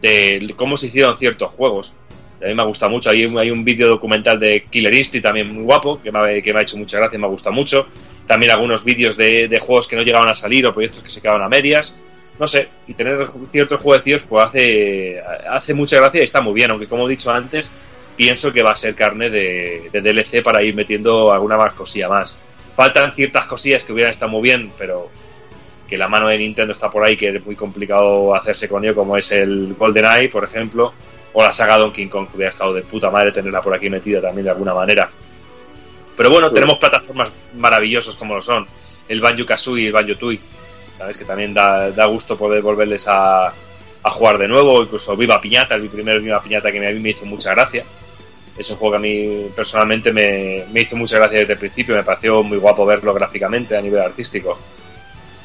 de cómo se hicieron ciertos juegos. A mí me gusta mucho. Hay, hay un vídeo documental de Killer Instinct también muy guapo, que me, que me ha hecho mucha gracia y me gusta mucho. También algunos vídeos de, de juegos que no llegaban a salir o proyectos que se quedaban a medias. No sé, y tener ciertos jueguecillos pues hace, hace mucha gracia y está muy bien, aunque como he dicho antes, pienso que va a ser carne de, de DLC para ir metiendo alguna más cosilla más. Faltan ciertas cosillas que hubieran estado muy bien, pero que la mano de Nintendo está por ahí, que es muy complicado hacerse con ello, como es el GoldenEye, por ejemplo, o la saga Donkey Kong, que hubiera estado de puta madre tenerla por aquí metida también de alguna manera. Pero bueno, Sí. tenemos plataformas maravillosas como lo son el Banjo Kazooie y el Banjo Tooie, ¿sabes? Que también da, da gusto poder volverles a, a jugar de nuevo, incluso Viva Piñata, el primer Viva Piñata que a mí me hizo mucha gracia. Es un juego que a mí personalmente me, me hizo mucha gracia desde el principio, me pareció muy guapo verlo gráficamente a nivel artístico.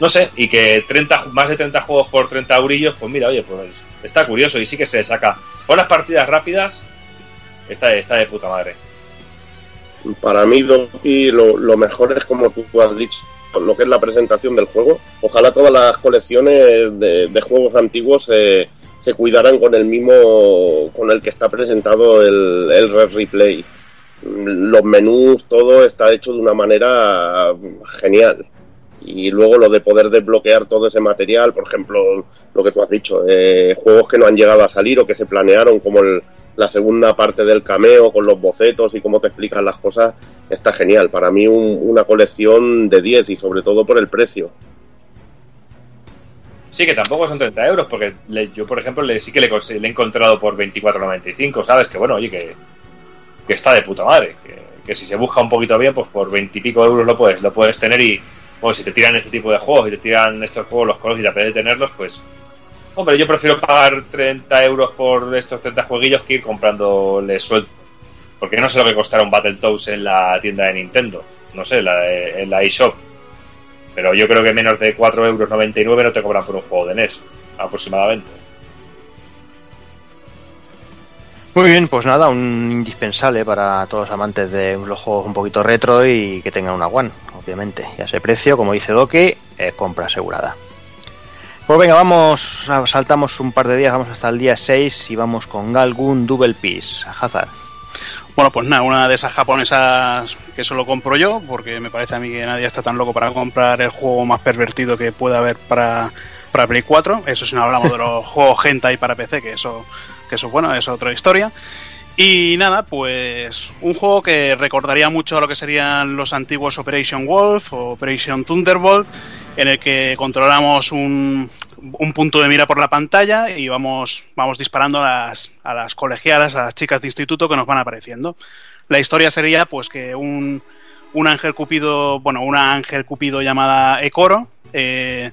No sé, y que 30, más de 30 juegos por 30 eurillos, pues mira, oye, pues está curioso y sí que se saca. Con las partidas rápidas, está, está de puta madre. Para mí, Doki, lo, lo mejor es como tú has dicho, lo que es la presentación del juego. Ojalá todas las colecciones de, juegos antiguos se, se cuidaran con el mismo, con el que está presentado el, el Red Replay. Los menús, todo está hecho de una manera genial. Y luego lo de poder desbloquear todo ese material, por ejemplo, lo que tú has dicho, eh, juegos que no han llegado a salir o que se planearon, como el, la segunda parte del cameo con los bocetos y cómo te explican las cosas, está genial. Para mí un- una colección de 10 y sobre todo por el precio. Sí, que tampoco son 30 euros, porque le- yo, por ejemplo, le, sí que le, he encontrado por 24,95, ¿sabes? Que bueno, oye, que, que está de puta madre. Que, que si se busca un poquito bien, pues por 20 y pico euros lo puedes, lo puedes tener y, bueno, si te tiran este tipo de juegos y te tiran estos juegos, los colos y te apetece tenerlos, pues, hombre, yo prefiero pagar 30 euros por estos 30 jueguillos que ir comprándole suelto. Porque no sé lo que costará un Battletoads en la tienda de Nintendo. No sé, la, en la eShop. Pero yo creo que menos de 4,99 euros no te cobran por un juego de NES, aproximadamente. Muy bien, pues nada, un indispensable para todos los amantes de los juegos un poquito retro y que tengan una One, obviamente. Y a ese precio, como dice Doki, compra asegurada. Pues venga, vamos, saltamos un par de días, vamos hasta el día 6 y vamos con Galgun Double Peace. Hazard. Bueno, pues nada, una de esas japonesas que solo compro yo, porque me parece a mí que nadie está tan loco para comprar el juego más pervertido que pueda haber para, para Play 4. Eso si no hablamos de los <laughs> juegos hentai para PC, que eso, que eso bueno, es otra historia. Y nada, pues un juego que recordaría mucho a lo que serían los antiguos Operation Wolf o Operation Thunderbolt, en el que controlamos un, un punto de mira por la pantalla y vamos, vamos disparando a las, a las colegialas, a las chicas de instituto que nos van apareciendo. La historia sería pues que un, un ángel cupido, bueno, una ángel cupido llamada Ekoro, eh,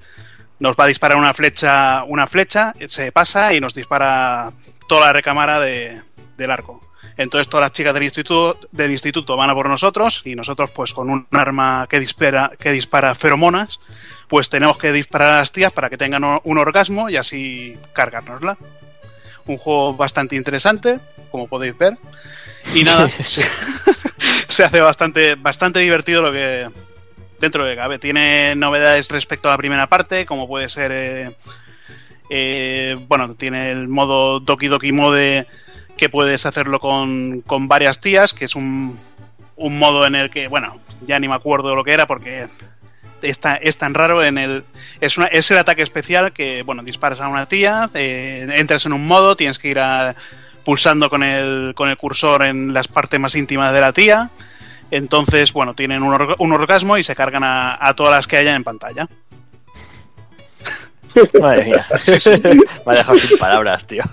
nos va a disparar una flecha, una flecha, se pasa y nos dispara toda la recámara de, del arco. Entonces todas las chicas del instituto, del instituto van a por nosotros y nosotros pues con un arma que dispara, que dispara feromonas, pues tenemos que disparar a las tías para que tengan un orgasmo y así cargárnosla. Un juego bastante interesante, como podéis ver. Y nada, <laughs> se, <laughs> se hace bastante, bastante divertido lo que dentro de cabe. Tiene novedades respecto a la primera parte, como puede ser eh, eh, bueno, tiene el modo Doki Doki Mode que puedes hacerlo con, con varias tías, que es un, un modo en el que, bueno, ya ni me acuerdo lo que era porque está, es tan raro en el... Es, una, es el ataque especial que, bueno, disparas a una tía, eh, entras en un modo, tienes que ir a- pulsando con el, con el cursor en las partes más íntimas de la tía. Entonces, bueno, tienen un, orga- un orgasmo y se cargan a, a todas las que hayan en pantalla. Madre mía. <laughs> Me ha dejado sin palabras, tío.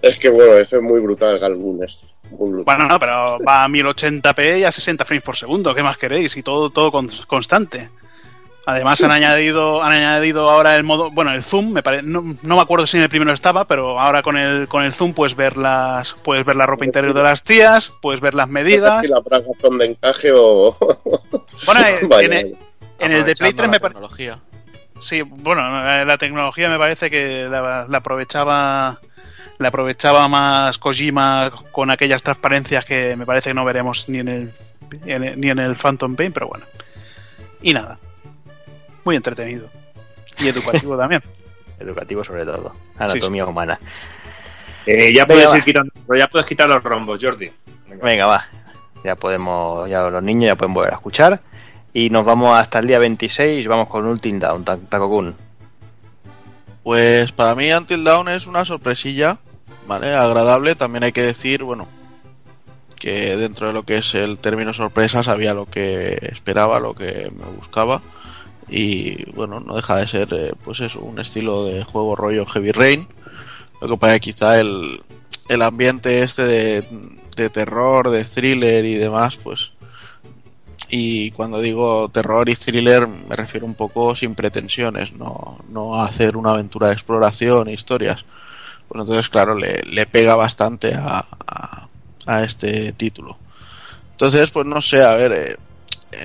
Es que bueno, eso es muy brutal, Galgun. Es muy brutal. Bueno, no, pero va a 1080p y a 60 frames por segundo. ¿Qué más queréis? Y todo, todo con- constante. Además han añadido, han añadido ahora el modo, bueno, el zoom, me pare- no, no me acuerdo si en el primero estaba, pero ahora con el con el zoom puedes ver las, puedes ver la ropa interior de las tías, puedes ver las medidas. Si las bragas son de encaje o. Bueno, <laughs> eh, Vaya, en, el, en el de Play 3 Aprovechando me parece tecnología. Sí, bueno, eh, la tecnología me parece que la, la aprovechaba la aprovechaba más Kojima con aquellas transparencias que me parece que no veremos ni en el, en el- ni en el Phantom Pain, pero bueno. Y nada. Muy entretenido. Y educativo <laughs> también. Educativo sobre todo. Anatomía humana. Eh, ya puedes ir quitando, ya puedes quitar los rombos, Jordi. Venga. Venga, va. Ya podemos, ya los niños ya pueden volver a escuchar. Y nos vamos hasta el día 26, vamos con Ultim Down, Ta- Takokun. Pues para mí Until Dawn es una sorpresilla, ¿vale? Agradable. También hay que decir, bueno, que dentro de lo que es el término sorpresa sabía lo que esperaba, lo que me buscaba. Y bueno, no deja de ser, eh, pues eso, un estilo de juego rollo Heavy Rain. Lo que pasa es quizá el, el ambiente este de, de terror, de thriller y demás, pues y cuando digo terror y thriller me refiero un poco sin pretensiones, no, no a hacer una aventura de exploración e historias. Pues entonces, claro, le, le pega bastante a, a, este título. Entonces, pues no sé, a ver, eh,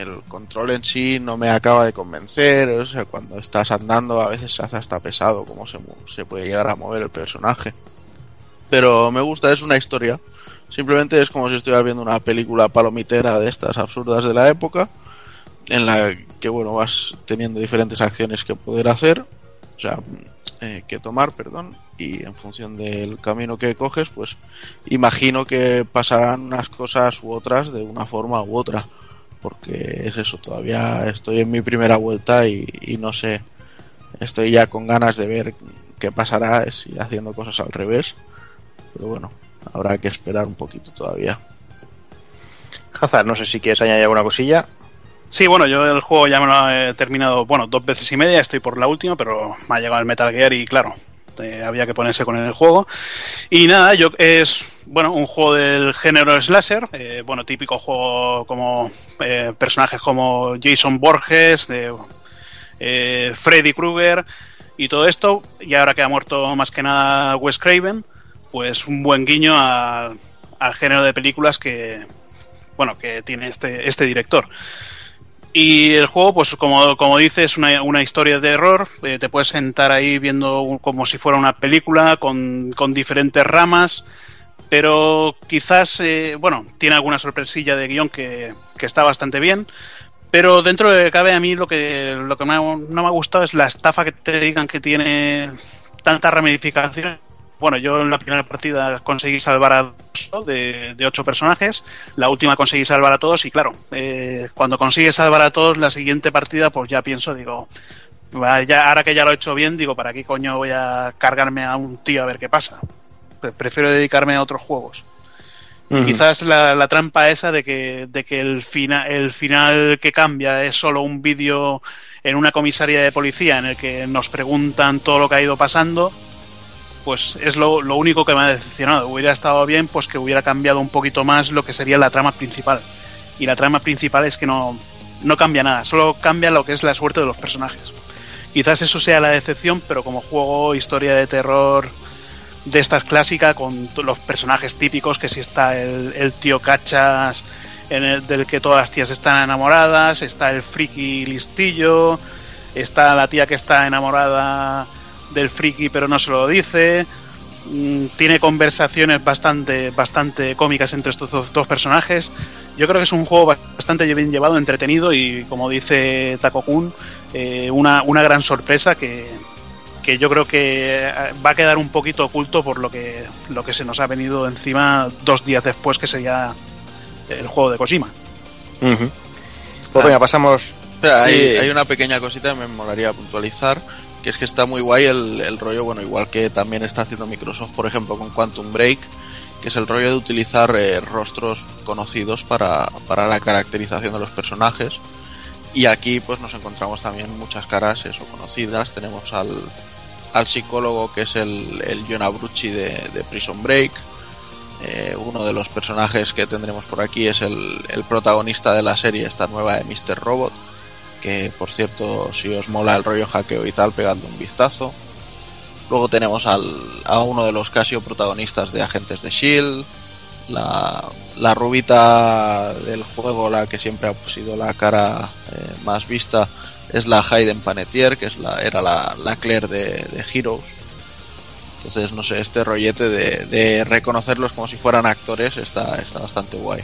el control en sí no me acaba de convencer, o sea, cuando estás andando a veces se hace hasta pesado cómo se, se puede llegar a mover el personaje. Pero me gusta, es una historia. Simplemente es como si estuviera viendo una película palomitera de estas absurdas de la época, en la que bueno vas teniendo diferentes acciones que poder hacer, o sea, eh, que tomar, perdón, y en función del camino que coges, pues imagino que pasarán unas cosas u otras de una forma u otra, porque es eso, todavía estoy en mi primera vuelta y, y no sé, estoy ya con ganas de ver qué pasará si haciendo cosas al revés, pero bueno, habrá que esperar un poquito todavía. Hazard, no sé si quieres añadir alguna cosilla. Sí, bueno, yo el juego ya me lo he terminado, bueno, dos veces y media, estoy por la última, pero me ha llegado el Metal Gear y claro, eh, había que ponerse con el juego. Y nada, yo es, bueno, un juego del género slasher, eh, bueno, típico juego como eh, personajes como Jason Borges, eh, eh, Freddy Krueger y todo esto, y ahora que ha muerto más que nada Wes Craven, pues un buen guiño a- al género de películas que, bueno, que tiene este, este director. Y el juego, pues como, como dice, es una, una historia de terror. eh, te puedes sentar ahí viendo como si fuera una película con, con diferentes ramas. Pero quizás, eh, bueno, tiene alguna sorpresilla de guion que, que está bastante bien. Pero dentro de cabe, a mí lo que, lo que me ha- no me ha gustado es la estafa que te digan que tiene tantas ramificaciones bueno, yo en la primera partida conseguí salvar a dos de, de ocho personajes, la última conseguí salvar a todos y claro, eh, cuando consigues salvar a todos, la siguiente partida pues ya pienso, digo, va, ya, ahora que ya lo he hecho bien, digo, ¿para qué coño voy a cargarme a un tío a ver qué pasa? Pre- Prefiero dedicarme a otros juegos. Quizás la, la trampa esa de que, de que el, fina, el final que cambia es solo un vídeo en una comisaría de policía en el que nos preguntan todo lo que ha ido pasando, pues es lo, lo único que me ha decepcionado. Hubiera estado bien pues que hubiera cambiado un poquito más lo que sería la trama principal. Y la trama principal es que no, no cambia nada, solo cambia lo que es la suerte de los personajes. Quizás eso sea la decepción, pero como juego, historia de terror de estas clásicas, con los personajes típicos, que si está el, tío cachas del que todas las tías están enamoradas, está el friki listillo, está la tía que está enamorada del friki pero no se lo dice, mm, tiene conversaciones bastante, bastante cómicas entre estos dos, dos personajes. Yo creo que es un juego bastante bien llevado, entretenido y como dice Taco Kun, eh, una, una gran sorpresa que, que yo creo que eh, va a quedar un poquito oculto por lo que, lo que se nos ha venido encima dos días después que sería el juego de Kojima. Ujú. Pues venga, pasamos. Espera, hay, hay una pequeña cosita que me molaría puntualizar, que es que está muy guay el, el rollo, bueno, igual que también está haciendo Microsoft, por ejemplo, con Quantum Break, que es el rollo de utilizar eh, rostros conocidos para, para la caracterización de los personajes. Y aquí pues nos encontramos también muchas caras eso, conocidas. Tenemos al, al psicólogo que es el, el John Abrucci de, de Prison Break. Eh, uno de los personajes que tendremos por aquí es el, el protagonista de la serie, esta nueva de Mr. Robot que por cierto si os mola el rollo hackeo y tal pegadle un vistazo luego tenemos al, a uno de los Casio protagonistas de Agentes de Shield la, la rubita del juego la que siempre ha sido la cara eh, más vista es la Hayden Panettiere que es la, era la, la Claire de, de Heroes entonces no sé este rollete de, de reconocerlos como si fueran actores está, está bastante guay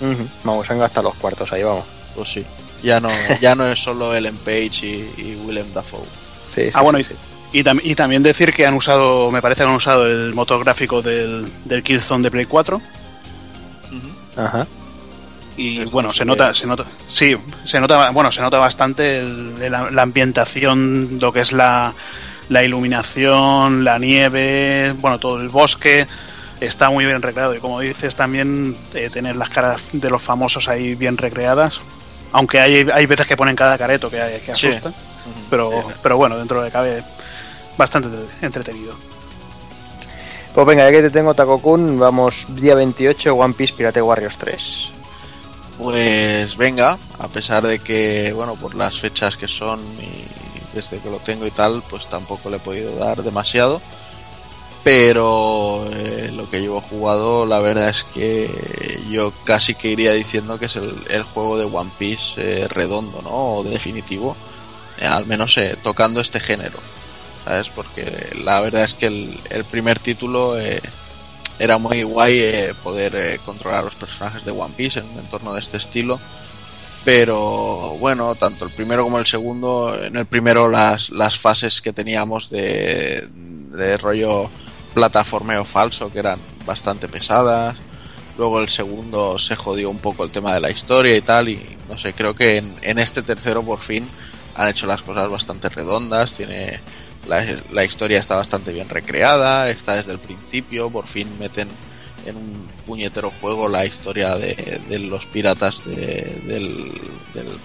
Ujú. Vamos, han gastado los cuartos ahí, vamos. pues sí ya no, <laughs> ya no es solo Ellen Page y, y Willem Dafoe. Sí, sí, Ah, bueno, sí, y- sí. Y, tam- y también decir que han usado, me parece que han usado el motor gráfico del, del Killzone de Play 4 Ajá. y Esto bueno, se nota, se nota, sí, se nota, bueno, se nota bastante el- el- la ambientación, lo que es la, la iluminación, la nieve, bueno, todo el bosque. Está muy bien recreado y como dices también eh, tener las caras de los famosos ahí bien recreadas, aunque hay, hay veces que ponen cada careto que, que asusta, pero, sí. pero bueno, dentro de cabe bastante entretenido. Pues venga, ya que te tengo Takokun, vamos día 28, One Piece Pirate Warriors 3. Pues venga, a pesar de que, bueno, por las fechas que son y desde que lo tengo y tal, pues tampoco le he podido dar demasiado. Pero eh, lo que llevo jugado, la verdad es que yo casi que iría diciendo que es el, juego de One Piece eh, redondo, ¿no? O definitivo. Eh, al menos tocando este género. ¿Sabes? Porque la verdad es que el, primer título era muy guay poder controlar a los personajes de One Piece en un entorno de este estilo. Pero bueno, tanto el primero como el segundo, en el primero las, las fases que teníamos de rollo plataformeo falso, que eran bastante pesadas. Luego el segundo se jodió un poco el tema de la historia y tal. Y no sé, creo que en, en este tercero por fin han hecho las cosas bastante redondas. Tiene la, la historia está bastante bien recreada, está desde el principio, por fin meten en un puñetero juego la historia de, los piratas de- del, del.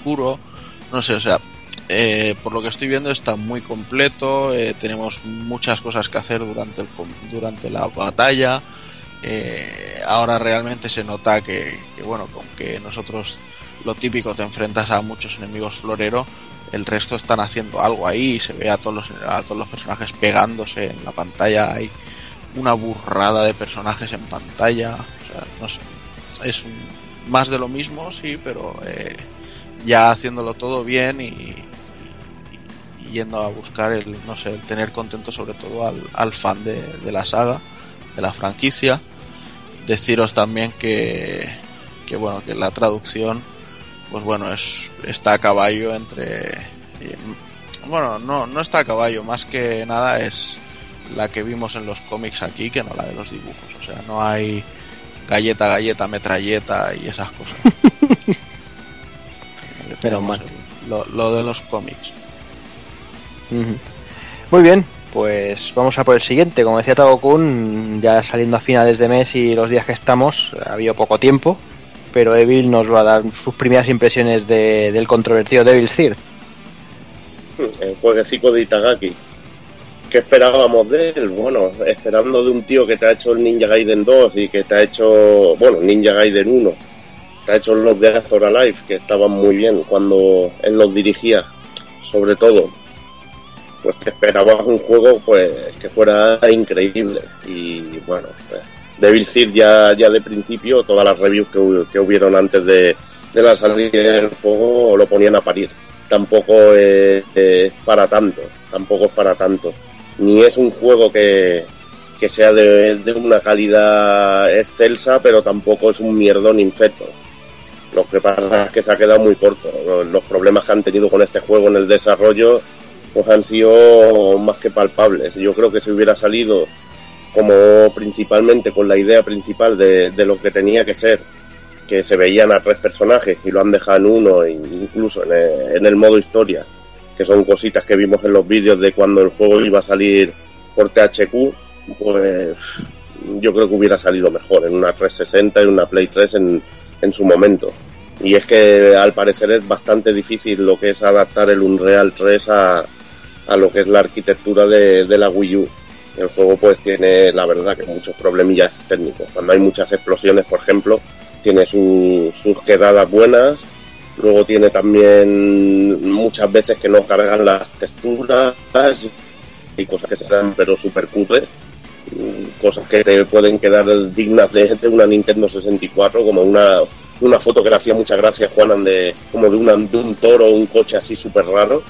No sé, o sea, eh, por lo que estoy viendo está muy completo, eh, tenemos muchas cosas que hacer durante, el, durante la batalla. Eh, ahora realmente se nota que, bueno, con que nosotros lo típico te enfrentas a muchos enemigos florero, el resto están haciendo algo ahí, se ve a todos los, a todos los personajes pegándose en la pantalla, hay una burrada de personajes en pantalla, o sea, no sé, es un- más de lo mismo, sí, pero ya haciéndolo todo bien y yendo a buscar el, no sé, el tener contento sobre todo al, al fan de, de la saga, de la franquicia. Deciros también que, que bueno, que la traducción, pues bueno, es, está a caballo entre, eh, bueno, no, no está a caballo, más que nada es, la que vimos en los cómics aquí que no la de los dibujos. O sea, no hay galleta, galleta, metralleta y esas cosas. <laughs> Pero Tenemos mal. Lo, lo de los cómics. Muy bien, pues vamos a por el siguiente. Como decía Tago Kun, ya saliendo a finales de mes y los días que estamos, ha habido poco tiempo, pero Evil nos va a dar sus primeras impresiones de- del controvertido Devil Third. el jueguecito de Itagaki. ¿Qué esperábamos de él? Bueno, esperando de un tío que te ha hecho el Ninja Gaiden 2 y que te ha hecho, bueno, Ninja Gaiden 1, te ha hecho los de Azor Alive, que estaban muy bien cuando él los dirigía, sobre todo. Pues te esperabas un juego pues que fuera increíble. Y bueno, pues, Devil Third ya, ya de principio, todas las reviews que, hu- que hubieron antes de, de la salida del juego lo ponían a parir tampoco es, para tanto, tampoco es para tanto. Ni es un juego que, que sea de, de una calidad excelsa, pero tampoco es un mierdón infecto. Lo que pasa es que se ha quedado muy corto. Los problemas que han tenido con este juego en el desarrollo pues han sido más que palpables. Yo creo que si hubiera salido como principalmente con la idea principal de, de lo que tenía que ser, que se veían a tres personajes y lo han dejado en uno, e incluso en el, en el modo historia, que son cositas que vimos en los vídeos de cuando el juego iba a salir por THQ, pues yo creo que hubiera salido mejor en una 360 y una Play 3 en, en su momento. Y es que al parecer es bastante difícil lo que es adaptar el Unreal 3 a, a lo que es la arquitectura de, de la Wii U. El juego pues tiene la verdad que muchos problemillas técnicos. Cuando hay muchas explosiones, por ejemplo, tiene su- sus quedadas buenas, luego tiene también muchas veces que no cargan las texturas y cosas que se dan pero super cutres, mm, cosas que te pueden quedar dignas de, una Nintendo 64, como una, una foto que le hacía mucha gracia a Juanan de como de, una, de un toro un coche así súper raro,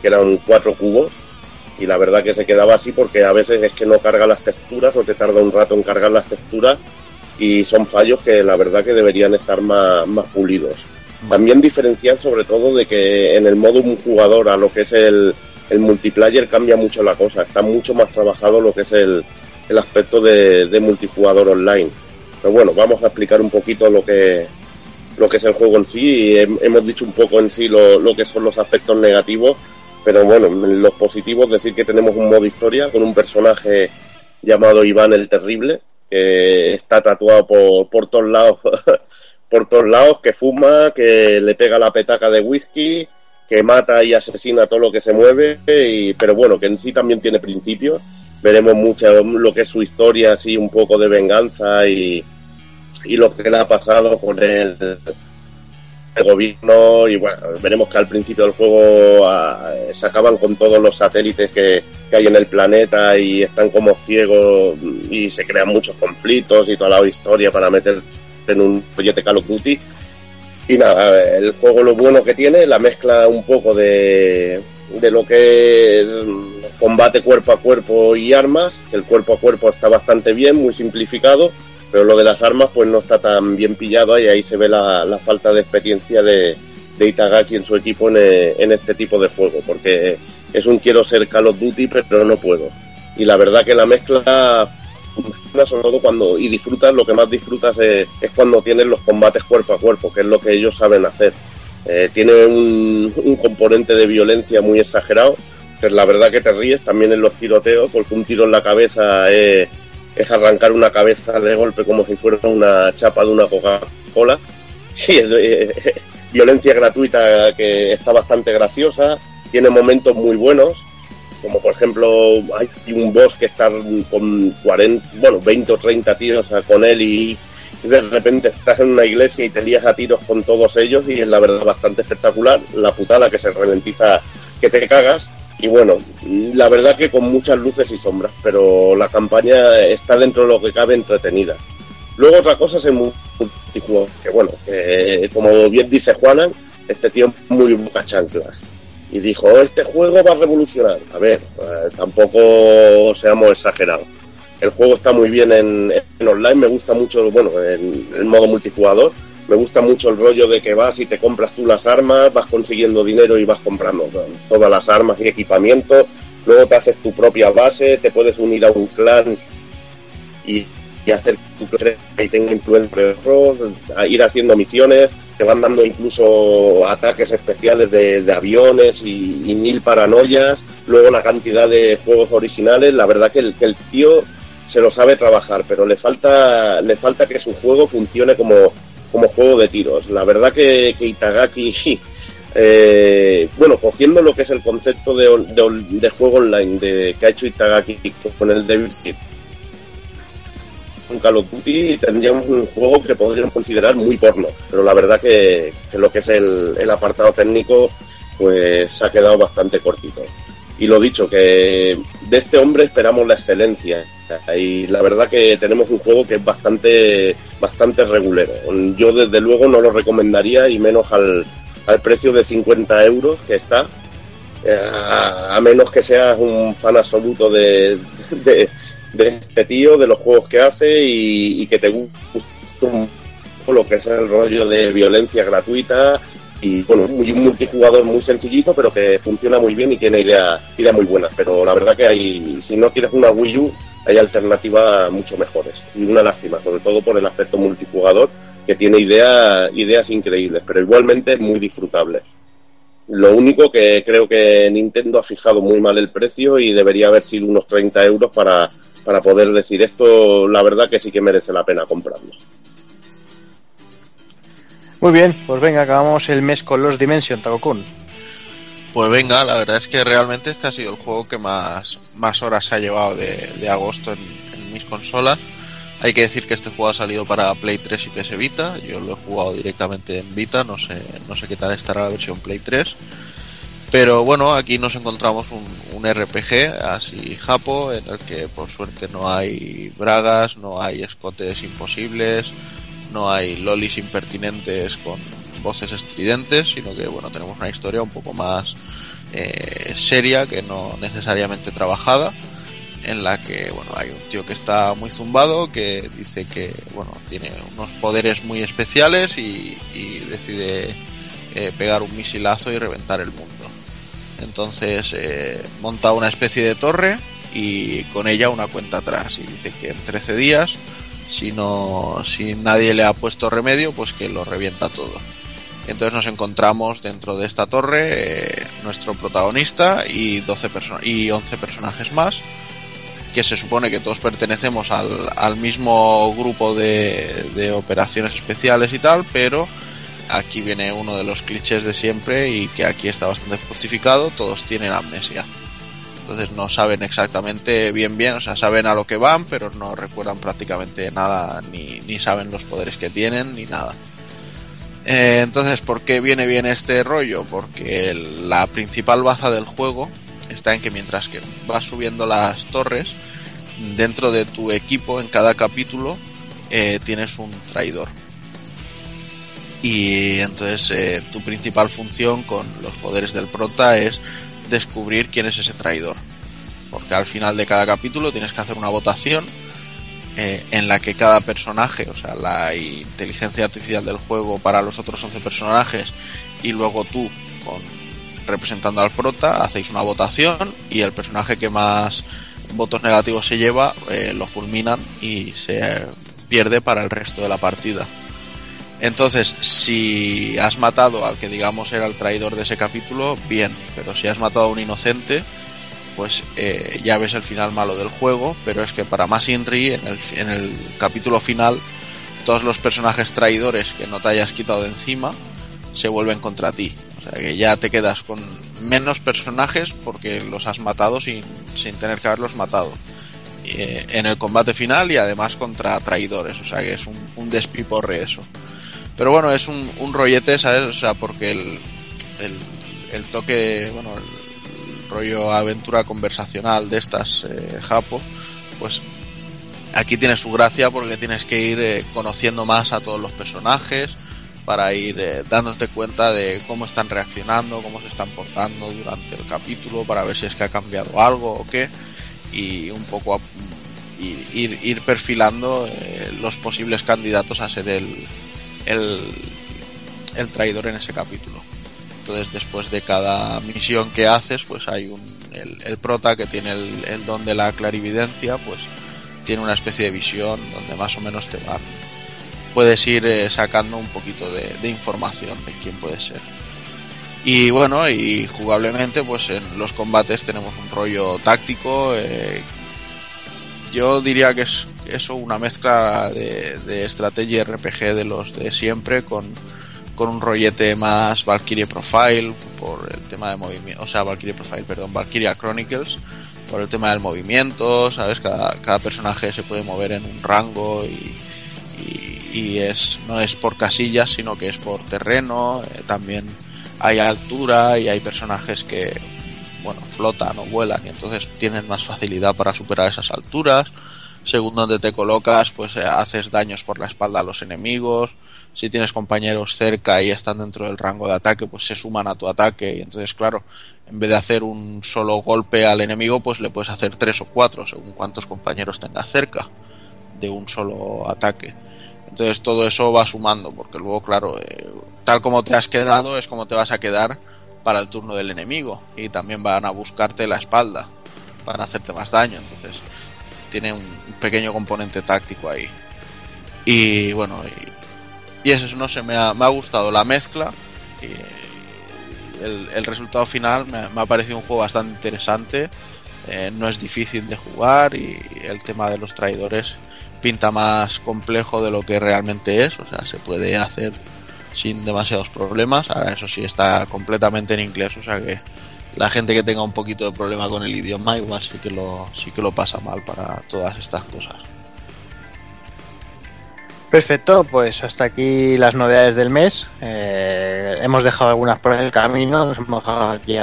que eran cuatro cubos, y la verdad que se quedaba así porque a veces es que no carga las texturas o te tarda un rato en cargar las texturas y son fallos que la verdad que deberían estar más, más pulidos. También diferenciar sobre todo de que en el modo un jugador a lo que es el, el multiplayer cambia mucho la cosa, está mucho más trabajado lo que es el, el aspecto de, de multijugador online. Pero bueno, vamos a explicar un poquito lo que, lo que es el juego en sí. y hem- hemos dicho un poco en sí lo, lo que son los aspectos negativos, pero bueno, en los positivos decir que tenemos un modo historia con un personaje llamado Iván el Terrible, que está tatuado por, por todos lados, <laughs> por todos lados, que fuma, que le pega la petaca de whisky, que mata y asesina todo lo que se mueve, y, pero bueno, que en sí también tiene principios. Veremos mucho lo que es su historia, así un poco de venganza y, y lo que le ha pasado con el, el gobierno y bueno, veremos que al principio del juego ah, se acaban con todos los satélites que, que hay en el planeta y están como ciegos y se crean muchos conflictos y toda la historia para meterte en un proyecto Call of Duty. Y nada, el juego lo bueno que tiene, la mezcla un poco de, de lo que es combate cuerpo a cuerpo y armas, el cuerpo a cuerpo está bastante bien, muy simplificado, pero lo de las armas pues no está tan bien pillado y ahí se ve la, la falta de experiencia de, de Itagaki en su equipo en, este tipo de juego, porque es un quiero ser Call of Duty pero no puedo. Y la verdad que la mezcla funciona sobre todo cuando, y disfrutas, lo que más disfrutas es, cuando tienes los combates cuerpo a cuerpo, que es lo que ellos saben hacer. Eh, tiene un, componente de violencia muy exagerado, la verdad que te ríes también en los tiroteos, porque un tiro en la cabeza es, es arrancar una cabeza de golpe como si fuera una chapa de una Coca-Cola. <laughs> Sí, es <laughs> violencia gratuita que está bastante graciosa, tiene momentos muy buenos, como por ejemplo hay un boss que está con 40, bueno, 20 o 30 tiros con él y de repente estás en una iglesia y te lías a tiros con todos ellos y es la verdad bastante espectacular, la putada que se ralentiza que te cagas y bueno, la verdad que con muchas luces y sombras, pero la campaña está dentro de lo que cabe entretenida. Luego otra cosa es el multijugador, que bueno, como bien dice Juanan, este tío es muy boca chancla. Y dijo, "Oh, este juego va a revolucionar. A ver, eh, tampoco seamos exagerados. El juego está muy bien en, en online, me gusta mucho, bueno, en el modo multijugador, me gusta mucho el rollo de que vas y te compras tú las armas, vas consiguiendo dinero y vas comprando todas las armas y equipamiento. luego te haces tu propia base, te puedes unir a un clan y, y hacer tu clan que tenga influencia, a ir haciendo misiones, te van dando incluso ataques especiales de, aviones y, y mil paranoias, luego una cantidad de juegos originales, la verdad que el, que el tío se lo sabe trabajar, pero le falta, le falta que su juego funcione como, como juego de tiros. La verdad que, que Itagaki, <laughs> eh, bueno, cogiendo lo que es el concepto de, de, juego online de, que ha hecho Itagaki con el Devil Seed, un Call of Duty tendríamos un juego que podríamos considerar muy porno, pero la verdad que, lo que es el, el apartado técnico pues ha quedado bastante cortito. Y lo dicho, que de este hombre esperamos la excelencia. Y la verdad que tenemos un juego que es bastante, bastante regulero. Yo desde luego no lo recomendaría y menos al, al precio de 50 euros que está. Eh, a, menos que seas un fan absoluto de, de, este tío, de los juegos que hace y, que te guste un lo que es el rollo de violencia gratuita, y bueno, un multijugador muy sencillito, pero que funciona muy bien y tiene ideas idea muy buenas. Pero la verdad que hay, si no tienes una Wii U, hay alternativas mucho mejores. Y una lástima, sobre todo por el aspecto multijugador, que tiene idea, ideas increíbles, pero igualmente muy disfrutable. Lo único que creo que Nintendo ha fijado muy mal el precio y debería haber sido unos 30 euros para, para poder decir esto, la verdad que sí que merece la pena comprarlo. Muy bien, pues venga, acabamos el mes con los Dimension, Takokun. Pues venga, la verdad es que realmente este ha sido el juego que más, más horas ha llevado de, agosto en, en, mis consolas. Hay que decir que este juego ha salido para Play 3 y PS Vita. Yo lo he jugado directamente en Vita, no sé, no sé qué tal estará la versión Play 3. Pero bueno, aquí nos encontramos un, un RPG así japo, en el que por suerte no hay bragas, no hay escotes imposibles, no hay lolis impertinentes con voces estridentes, sino que bueno, tenemos una historia un poco más eh, seria que no necesariamente trabajada, en la que bueno, hay un tío que está muy zumbado, que dice que bueno, tiene unos poderes muy especiales y, decide eh, pegar un misilazo y reventar el mundo. Entonces eh, monta una especie de torre y con ella una cuenta atrás y dice que en 13 días si no si nadie le ha puesto remedio pues que lo revienta todo. Entonces nos encontramos dentro de esta torre eh, nuestro protagonista y 12 y 11 personajes más que se supone que todos pertenecemos al, al mismo grupo de, de, operaciones especiales y tal pero aquí viene uno de los clichés de siempre y que aquí está bastante justificado todos tienen amnesia entonces no saben exactamente bien bien, o sea, saben a lo que van, pero no recuerdan prácticamente nada, ni, ni saben los poderes que tienen, ni nada. Eh, entonces, ¿por qué viene bien este rollo? Porque la principal baza del juego está en que mientras que vas subiendo las torres, dentro de tu equipo, en cada capítulo, eh, tienes un traidor. Y entonces eh, tu principal función con los poderes del prota es descubrir quién es ese traidor. Porque al final de cada capítulo tienes que hacer una votación eh, en la que cada personaje, o sea, la inteligencia artificial del juego para los otros 11 personajes y luego tú con representando al prota, hacéis una votación y el personaje que más votos negativos se lleva eh, lo fulminan y se pierde para el resto de la partida. Entonces, si has matado al que digamos era el traidor de ese capítulo, bien, pero si has matado a un inocente, pues eh, ya ves el final malo del juego, pero es que para más Inri, en el, en el capítulo final, todos los personajes traidores que no te hayas quitado de encima se vuelven contra ti. O sea que ya te quedas con menos personajes porque los has matado sin, sin tener que haberlos matado. Eh, en el combate final y además contra traidores, o sea que es un, un despiporre eso. Pero bueno, es un, un rollete, ¿sabes? O sea, porque el, el, toque, bueno, el, rollo aventura conversacional de estas eh, Japo, pues aquí tiene su gracia porque tienes que ir eh, conociendo más a todos los personajes para ir eh, dándote cuenta de cómo están reaccionando, cómo se están portando durante el capítulo, para ver si es que ha cambiado algo o qué, y un poco a, ir, ir, ir perfilando eh, los posibles candidatos a ser el, el, el traidor en ese capítulo. Entonces después de cada misión que haces pues hay un el, el prota que tiene el, el don de la clarividencia, pues tiene una especie de visión donde más o menos te va puedes ir eh, sacando un poquito de, información de quién puede ser. Y bueno, y jugablemente, pues en los combates tenemos un rollo táctico. eh, yo diría que es eso una mezcla de, de estrategia RPG de los de siempre con, con un rollete más Valkyrie Profile por el tema de movimiento, o sea, Valkyrie Profile, perdón, Valkyria Chronicles por el tema del movimiento, ¿sabes? Cada, cada personaje se puede mover en un rango y, y, es no es por casillas, sino que es por terreno, eh, también hay altura y hay personajes que bueno, flotan o vuelan y entonces tienen más facilidad para superar esas alturas. Según donde te colocas, pues eh, haces daños por la espalda a los enemigos. Si tienes compañeros cerca y están dentro del rango de ataque, pues se suman a tu ataque y entonces, claro, en vez de hacer un solo golpe al enemigo, pues le puedes hacer tres o cuatro, según cuántos compañeros tengas cerca de un solo ataque. Entonces todo eso va sumando, porque luego, claro, eh, tal como te has quedado es como te vas a quedar para el turno del enemigo y también van a buscarte la espalda para hacerte más daño. Entonces tiene un pequeño componente táctico ahí. Y bueno, y, y eso, no sé, me ha, me ha gustado la mezcla. El, resultado final me ha parecido un juego bastante interesante. eh, no es difícil de jugar y el tema de los traidores pinta más complejo de lo que realmente es. O sea, se puede hacer sin demasiados problemas. Ahora eso sí está completamente en inglés, o sea que la gente que tenga un poquito de problema con el idioma igual sí que lo, sí que lo pasa mal para todas estas cosas. Perfecto, pues hasta aquí las novedades del mes. Eh, hemos dejado algunas por el camino, nos hemos dejado aquí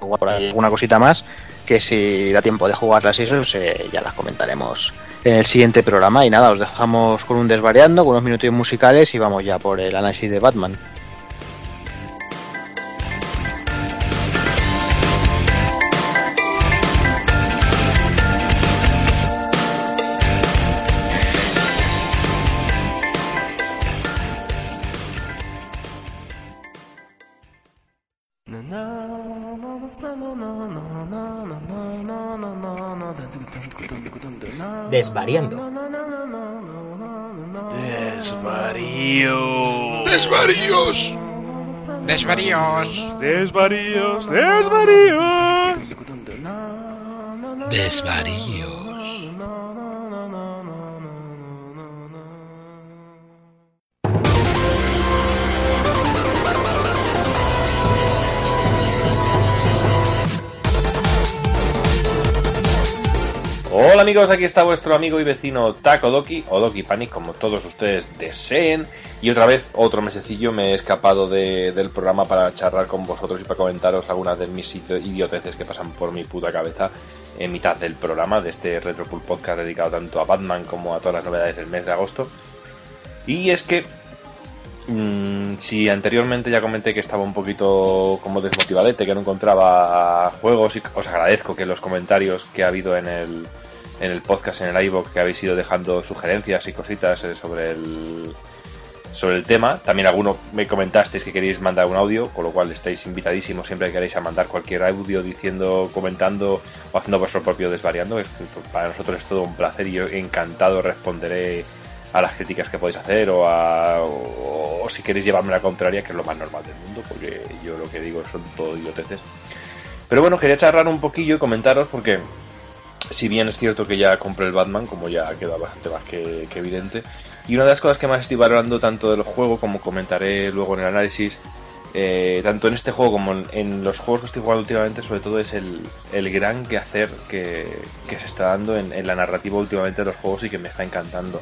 por alguna cosita más, que si da tiempo de jugarlas y eso, ya las comentaremos en el siguiente programa. Y nada, os dejamos con un desvariando, con unos minutos musicales y vamos ya por el análisis de Batman. Desvariando. Desvarío. Desvaríos. Desvaríos. Desvaríos. Desvaríos. Desvaríos. Hola amigos, aquí está vuestro amigo y vecino Taco Doki, o Doki Panic, como todos ustedes deseen. Y otra vez, otro mesecillo, me he escapado de- del programa para charlar con vosotros y para comentaros algunas de mis idio- idioteces que pasan por mi puta cabeza en mitad del programa de este Retropool Podcast dedicado tanto a Batman como a todas las novedades del mes de agosto. Y es que Mm, si anteriormente ya comenté que estaba un poquito como desmotivadete, que no encontraba juegos y os agradezco que los comentarios que ha habido en el, en el podcast, en el iVoox, que habéis ido dejando sugerencias y cositas eh, sobre el, sobre el tema. También alguno me comentasteis que queréis mandar un audio, con lo cual estáis invitadísimos siempre que queréis a mandar cualquier audio diciendo, comentando o haciendo vuestro propio desvariando. Es- para nosotros es todo un placer y yo encantado responderé a las críticas que podéis hacer o, a, o, o si queréis llevarme la contraria, que es lo más normal del mundo, porque yo lo que digo son todo idioteces. Pero bueno, quería charlar un poquillo y comentaros porque si bien es cierto que ya compré el Batman, como ya queda bastante más que, evidente, y una de las cosas que más estoy valorando tanto del juego, como comentaré luego en el análisis, eh, tanto en este juego como en, en los juegos que estoy jugando últimamente, sobre todo es el, el gran quehacer que, que se está dando en, en la narrativa últimamente de los juegos y que me está encantando.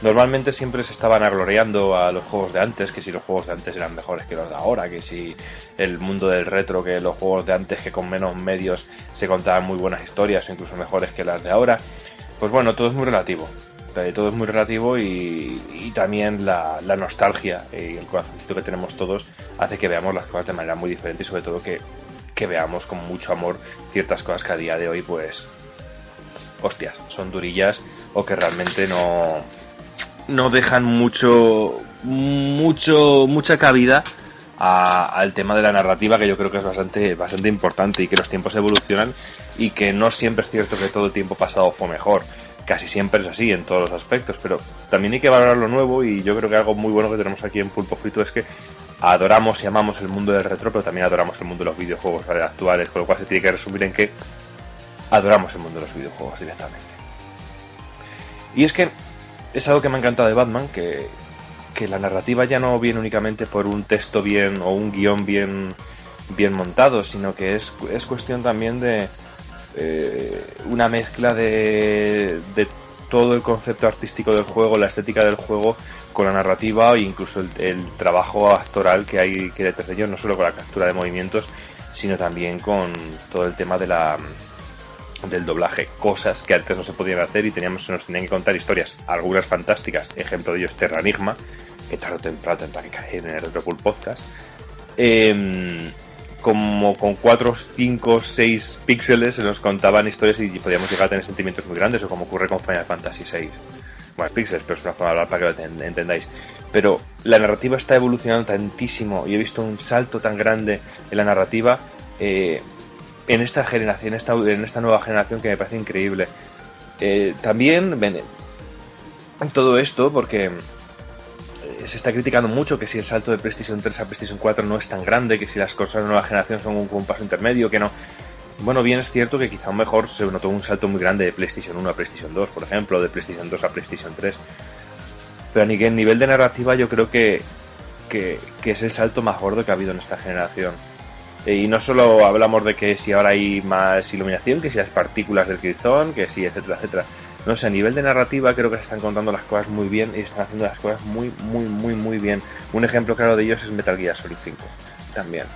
Normalmente siempre se estaban agloriando a los juegos de antes, que si los juegos de antes eran mejores que los de ahora, que si el mundo del retro, que los juegos de antes que con menos medios se contaban muy buenas historias o incluso mejores que las de ahora. Pues bueno, todo es muy relativo. Eh, Todo es muy relativo y, también la, la nostalgia y el corazoncito que tenemos todos hace que veamos las cosas de manera muy diferente y sobre todo que, que veamos con mucho amor ciertas cosas que a día de hoy pues hostias, son durillas o que realmente no, no dejan mucho, mucho, mucha cabida al tema de la narrativa, que yo creo que es bastante, bastante importante y que los tiempos evolucionan y que no siempre es cierto que todo el tiempo pasado fue mejor. Casi siempre es así en todos los aspectos, pero también hay que valorar lo nuevo y yo creo que algo muy bueno que tenemos aquí en Pulpo Frito es que adoramos y amamos el mundo del retro, pero también adoramos el mundo de los videojuegos ¿vale? actuales, con lo cual se tiene que resumir en que adoramos el mundo de los videojuegos directamente. Y es que es algo que me ha encantado de Batman, que, que la narrativa ya no viene únicamente por un texto bien o un guion bien, bien montado, sino que es, es cuestión también de eh, una mezcla de, de todo el concepto artístico del juego, la estética del juego, con la narrativa e incluso el, trabajo actoral que hay que detrás de ello, no solo con la captura de movimientos, sino también con todo el tema de la del doblaje, cosas que antes no se podían hacer y teníamos, se nos tenían que contar historias, algunas fantásticas, ejemplo de ello es Terra Enigma, que tarde o temprano tendrá que caer en el Retropul Podcast, Em, como con 4, 5, 6 píxeles se nos contaban historias y podíamos llegar a tener sentimientos muy grandes, o como ocurre con Final Fantasy VI. Bueno, píxeles, pero es una forma de hablar para que lo enten- entendáis. Pero la narrativa está evolucionando tantísimo y he visto un salto tan grande en la narrativa eh, en esta generación, esta, en esta nueva generación que me parece increíble. Eh, también todo esto porque eh, se está criticando mucho que si el salto de PlayStation 3 a PlayStation 4 no es tan grande, que si las cosas de nueva generación son un, un paso intermedio, que no. Bueno, bien es cierto que quizá mejor se notó un salto muy grande de PlayStation 1 a PlayStation 2, por ejemplo, de PlayStation 2 a PlayStation 3. Pero a nivel de narrativa yo creo que, que es el salto más gordo que ha habido en esta generación. Eh, Y no solo hablamos de que si ahora hay más iluminación, que si las partículas del cristal, que si, etcétera, etcétera. No sé, a nivel de narrativa creo que se están contando las cosas muy bien y están haciendo las cosas muy, muy, muy, muy bien. Un ejemplo claro de ellos es Metal Gear Solid 5, también.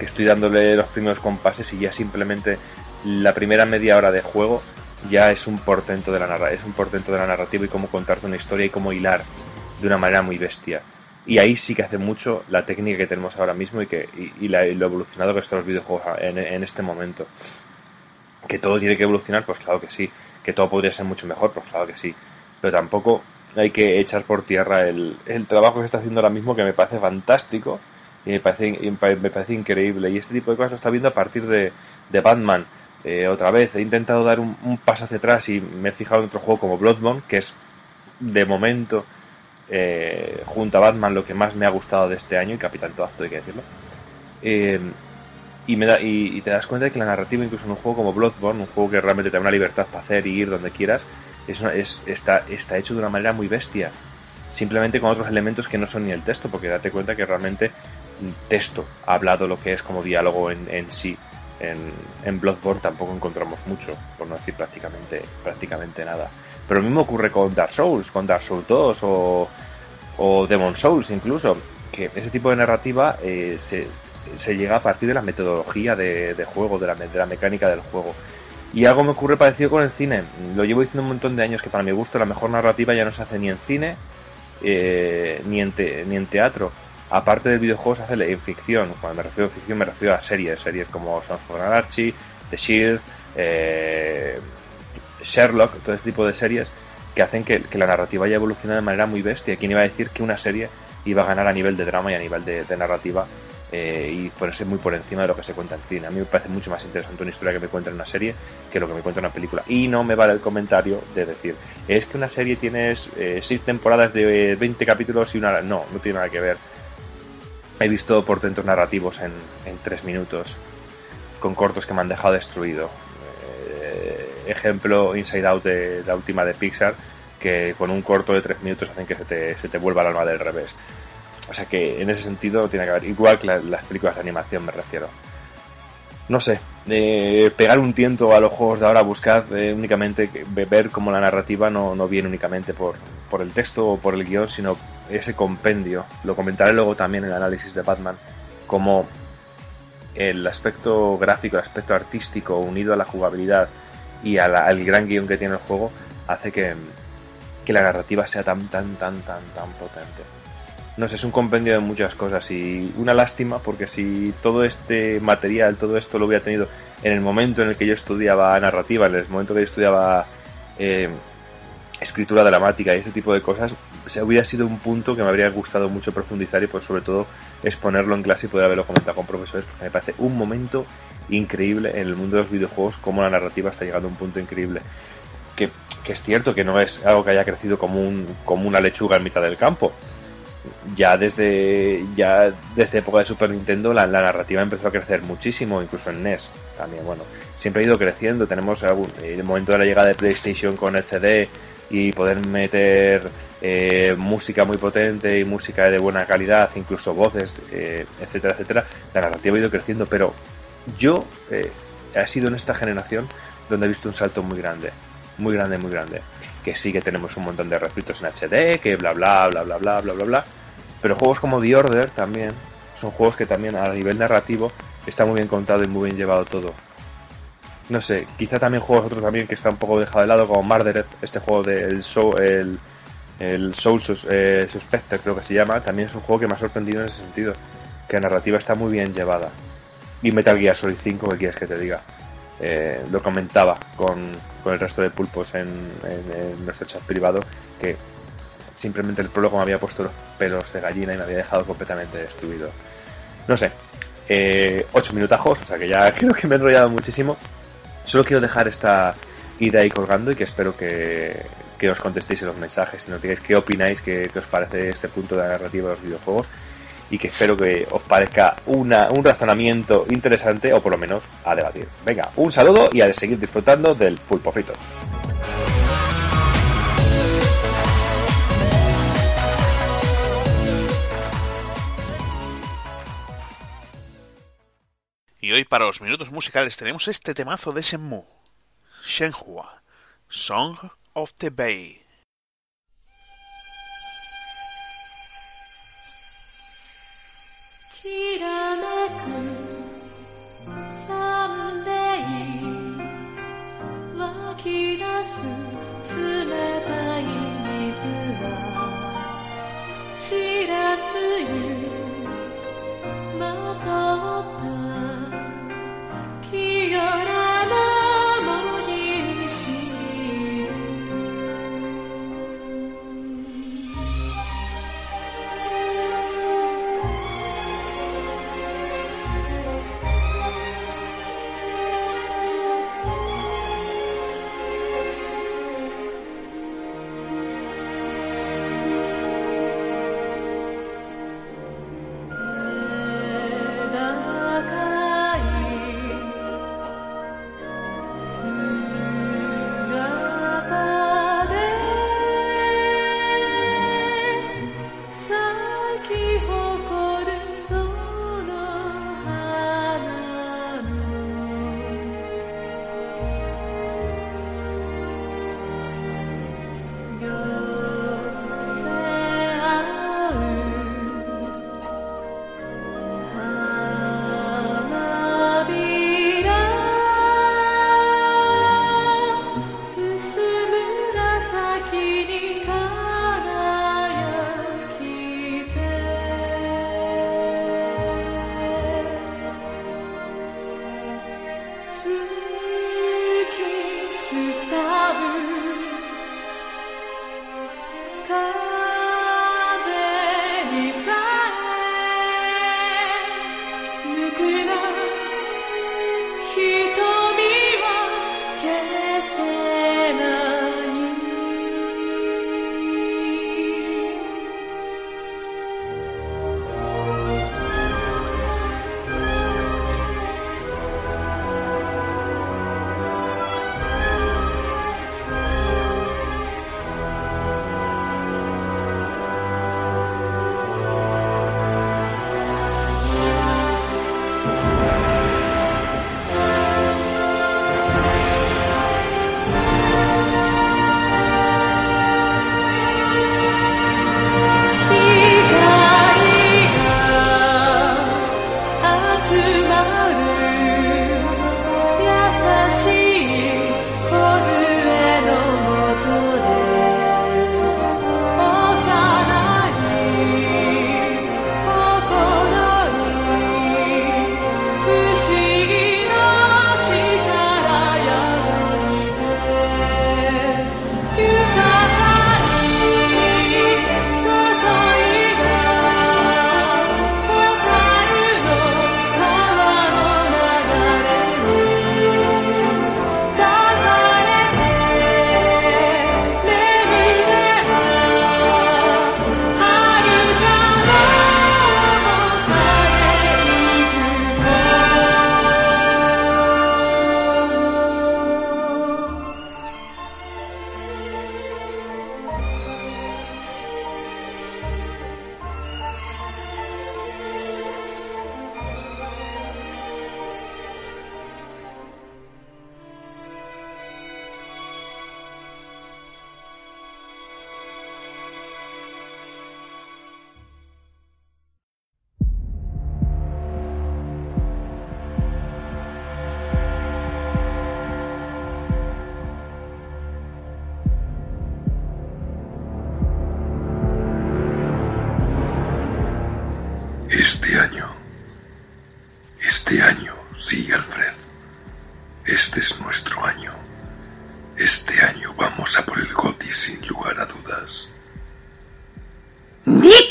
Estoy dándole los primeros compases y ya simplemente la primera media hora de juego ya es un portento de la narra es un portento de la narrativa y cómo contarte una historia y cómo hilar de una manera muy bestia. Y ahí sí que hace mucho la técnica que tenemos ahora mismo y, que, y, la- y lo evolucionado que están los videojuegos en, este momento. Que todo tiene que evolucionar, pues claro que sí. Que todo podría ser mucho mejor, pues claro que sí. Pero tampoco hay que echar por tierra el, el trabajo que está haciendo ahora mismo, que me parece fantástico y me parece, me pa- me parece increíble. Y este tipo de cosas lo está viendo a partir de, de Batman. Eh, otra vez, he intentado dar un, un paso hacia atrás y me he fijado en otro juego como Bloodborne, que es de momento, eh, junto a Batman, lo que más me ha gustado de este año, y Capitán Toasto, hay que decirlo. Eh, y, me da, y, te das cuenta de que la narrativa, incluso en un juego como Bloodborne, un juego que realmente te da una libertad para hacer y ir donde quieras, está, está hecho de una manera muy bestia. Simplemente con otros elementos que no son ni el texto, porque date cuenta que realmente texto hablado lo que es como diálogo en, en sí. En, en Bloodborne tampoco encontramos mucho, por no decir prácticamente, prácticamente nada. Pero lo mismo ocurre con Dark Souls, con Dark Souls 2 o, Demon Souls incluso, que ese tipo de narrativa eh, se, llega a partir de la metodología de, juego, de la, me- de la mecánica del juego. Y algo me ocurre parecido con el cine. Lo llevo diciendo un montón de años que para mi gusto la mejor narrativa ya no se hace ni en cine eh, ni, en te- ni en teatro. Aparte del videojuego se hace en ficción. Cuando me refiero a ficción me refiero a series. Series como Sons of Anarchy, The Shield, eh, Sherlock, todo este tipo de series que hacen que, la narrativa haya evolucionado de manera muy bestia. ¿Quién iba a decir que una serie iba a ganar a nivel de drama y a nivel de, narrativa eh, y ponerse muy por encima de lo que se cuenta en cine? A mí me parece mucho más interesante una historia que me cuenta en una serie que lo que me cuenta en una película. Y no me vale el comentario de decir, es que una serie tiene eh, seis temporadas de 20 capítulos y una... No, no tiene nada que ver. He visto portentos narrativos en, en tres minutos, con cortos que me han dejado destruido. Eh, ejemplo, Inside Out de la última de Pixar, que con un corto de tres minutos hacen que se te, se te vuelva el alma del revés. O sea que en ese sentido tiene que haber, igual que la- las películas de animación me refiero. No sé, eh, pegar un tiento a los juegos de ahora, buscar eh, únicamente ver cómo la narrativa no, no viene únicamente por, por el texto o por el guion, sino ese compendio. Lo comentaré luego también en el análisis de Batman, como el aspecto gráfico, el aspecto artístico unido a la jugabilidad y a la- al gran guion que tiene el juego hace que, que la narrativa sea tan, tan, tan, tan, tan potente. No sé, es un compendio de muchas cosas y una lástima porque si todo este material, todo esto lo hubiera tenido en el momento en el que yo estudiaba narrativa, en el momento que yo estudiaba eh, escritura dramática y ese tipo de cosas, se hubiera sido un punto que me habría gustado mucho profundizar y pues sobre todo exponerlo en clase y poder haberlo comentado con profesores, porque me parece un momento increíble en el mundo de los videojuegos, como la narrativa está llegando a un punto increíble. Que, que es cierto que no es algo que haya crecido como, un, como una lechuga en mitad del campo. Ya desde, ya desde época de Super Nintendo la, narrativa empezó a crecer muchísimo, incluso en NES también. Bueno, siempre ha ido creciendo. Tenemos algún- el momento de la llegada de PlayStation con el CD y poder meter eh, música muy potente y música de buena calidad, incluso voces, eh, etcétera, etcétera. La narrativa ha ido creciendo, pero yo eh, ha sido en esta generación donde he visto un salto muy grande, muy grande, muy grande. Que sí que tenemos un montón de refritos en HD, que bla bla bla bla bla bla bla bla. Pero juegos como The Order también son juegos que también a nivel narrativo está muy bien contado y muy bien llevado todo. No sé, quizá también juegos otros también que está un poco dejado de lado, como Murdered, este juego del Soul, el, el Soul Sus- eh, Suspector, creo que se llama, también es un juego que me ha sorprendido en ese sentido, que la narrativa está muy bien llevada. Y Metal Gear Solid 5, ¿qué quieres que te diga? Eh, lo comentaba con, con el resto de pulpos en, nuestro chat privado, que simplemente el prólogo me había puesto los pelos de gallina y me había dejado completamente destruido. No sé, eh, ocho minutajos, o sea que ya <laughs> creo que me he enrollado muchísimo. Solo quiero dejar esta idea ahí colgando y que espero que, que os contestéis en los mensajes y nos digáis qué opináis, qué, qué os parece este punto de la narrativa de los videojuegos y que espero que os parezca una, un razonamiento interesante o por lo menos a debatir. Venga, un saludo y a seguir disfrutando del pulpo frito. Y hoy para los minutos musicales tenemos este temazo de Shenmue. Shenhua, Song of the Bay.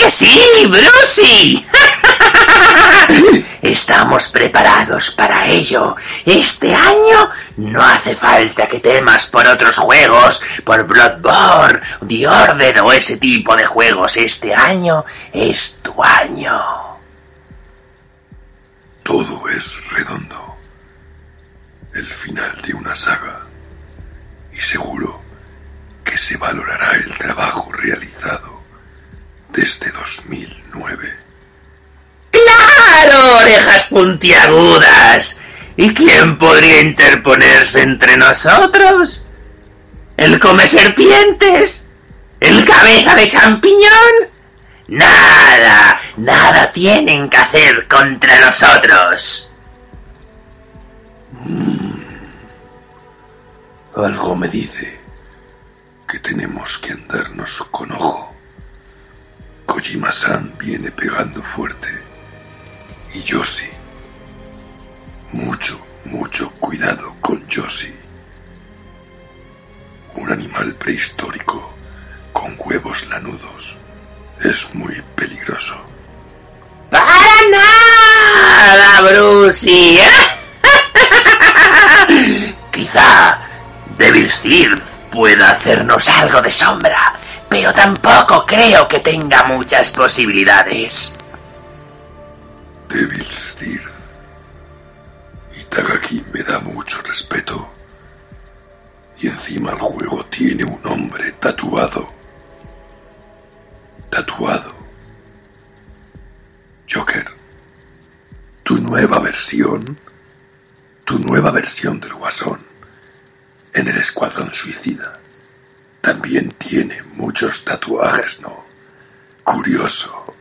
Sí, Brucey! <laughs> Estamos preparados para ello. Este año no hace falta que temas por otros juegos, por Bloodborne, The Order o ese tipo de juegos. Este año es tu año. Todo es redondo. El final de una saga. Y seguro que se valorará el trabajo realizado desde 2009. ¡Claro, orejas puntiagudas! ¿Y quién podría interponerse entre nosotros? ¿El come serpientes? ¿El cabeza de champiñón? Nada, nada tienen que hacer contra nosotros. Algo me dice que tenemos que andarnos con ojo. Kojima-san viene pegando fuerte. Y Yoshi. Mucho, mucho cuidado con Yoshi. Un animal prehistórico con huevos lanudos. Es muy peligroso. ¡Para nada, Brucey! <laughs> Quizá Devil's Teeth pueda hacernos algo de sombra, pero tampoco creo que tenga muchas posibilidades. Devil's Teeth. Itagaki me da mucho respeto. Y encima el juego tiene un hombre tatuado. Tatuado. Joker. Tu nueva versión. Tu nueva versión del Guasón. En el Escuadrón Suicida. También tiene muchos tatuajes, ¿no? Curioso.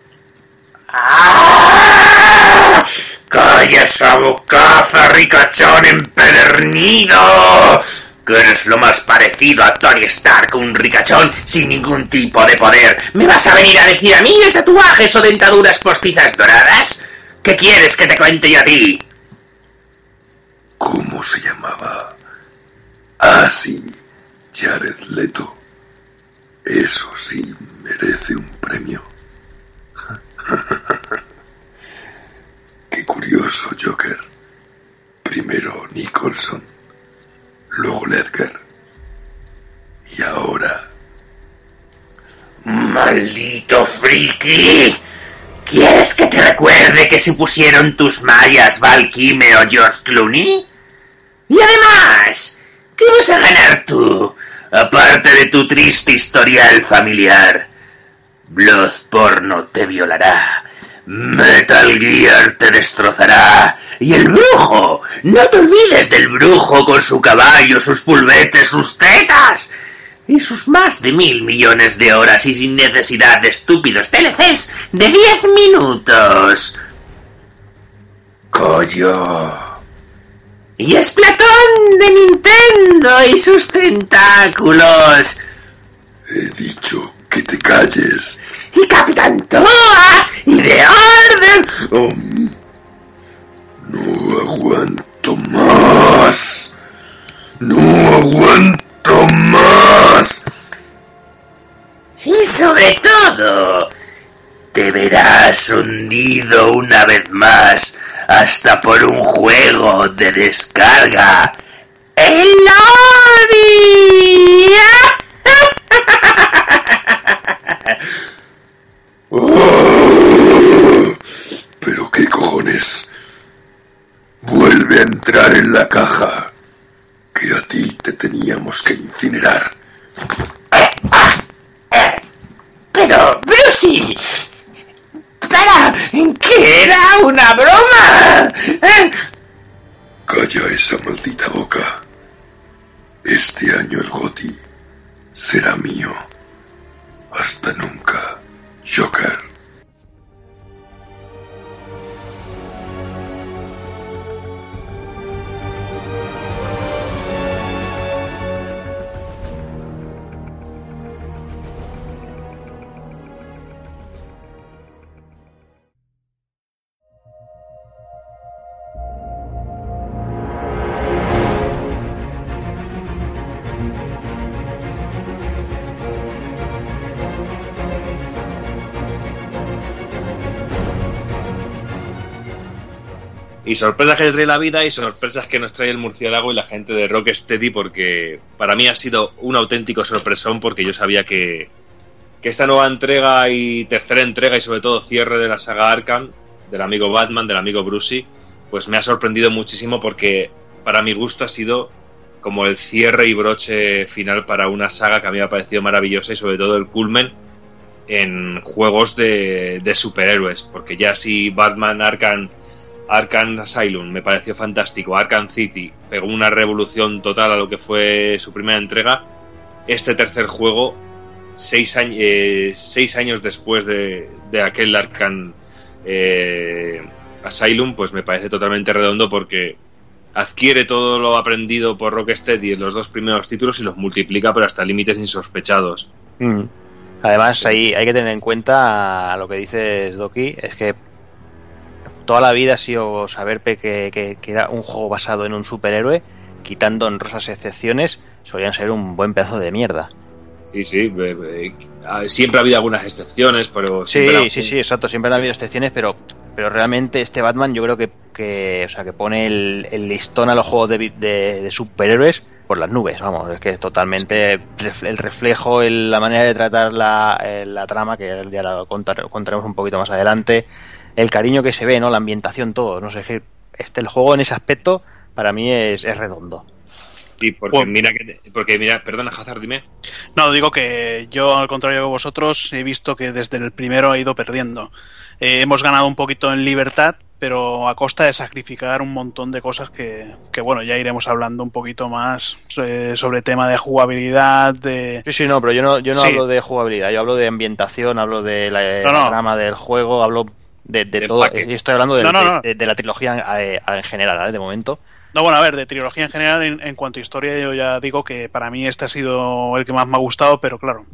¡Ah! ¡Calla esa bocaza, ricachón empedernido! Que eres lo más parecido a Tony Stark, un ricachón sin ningún tipo de poder. ¿Me vas a venir a decir a mí de tatuajes o dentaduras postizas doradas? ¿Qué quieres que te cuente yo a ti? ¿Cómo se llamaba? Ah, sí, Jared Leto. Eso sí merece un premio. <laughs> Qué curioso, Joker. Primero Nicholson, luego Ledger. Y ahora... ¡Maldito friki! ¿Quieres que te recuerde que se pusieron tus mallas Val Kilmer o George Clooney? Y además, ¿qué vas a ganar tú? Aparte de tu triste historial familiar. Bloodborne te violará. Metal Gear te destrozará. Y el brujo. No te olvides del brujo con su caballo, sus pulvetes, sus tetas. Y sus más de mil millones de horas y sin necesidad de estúpidos DLCs de 10 minutos. Coño. Y Platón de Nintendo y sus tentáculos. He dicho que te calles. Y Capitán Toa y The Order. Oh, no aguanto más. No aguanto más. Y sobre todo, te verás hundido una vez más hasta por un juego de descarga. ¡El lobby! <laughs> Oh, Pero qué cojones. Vuelve a entrar en la caja. Que a ti te teníamos que incinerar. Pero, Brucey, para, ¿qué era una broma? ¿Eh? Calla esa maldita boca. Este año el Goti será mío. Hasta nunca, Joker. Y sorpresas que trae la vida y sorpresas que nos trae el murciélago y la gente de Rocksteady porque para mí ha sido un auténtico sorpresón porque yo sabía que, que esta nueva entrega y tercera entrega y sobre todo cierre de la saga Arkham, del amigo Batman, del amigo Brucey, pues me ha sorprendido muchísimo porque para mi gusto ha sido como el cierre y broche final para una saga que a mí me ha parecido maravillosa y sobre todo el culmen en juegos de, de superhéroes, porque ya si Batman Arkham, Arkham Asylum me pareció fantástico, Arkham City pegó una revolución total a lo que fue su primera entrega, este tercer juego, seis, años eh, seis años después de, de aquel Arkham eh, Asylum, pues me parece totalmente redondo porque adquiere todo lo aprendido por Rocksteady en los dos primeros títulos y los multiplica pero hasta límites insospechados. Mm. Además, ahí hay que tener en cuenta lo que dices, Doki, es que toda la vida ha sido saber que, que- que era un juego basado en un superhéroe, quitando honrosas excepciones, solían ser un buen pedazo de mierda. Sí, sí, ah, siempre ha habido algunas excepciones, pero Sí, sí, sí, exacto, siempre han habido excepciones, pero, pero realmente este Batman yo creo que, que, o sea, que pone el, el listón a los juegos de, de- de superhéroes por las nubes, vamos, es que es totalmente el reflejo, el- la manera de tratar la, eh, la trama, que ya contar- contaremos un poquito más adelante, el cariño que se ve, ¿no? La ambientación, todo, no sé, este, el juego en ese aspecto para mí es, es redondo. Sí, porque mira que, porque mira, perdona, Hazard, dime. No, digo que yo, al contrario que vosotros, he visto que desde el primero ha ido perdiendo. Eh, hemos ganado un poquito en libertad, pero a costa de sacrificar un montón de cosas que, que bueno, ya iremos hablando un poquito más eh, sobre tema de jugabilidad, de... Sí, sí, no, pero yo no, yo no Sí. hablo de jugabilidad, yo hablo de ambientación, hablo de la, No, la no. trama del juego, hablo de, de todo. empaque. y Estoy hablando del- No, no, de, no. de- de la trilogía eh, en general, ¿eh? de momento. No, bueno, a ver, de trilogía en general, en, en cuanto a historia, yo ya digo que para mí este ha sido el que más me ha gustado, pero claro,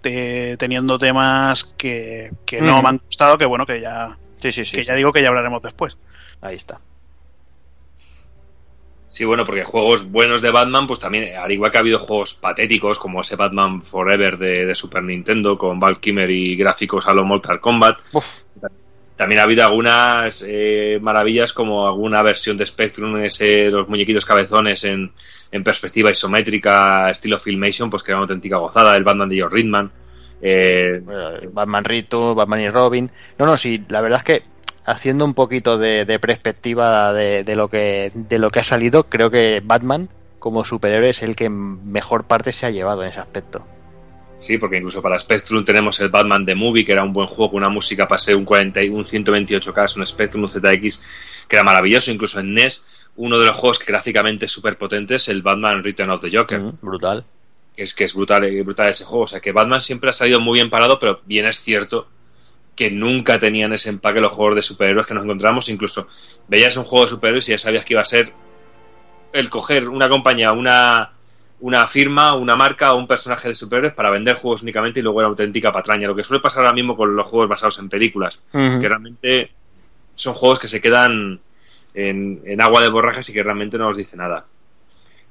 te- teniendo temas que, que no Mm. me han gustado, que bueno, que ya, Sí, sí, sí. que sí. ya digo que ya hablaremos después. Ahí está. Sí, bueno, porque juegos buenos de Batman, pues también, al igual que ha habido juegos patéticos, como ese Batman Forever de, de Super Nintendo, con Val Kilmer y gráficos a lo Mortal Kombat. También ha habido algunas eh, maravillas, como alguna versión de Spectrum, ese, los muñequitos cabezones en, en perspectiva isométrica, estilo Filmation, pues que era una auténtica gozada. El Batman de George Ridman. Eh, Batman Rito, Batman y Robin. No, no, sí, la verdad es que haciendo un poquito de, de perspectiva de, de lo que de lo que ha salido, creo que Batman como superhéroe es el que mejor parte se ha llevado en ese aspecto. Sí, porque incluso para Spectrum tenemos el Batman The Movie, que era un buen juego, con una música pasé un 40 y un 128K, un Spectrum, un ZX, que era maravilloso. Incluso en NES, uno de los juegos que gráficamente es súper potente es el Batman Return of the Joker. brutal. Que es que es brutal, eh, brutal ese juego. O sea, que Batman siempre ha salido muy bien parado, pero bien es cierto que nunca tenían ese empaque los juegos de superhéroes que nos encontramos. Incluso veías un juego de superhéroes y ya sabías que iba a ser el coger una compañía, una, una firma, una marca o un personaje de superhéroes para vender juegos únicamente y luego era auténtica patraña. Lo que suele pasar ahora mismo con los juegos basados en películas, que realmente son juegos que se quedan en, en agua de borrajas y que realmente no nos dice nada.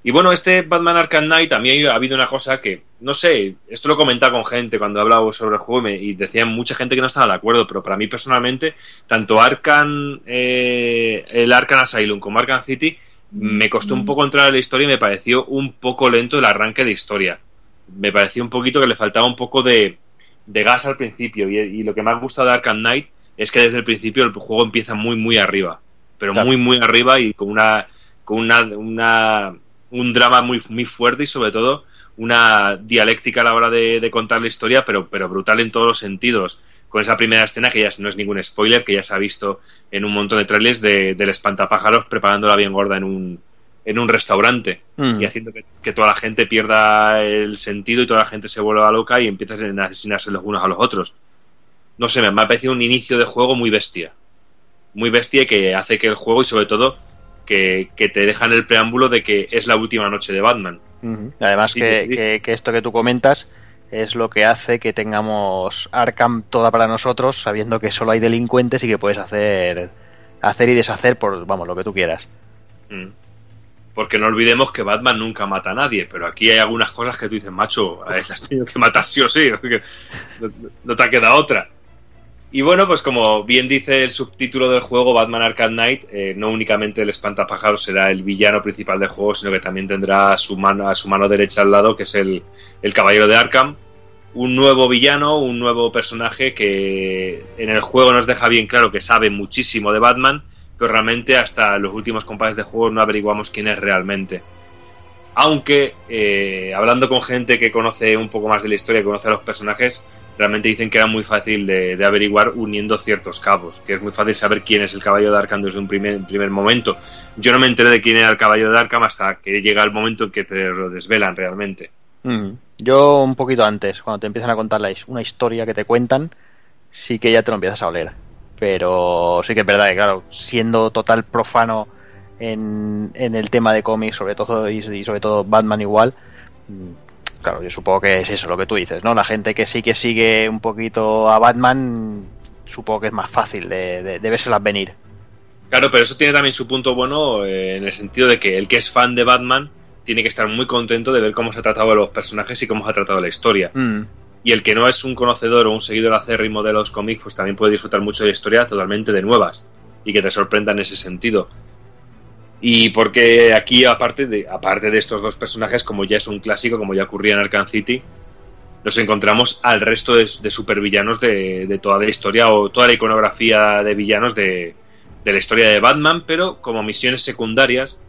Y bueno, este Batman Arkham Knight también ha habido una cosa que, no sé, esto lo he comentado con gente cuando he hablado sobre el juego y decían mucha gente que no estaba de acuerdo, pero para mí personalmente, tanto Arkham, eh, el Arkham Asylum como Arkham City, me costó un poco entrar en la historia y me pareció un poco lento el arranque de historia. Me pareció un poquito que le faltaba un poco de, de gas al principio y, y lo que me ha gustado de Arkham Knight es que desde el principio el juego empieza muy muy arriba, pero Claro. muy muy arriba y con una con una, una un drama muy muy fuerte y sobre todo una dialéctica a la hora de, de contar la historia, pero pero brutal en todos los sentidos. Con esa primera escena que ya no es ningún spoiler, que ya se ha visto en un montón de trailers de, del espantapájaros preparándola bien gorda en un en un restaurante Mm. y haciendo que, que toda la gente pierda el sentido y toda la gente se vuelva loca y empieza a asesinarse los unos a los otros. No sé, me ha parecido un inicio de juego muy bestia. Muy bestia que hace que el juego y sobre todo que, que te deja en el preámbulo de que es la última noche de Batman. Además Sí, que, sí. que- que esto que tú comentas es lo que hace que tengamos Arkham toda para nosotros, sabiendo que solo hay delincuentes y que puedes hacer hacer y deshacer por vamos lo que tú quieras. Mm. Porque no olvidemos que Batman nunca mata a nadie, pero aquí hay algunas cosas que tú dices, macho, las tenido que matar sí o sí, <laughs> no te ha quedado otra. Y bueno, pues como bien dice el subtítulo del juego, Batman Arkham Knight, eh, no únicamente el espantapájaros será el villano principal del juego, sino que también tendrá a su mano, a su mano derecha al lado, que es el, el Caballero de Arkham, un nuevo villano, un nuevo personaje que en el juego nos deja bien claro que sabe muchísimo de Batman, pero realmente hasta los últimos compases de juego no averiguamos quién es realmente. Aunque eh, hablando con gente que conoce un poco más de la historia, que conoce a los personajes, realmente dicen que era muy fácil de, averiguar uniendo ciertos cabos, que es muy fácil saber quién es el caballo de Arkham desde un primer, primer momento. Yo no me enteré de quién era el caballo de Arkham hasta que llega el momento en que te lo desvelan realmente. Mm. Yo un poquito antes, cuando te empiezan a contar la una historia que te cuentan, sí que ya te lo empiezas a oler. Pero sí que es verdad que, claro, siendo total profano en, en el tema de cómics, sobre todo y, y sobre todo Batman igual, mm, claro, yo supongo que es eso lo que tú dices, ¿no? La gente que sí que sigue un poquito a Batman, supongo que es más fácil de, de, de vérselas venir. Claro, pero eso tiene también su punto bueno eh, en el sentido de que el que es fan de Batman tiene que estar muy contento de ver cómo se ha tratado a los personajes y cómo se ha tratado la historia. Mm. Y el que no es un conocedor o un seguidor acérrimo de los cómics, pues también puede disfrutar mucho de la historia totalmente de nuevas y que te sorprenda en ese sentido. Y porque aquí, aparte de, aparte de estos dos personajes, como ya es un clásico, como ya ocurría en Arkham City, nos encontramos al resto de, supervillanos de, de toda la historia o toda la iconografía de villanos de, de la historia de Batman, pero como misiones secundarias,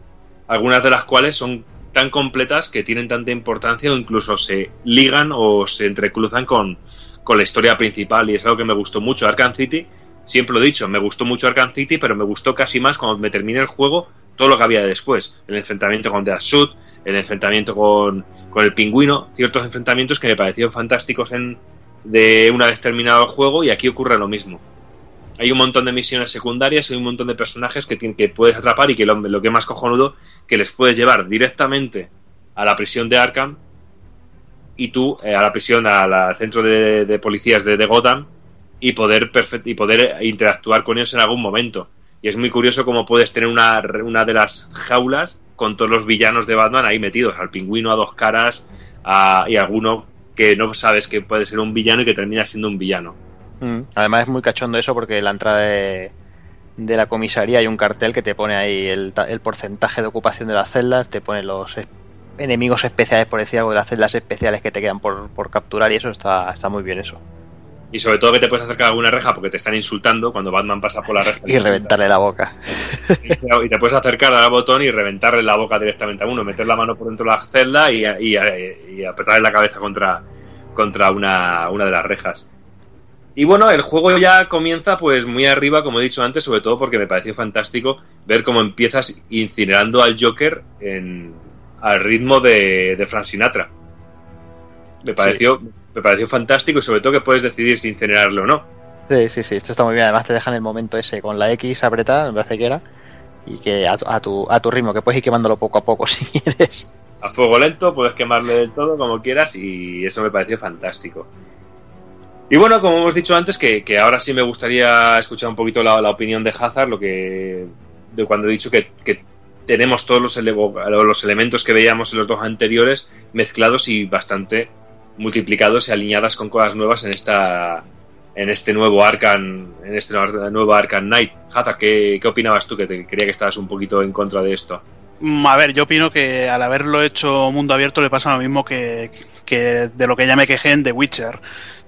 algunas de las cuales son tan completas que tienen tanta importancia o incluso se ligan o se entrecruzan con, con la historia principal y es algo que me gustó mucho. Arkham City, siempre lo he dicho, me gustó mucho Arkham City, pero me gustó casi más cuando me terminé el juego todo lo que había después. El enfrentamiento con Deathsuit, el enfrentamiento con, con el pingüino, ciertos enfrentamientos que me parecieron fantásticos en, de una vez terminado el juego y aquí ocurre lo mismo. Hay un montón de misiones secundarias, hay un montón de personajes que, tienen, que puedes atrapar y que lo, lo que más cojonudo, que les puedes llevar directamente a la prisión de Arkham y tú eh, a la prisión, al centro de, de policías de, de Gotham y poder, perfect- y poder interactuar con ellos en algún momento. Y es muy curioso cómo puedes tener una, una de las jaulas con todos los villanos de Batman ahí metidos, al pingüino a dos caras a- y alguno que no sabes que puede ser un villano y que termina siendo un villano. Mm. Además es muy cachondo eso porque en la entrada de, la comisaría hay un cartel que te pone ahí el, el porcentaje de ocupación de las celdas, te pone los enemigos especiales, por decir algo, de las celdas especiales que te quedan por, por capturar y eso está, está muy bien eso. Y sobre todo que te puedes acercar a alguna reja porque te están insultando cuando Batman pasa por la reja. Y reventarle la boca. Y te puedes acercar al botón y reventarle la boca directamente a uno, meter la mano por dentro de la celda y, y, y apretarle la cabeza contra, contra una, una de las rejas. Y bueno, el juego ya comienza pues muy arriba, como he dicho antes, sobre todo porque me pareció fantástico ver cómo empiezas incinerando al Joker en, al ritmo de, de Frank Sinatra. Me pareció, me pareció fantástico y sobre todo que puedes decidir si incinerarlo o no. Sí, sí, sí, esto está muy bien. Además te dejan el momento ese con la X apretada, me parece que era, y que a, tu- a tu, a tu ritmo, que puedes ir quemándolo poco a poco <laughs> si quieres. a fuego lento, puedes quemarle del todo como quieras y eso me pareció fantástico. Y bueno, como hemos dicho antes, que, que ahora sí me gustaría escuchar un poquito la, la opinión de Hazard, lo que de cuando he dicho que, que tenemos todos los, elevo- los elementos que veíamos en los dos anteriores mezclados y bastante multiplicados y alineadas con cosas nuevas en esta en este nuevo Arkham en este nuevo Arkham Knight. Hazard, ¿qué, ¿qué opinabas tú? Que te, creía que estabas un poquito en contra de esto. Mm, A ver, yo opino que al haberlo hecho mundo abierto le pasa lo mismo que, que de lo que ya me quejé en The Witcher.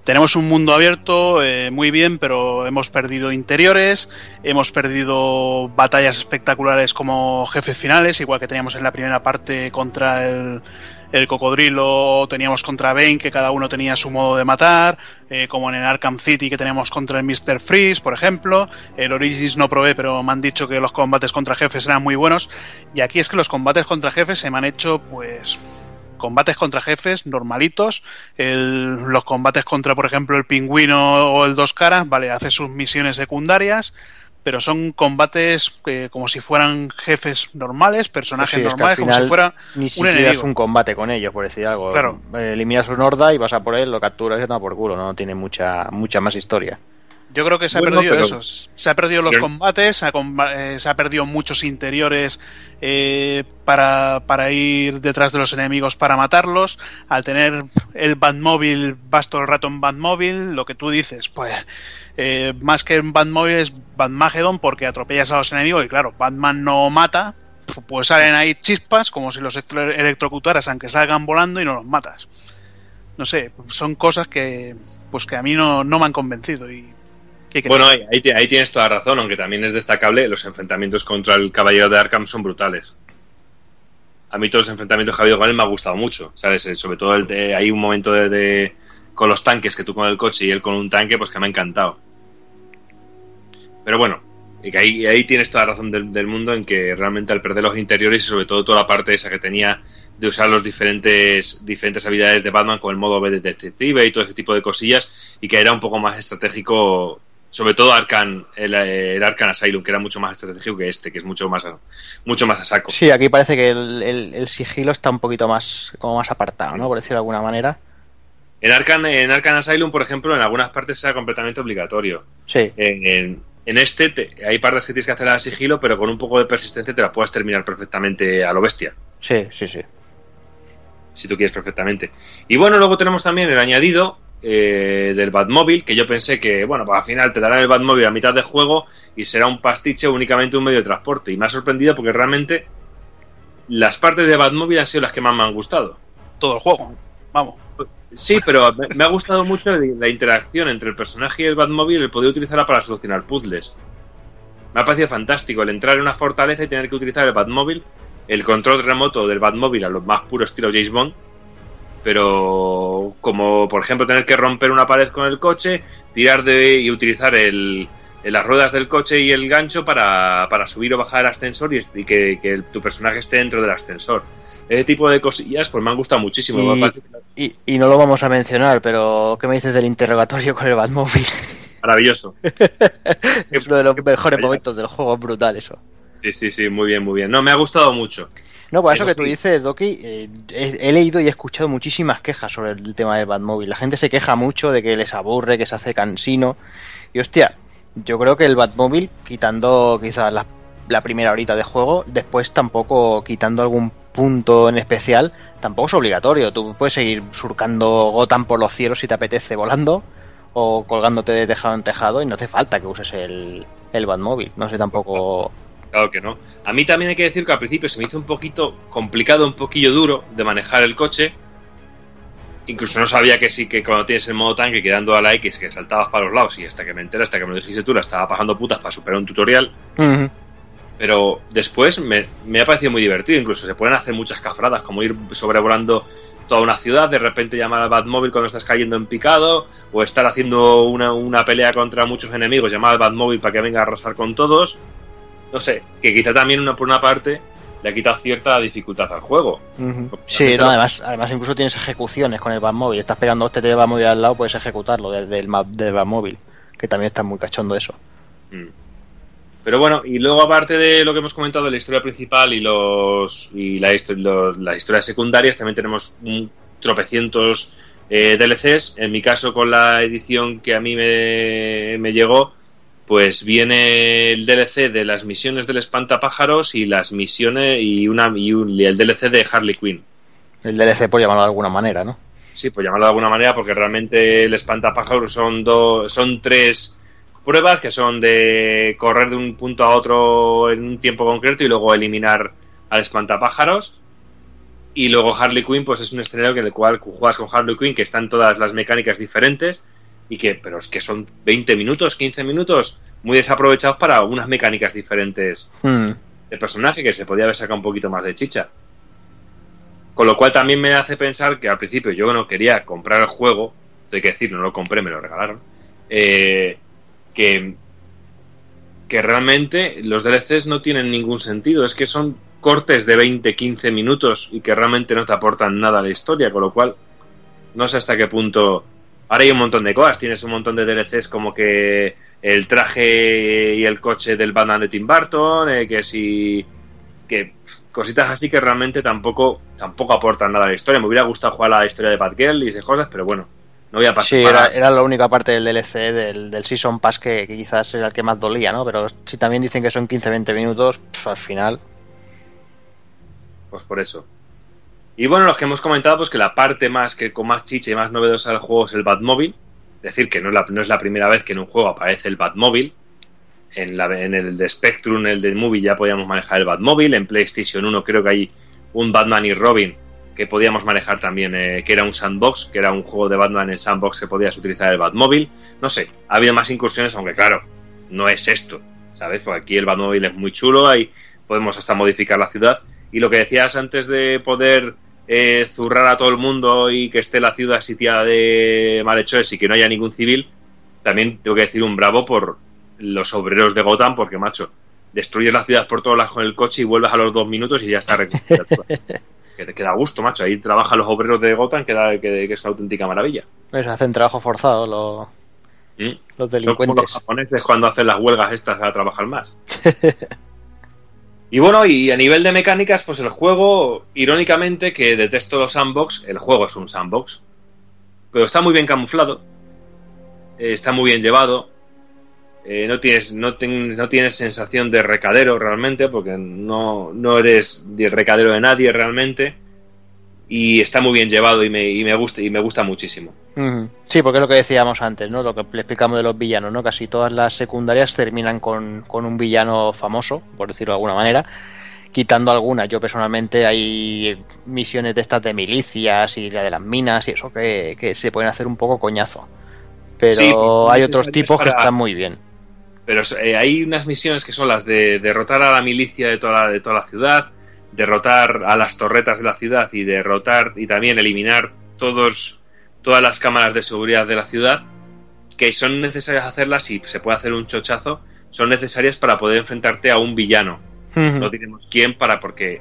Tenemos un mundo abierto eh, muy bien, pero hemos perdido interiores, hemos perdido batallas espectaculares como jefes finales, igual que teníamos en la primera parte contra el, el cocodrilo, teníamos contra Bane, que cada uno tenía su modo de matar, eh, como en el Arkham City que teníamos contra el Mr. Freeze, por ejemplo. El Origins no probé, pero me han dicho que los combates contra jefes eran muy buenos. Y aquí es que los combates contra jefes se me han hecho, pues, combates contra jefes normalitos. El- los combates contra, por ejemplo, el pingüino o el dos caras, vale, hace sus misiones secundarias. Pero son combates eh, como si fueran jefes normales, personajes Pues Sí, es que al normales, como si fuera Ni un enemigo. es un combate con ellos, por decir algo. Claro. Eh, Eliminas un horda y vas a por él, lo capturas y te por culo. No tiene mucha, mucha más historia. Yo creo que se ha Bueno, perdido pero- eso. Se ha perdido los combates, se ha, eh, se ha perdido muchos interiores eh, para, para ir detrás de los enemigos para matarlos. Al tener el Batmóvil, vas todo el rato en Batmóvil, lo que tú dices, pues eh, más que en Batmóvil es Batmagedon porque atropellas a los enemigos y claro, Batman no mata, pues salen ahí chispas como si los electro- electrocutaras aunque salgan volando y no los matas. No sé, son cosas que pues que a mí no, no me han convencido y Bueno, ahí, ahí ti- ahí tienes toda razón, aunque también es destacable, los enfrentamientos contra el Caballero de Arkham son brutales. A mí todos los enfrentamientos que ha habido con él me ha gustado mucho, ¿sabes? Eh, Sobre todo el de- hay un momento de, con los tanques, que tú con el coche y él con un tanque, pues que me ha encantado. Pero bueno, y que ahí, ahí tienes toda la razón del, del mundo en que realmente al perder los interiores y sobre todo toda la parte esa que tenía de usar los diferentes diferentes habilidades de Batman con el modo B de detective y todo ese tipo de cosillas y que era un poco más estratégico sobre todo Arcan el, el Arkham Asylum que era mucho más estratégico que este que es mucho más a, mucho más a saco Sí, aquí parece que el, el- el sigilo está un poquito más como más apartado, ¿no? Por decirlo de alguna manera. en Arkham en Arkham Asylum por ejemplo en algunas partes era completamente obligatorio Sí. en, en- en este te- hay partes que tienes que hacer a sigilo pero con un poco de persistencia te la puedes terminar perfectamente a lo bestia Sí, sí, sí. si tú quieres perfectamente. Y bueno, luego tenemos también el añadido eh, del Batmóvil, que yo pensé que, bueno, pues al final te darán el Batmóvil a mitad de juego y será un pastiche únicamente un medio de transporte. Y me ha sorprendido porque realmente las partes de Batmóvil han sido las que más me han gustado. todo el juego. Vamos. Sí, pero me, ha gustado mucho la interacción entre el personaje y el Batmóvil, el poder utilizarla para solucionar puzzles. Me ha parecido fantástico el entrar en una fortaleza y tener que utilizar el Batmóvil, el control remoto del Batmóvil a lo más puro estilo James Bond, pero como por ejemplo tener que romper una pared con el coche, tirar de y utilizar el, las ruedas del coche y el gancho para, para subir o bajar el ascensor y, que, que el- tu personaje esté dentro del ascensor. Ese tipo de cosillas pues me han gustado muchísimo. Y, y- y no lo vamos a mencionar, pero ¿qué me dices del interrogatorio con el Batmóvil? maravilloso. <laughs> es uno de los mejores momentos del juego, brutal eso. Sí, sí, sí, muy bien, muy bien. No, me ha gustado mucho. No, por eso, Eso que tú dices, Doki, eh, he, he leído y he escuchado muchísimas quejas sobre el tema del Batmóvil. La gente se queja mucho de que les aburre, que se hace cansino. Y hostia, yo creo que el Batmóvil, quitando quizás la, la primera horita de juego, después tampoco quitando algún punto en especial, tampoco es obligatorio. Tú puedes seguir surcando Gotham por los cielos si te apetece volando o colgándote de tejado en tejado y no hace falta que uses el, el Batmóvil. No sé tampoco... Claro que no. A mí también hay que decir que al principio se me hizo un poquito complicado, un poquillo duro de manejar el coche. Incluso no sabía que sí, que cuando tienes el modo tanque quedando a la X, que saltabas para los lados, y hasta que me enteré, hasta que me lo dijiste tú, la estaba pasando putas para superar un tutorial. Pero después me, me ha parecido muy divertido. Incluso se pueden hacer muchas cafradas, como ir sobrevolando toda una ciudad, de repente llamar al Batmóvil cuando estás cayendo en picado, o estar haciendo una, una pelea contra muchos enemigos, llamar al Batmóvil para que venga a arrasar con todos. No sé, que quizá también una, por una parte le ha quitado cierta dificultad al juego. Sí, no, además, además incluso tienes ejecuciones con el Batmóvil. Estás pegando este te Batmóvil al lado, puedes ejecutarlo desde el map del Batmóvil. Que también está muy cachondo eso. Mm. Pero bueno, y luego aparte de lo que hemos comentado de la historia principal y los y la los- las historias secundarias, también tenemos un tropecientos eh, DLCs. En mi caso, con la edición que a mí me, me llegó, pues viene el DLC de las misiones del espantapájaros y las misiones y una y, un- y el DLC de Harley Quinn. El DLC, por llamarlo de alguna manera, ¿no? Sí, por llamarlo de alguna manera, porque realmente el espantapájaros son dos, son tres pruebas que son de correr de un punto a otro en un tiempo concreto y luego eliminar al espantapájaros. Y luego Harley Quinn, pues es un escenario en el cual juegas con Harley Quinn, que están todas las mecánicas diferentes y que, pero es que son 20 minutos, 15 minutos, muy desaprovechados para unas mecánicas diferentes Hmm. de personaje que se podía haber sacado un poquito más de chicha. Con lo cual también me hace pensar que al principio yo no quería comprar el juego, hay que decir, no lo compré, me lo regalaron, eh, que, que realmente los DLCs no tienen ningún sentido, es que son cortes de 20-15 minutos y que realmente no te aportan nada a la historia, con lo cual no sé hasta qué punto... Ahora hay un montón de cosas, tienes un montón de DLCs como que el traje y el coche del Batman de Tim Burton, eh, que si que cositas así que realmente tampoco tampoco aportan nada a la historia. Me hubiera gustado jugar la historia de Batgirl y esas cosas, pero bueno, No voy a pasar Sí, para- era, era la única parte del DLC, del, del Season Pass, que, que quizás era el que más dolía, ¿no? Pero si también dicen que son 15-20 minutos, pf, al final. Pues por eso. Y bueno, los que hemos comentado, pues que la parte más que con más chicha y más novedosa del juego es el Batmóvil. Es decir, que no es la, no es la primera vez que en un juego aparece el Batmóvil. En, la, en el de Spectrum, el de Movie, ya podíamos manejar el Batmóvil. En PlayStation 1 creo que hay un Batman y Robin que podíamos manejar también, eh, que era un sandbox, que era un juego de Batman en sandbox que podías utilizar el Batmóvil. No sé, ha habido más incursiones, aunque claro, no es esto, ¿sabes? Porque aquí el Batmóvil es muy chulo, ahí podemos hasta modificar la ciudad. Y lo que decías antes de poder eh, zurrar a todo el mundo y que esté la ciudad sitiada de malhechores y que no haya ningún civil, también tengo que decir un bravo por los obreros de Gotham, porque macho, destruyes la ciudad por todos lados con el coche y vuelves a los dos minutos y ya está reconstruida <laughs> que te queda gusto, macho. Ahí trabajan los obreros de Gotham, que, da- que- que es una auténtica maravilla. Pues hacen trabajo forzado los, ¿Mm? los Son como los delincuentes. japoneses cuando hacen las huelgas estas a trabajar más. <laughs> y bueno, y a nivel de mecánicas, pues el juego, irónicamente, que detesto los sandbox, el juego es un sandbox, pero está muy bien camuflado, eh, está muy bien llevado, eh, no, tienes, no, no tienes sensación de recadero realmente, porque no, no eres de recadero de nadie realmente, y está muy bien llevado y me, y me gusta y me gusta muchísimo. Sí, porque es lo que decíamos antes, ¿no? Lo que le explicamos de los villanos, ¿no? Casi todas las secundarias terminan con, con un villano famoso, por decirlo de alguna manera, quitando algunas. Yo personalmente hay misiones de estas de milicias y la de las minas y eso que, que se pueden hacer un poco coñazo. Pero Sí, hay otros tipos que están muy bien. Pero eh, hay unas misiones que son las de derrotar a la milicia de toda la, de toda la ciudad, derrotar a las torretas de la ciudad y derrotar y también eliminar todos todas las cámaras de seguridad de la ciudad, que son necesarias hacerlas y se puede hacer un chochazo, son necesarias para poder enfrentarte a un villano. No diremos quién para porque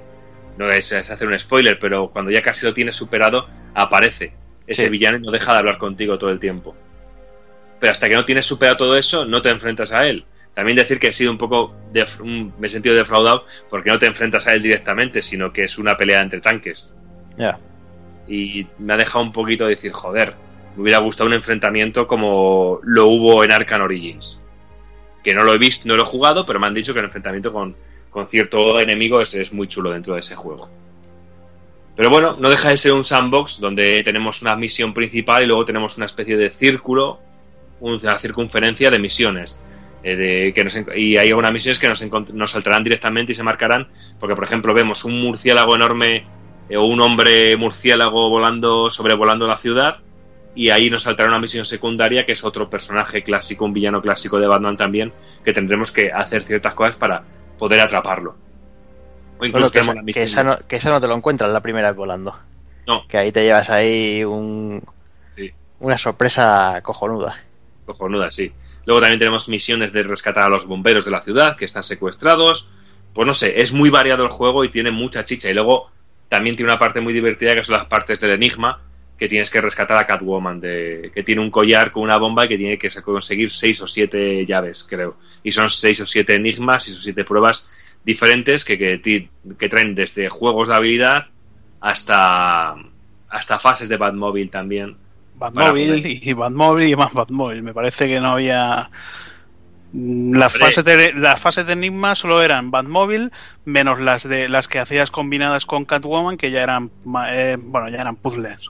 no es, es hacer un spoiler, pero cuando ya casi lo tienes superado, aparece ese Sí. villano y no deja de hablar contigo todo el tiempo. Pero hasta que no tienes superado todo eso, no te enfrentas a él. También decir que he sido un poco, un- me he sentido defraudado porque no te enfrentas a él directamente, sino que es una pelea entre tanques. Ya. Y me ha dejado un poquito de decir, joder, me hubiera gustado un enfrentamiento como lo hubo en Arkham Origins. Que no lo he visto, no lo he jugado, pero me han dicho que el enfrentamiento con, con cierto enemigo es, es muy chulo dentro de ese juego. Pero bueno, no deja de ser un sandbox donde tenemos una misión principal y luego tenemos una especie de círculo, una circunferencia de misiones. Eh, de, que nos y hay algunas misiones que nos, nos saltarán directamente y se marcarán, porque por ejemplo vemos un murciélago enorme eh, o un hombre murciélago volando, sobrevolando la ciudad, y ahí nos saltará una misión secundaria que es otro personaje clásico, un villano clásico de Batman también, que tendremos que hacer ciertas cosas para poder atraparlo. O incluso Bueno, que, que esa no, que esa no te lo encuentras la primera vez volando. No. Que ahí te llevas ahí un, Sí. una sorpresa cojonuda. cojonuda, sí. Luego también tenemos misiones de rescatar a los bomberos de la ciudad que están secuestrados. Pues no sé, es muy variado el juego y tiene mucha chicha. Y luego también tiene una parte muy divertida que son las partes del enigma, que tienes que rescatar a Catwoman, de, que tiene un collar con una bomba y que tiene que conseguir seis o siete llaves, creo. Y son seis o siete enigmas, seis o siete pruebas diferentes que, que, que traen desde juegos de habilidad hasta, hasta fases de Batmóvil también. Batmóvil y Batmóvil y más Batmóvil. Me parece que no había. Mm, Las Hombre. fases, de, las fases de Enigma solo eran Batmóvil, menos las de las que hacías combinadas con Catwoman, que ya eran ma- eh, bueno, ya eran puzzles.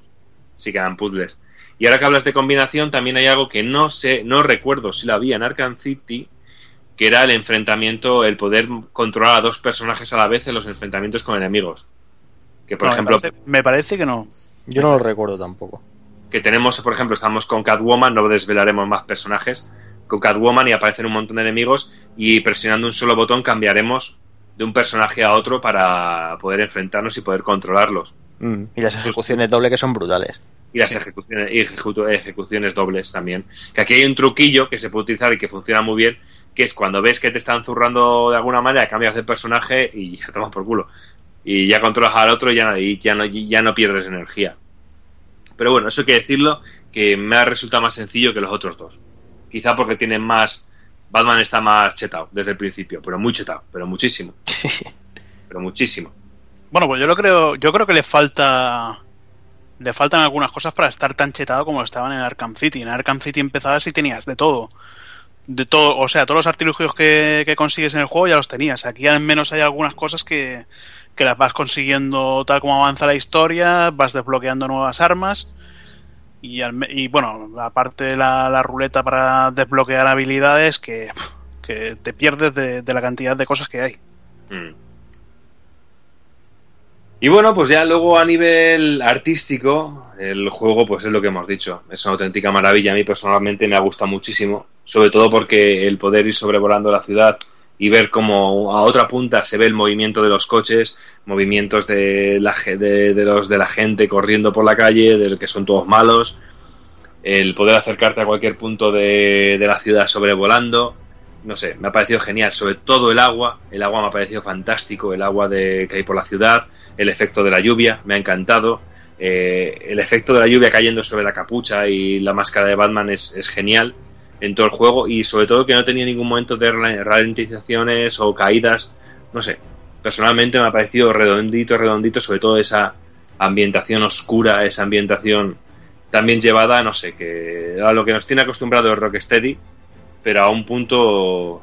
sí que eran puzzles. Y ahora que hablas de combinación, también hay algo que no sé, no recuerdo si lo había en Arkham City, que era el enfrentamiento, el poder controlar a dos personajes a la vez en los enfrentamientos con enemigos. Que por No, ejemplo, me, parece, me parece que no. Yo no lo recuerdo tampoco. Que tenemos, por ejemplo, estamos con Catwoman, no desvelaremos más personajes, con Catwoman y aparecen un montón de enemigos y presionando un solo botón cambiaremos de un personaje a otro para poder enfrentarnos y poder controlarlos. Mm, Y las ejecuciones doble que son brutales. y las ejecuciones, y ejecuciones dobles también. Que aquí hay un truquillo que se puede utilizar y que funciona muy bien, que es cuando ves que te están zurrando de alguna manera, cambias de personaje y <laughs> ya tomas por culo. Y ya controlas al otro y ya, no- y ya, no, y ya no pierdes energía. Pero bueno, eso hay que decirlo, que me ha resultado más sencillo que los otros dos. Quizá porque tienen más... Batman está más chetado desde el principio, pero muy chetado, pero muchísimo. <laughs> Pero muchísimo. Bueno, pues yo lo creo, yo creo que le falta le faltan algunas cosas para estar tan chetado como estaban en Arkham City. En Arkham City empezabas y tenías de todo. De todo, o sea, todos los artilugios que, que consigues en el juego ya los tenías. Aquí al menos hay algunas cosas que, que las vas consiguiendo tal como avanza la historia, vas desbloqueando nuevas armas. Y, al y bueno, aparte de la, la ruleta para desbloquear habilidades, que, que te pierdes de, la cantidad de cosas que hay. Mm. Y bueno, pues ya luego a nivel artístico, el juego, pues es lo que hemos dicho, es una auténtica maravilla. A mí personalmente me ha gustado muchísimo, sobre todo porque el poder ir sobrevolando la ciudad y ver cómo a otra punta se ve el movimiento de los coches, movimientos de, la, de, de los de la gente corriendo por la calle, de que son todos malos, el poder acercarte a cualquier punto de, de la ciudad sobrevolando, no sé, me ha parecido genial, sobre todo el agua, el agua me ha parecido fantástico, el agua de, que hay por la ciudad, el efecto de la lluvia, me ha encantado, eh, el efecto de la lluvia cayendo sobre la capucha y la máscara de Batman es, es genial en todo el juego y sobre todo que no tenía ningún momento de ralentizaciones o caídas, no sé, personalmente me ha parecido redondito, redondito, sobre todo esa ambientación oscura, esa ambientación también llevada, no sé, que a lo que nos tiene acostumbrado el Rocksteady, pero a un punto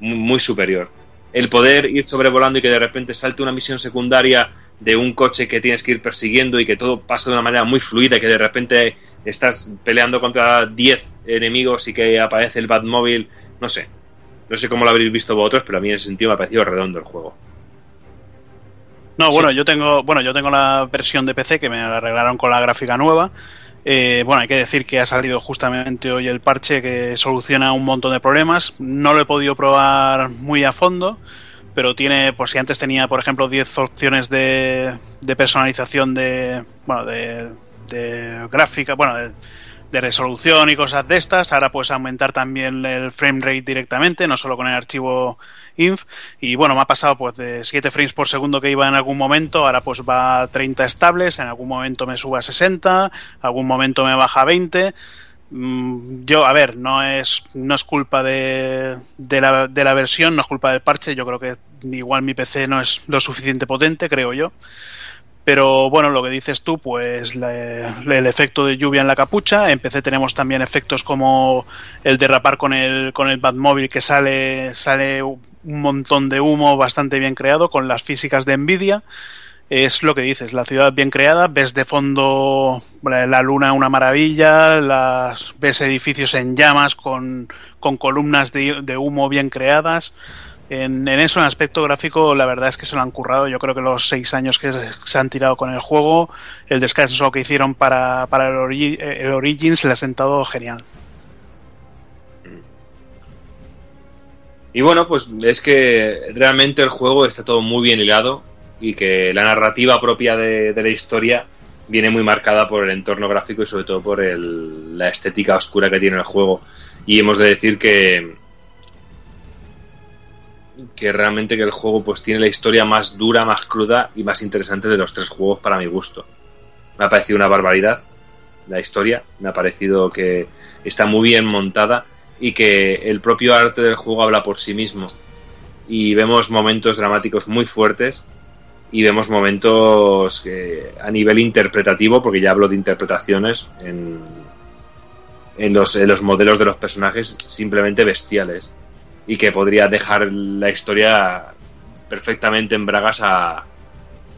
mu- muy superior. El poder ir sobrevolando y que de repente salte una misión secundaria de un coche que tienes que ir persiguiendo y que todo pasa de una manera muy fluida y que de repente estás peleando contra 10 enemigos y que aparece el Batmóvil, no sé. No sé cómo lo habréis visto vosotros, pero a mí en ese sentido me ha parecido redondo el juego. No, bueno, yo tengo, bueno, yo tengo la versión de PC que me la arreglaron con la gráfica nueva. Eh, bueno, hay que decir que ha salido justamente hoy el parche que soluciona un montón de problemas. No lo he podido probar muy a fondo, pero tiene, pues si antes tenía, por ejemplo, 10 opciones de, de personalización de, bueno, de, de gráfica, bueno, de, de resolución y cosas de estas. Ahora puedes aumentar también el frame rate directamente, no solo con el archivo inf. Y bueno, me ha pasado pues de 7 frames por segundo que iba en algún momento, ahora pues va a 30 estables, en algún momento me sube a 60, algún momento me baja a 20. Mm, Yo, a ver, no es, no es culpa de, de, la, de la versión, no es culpa del parche. Yo creo que igual mi PC no es lo suficiente potente, creo yo. Pero bueno, lo que dices tú, pues la- el efecto de lluvia en la capucha. En PC tenemos también efectos como el derrapar con el, con el Batmóvil que sale, sale un montón de humo bastante bien creado con las físicas de Nvidia. Es lo que dices, la ciudad bien creada, ves de fondo la luna una maravilla, las, ves edificios en llamas con, con columnas de, de humo bien creadas. En, en eso, en aspecto gráfico, la verdad es que se lo han currado. Yo creo que los seis años que se han tirado con el juego, el descanso que hicieron para, para el, ori- el Origins le ha sentado genial. Y bueno, pues es que realmente el juego está todo muy bien hilado y que la narrativa propia de, la historia viene muy marcada por el entorno gráfico y sobre todo por el- la estética oscura que tiene el juego. Y hemos de decir que que realmente que el juego pues tiene la historia más dura, más cruda y más interesante de los tres juegos para mi gusto. Me ha parecido una barbaridad la historia, me ha parecido que está muy bien montada y que el propio arte del juego habla por sí mismo. Y vemos momentos dramáticos muy fuertes y vemos momentos que, a nivel interpretativo, porque ya hablo de interpretaciones en, en, los, en los modelos de los personajes simplemente bestiales y que podría dejar la historia perfectamente en bragas a, a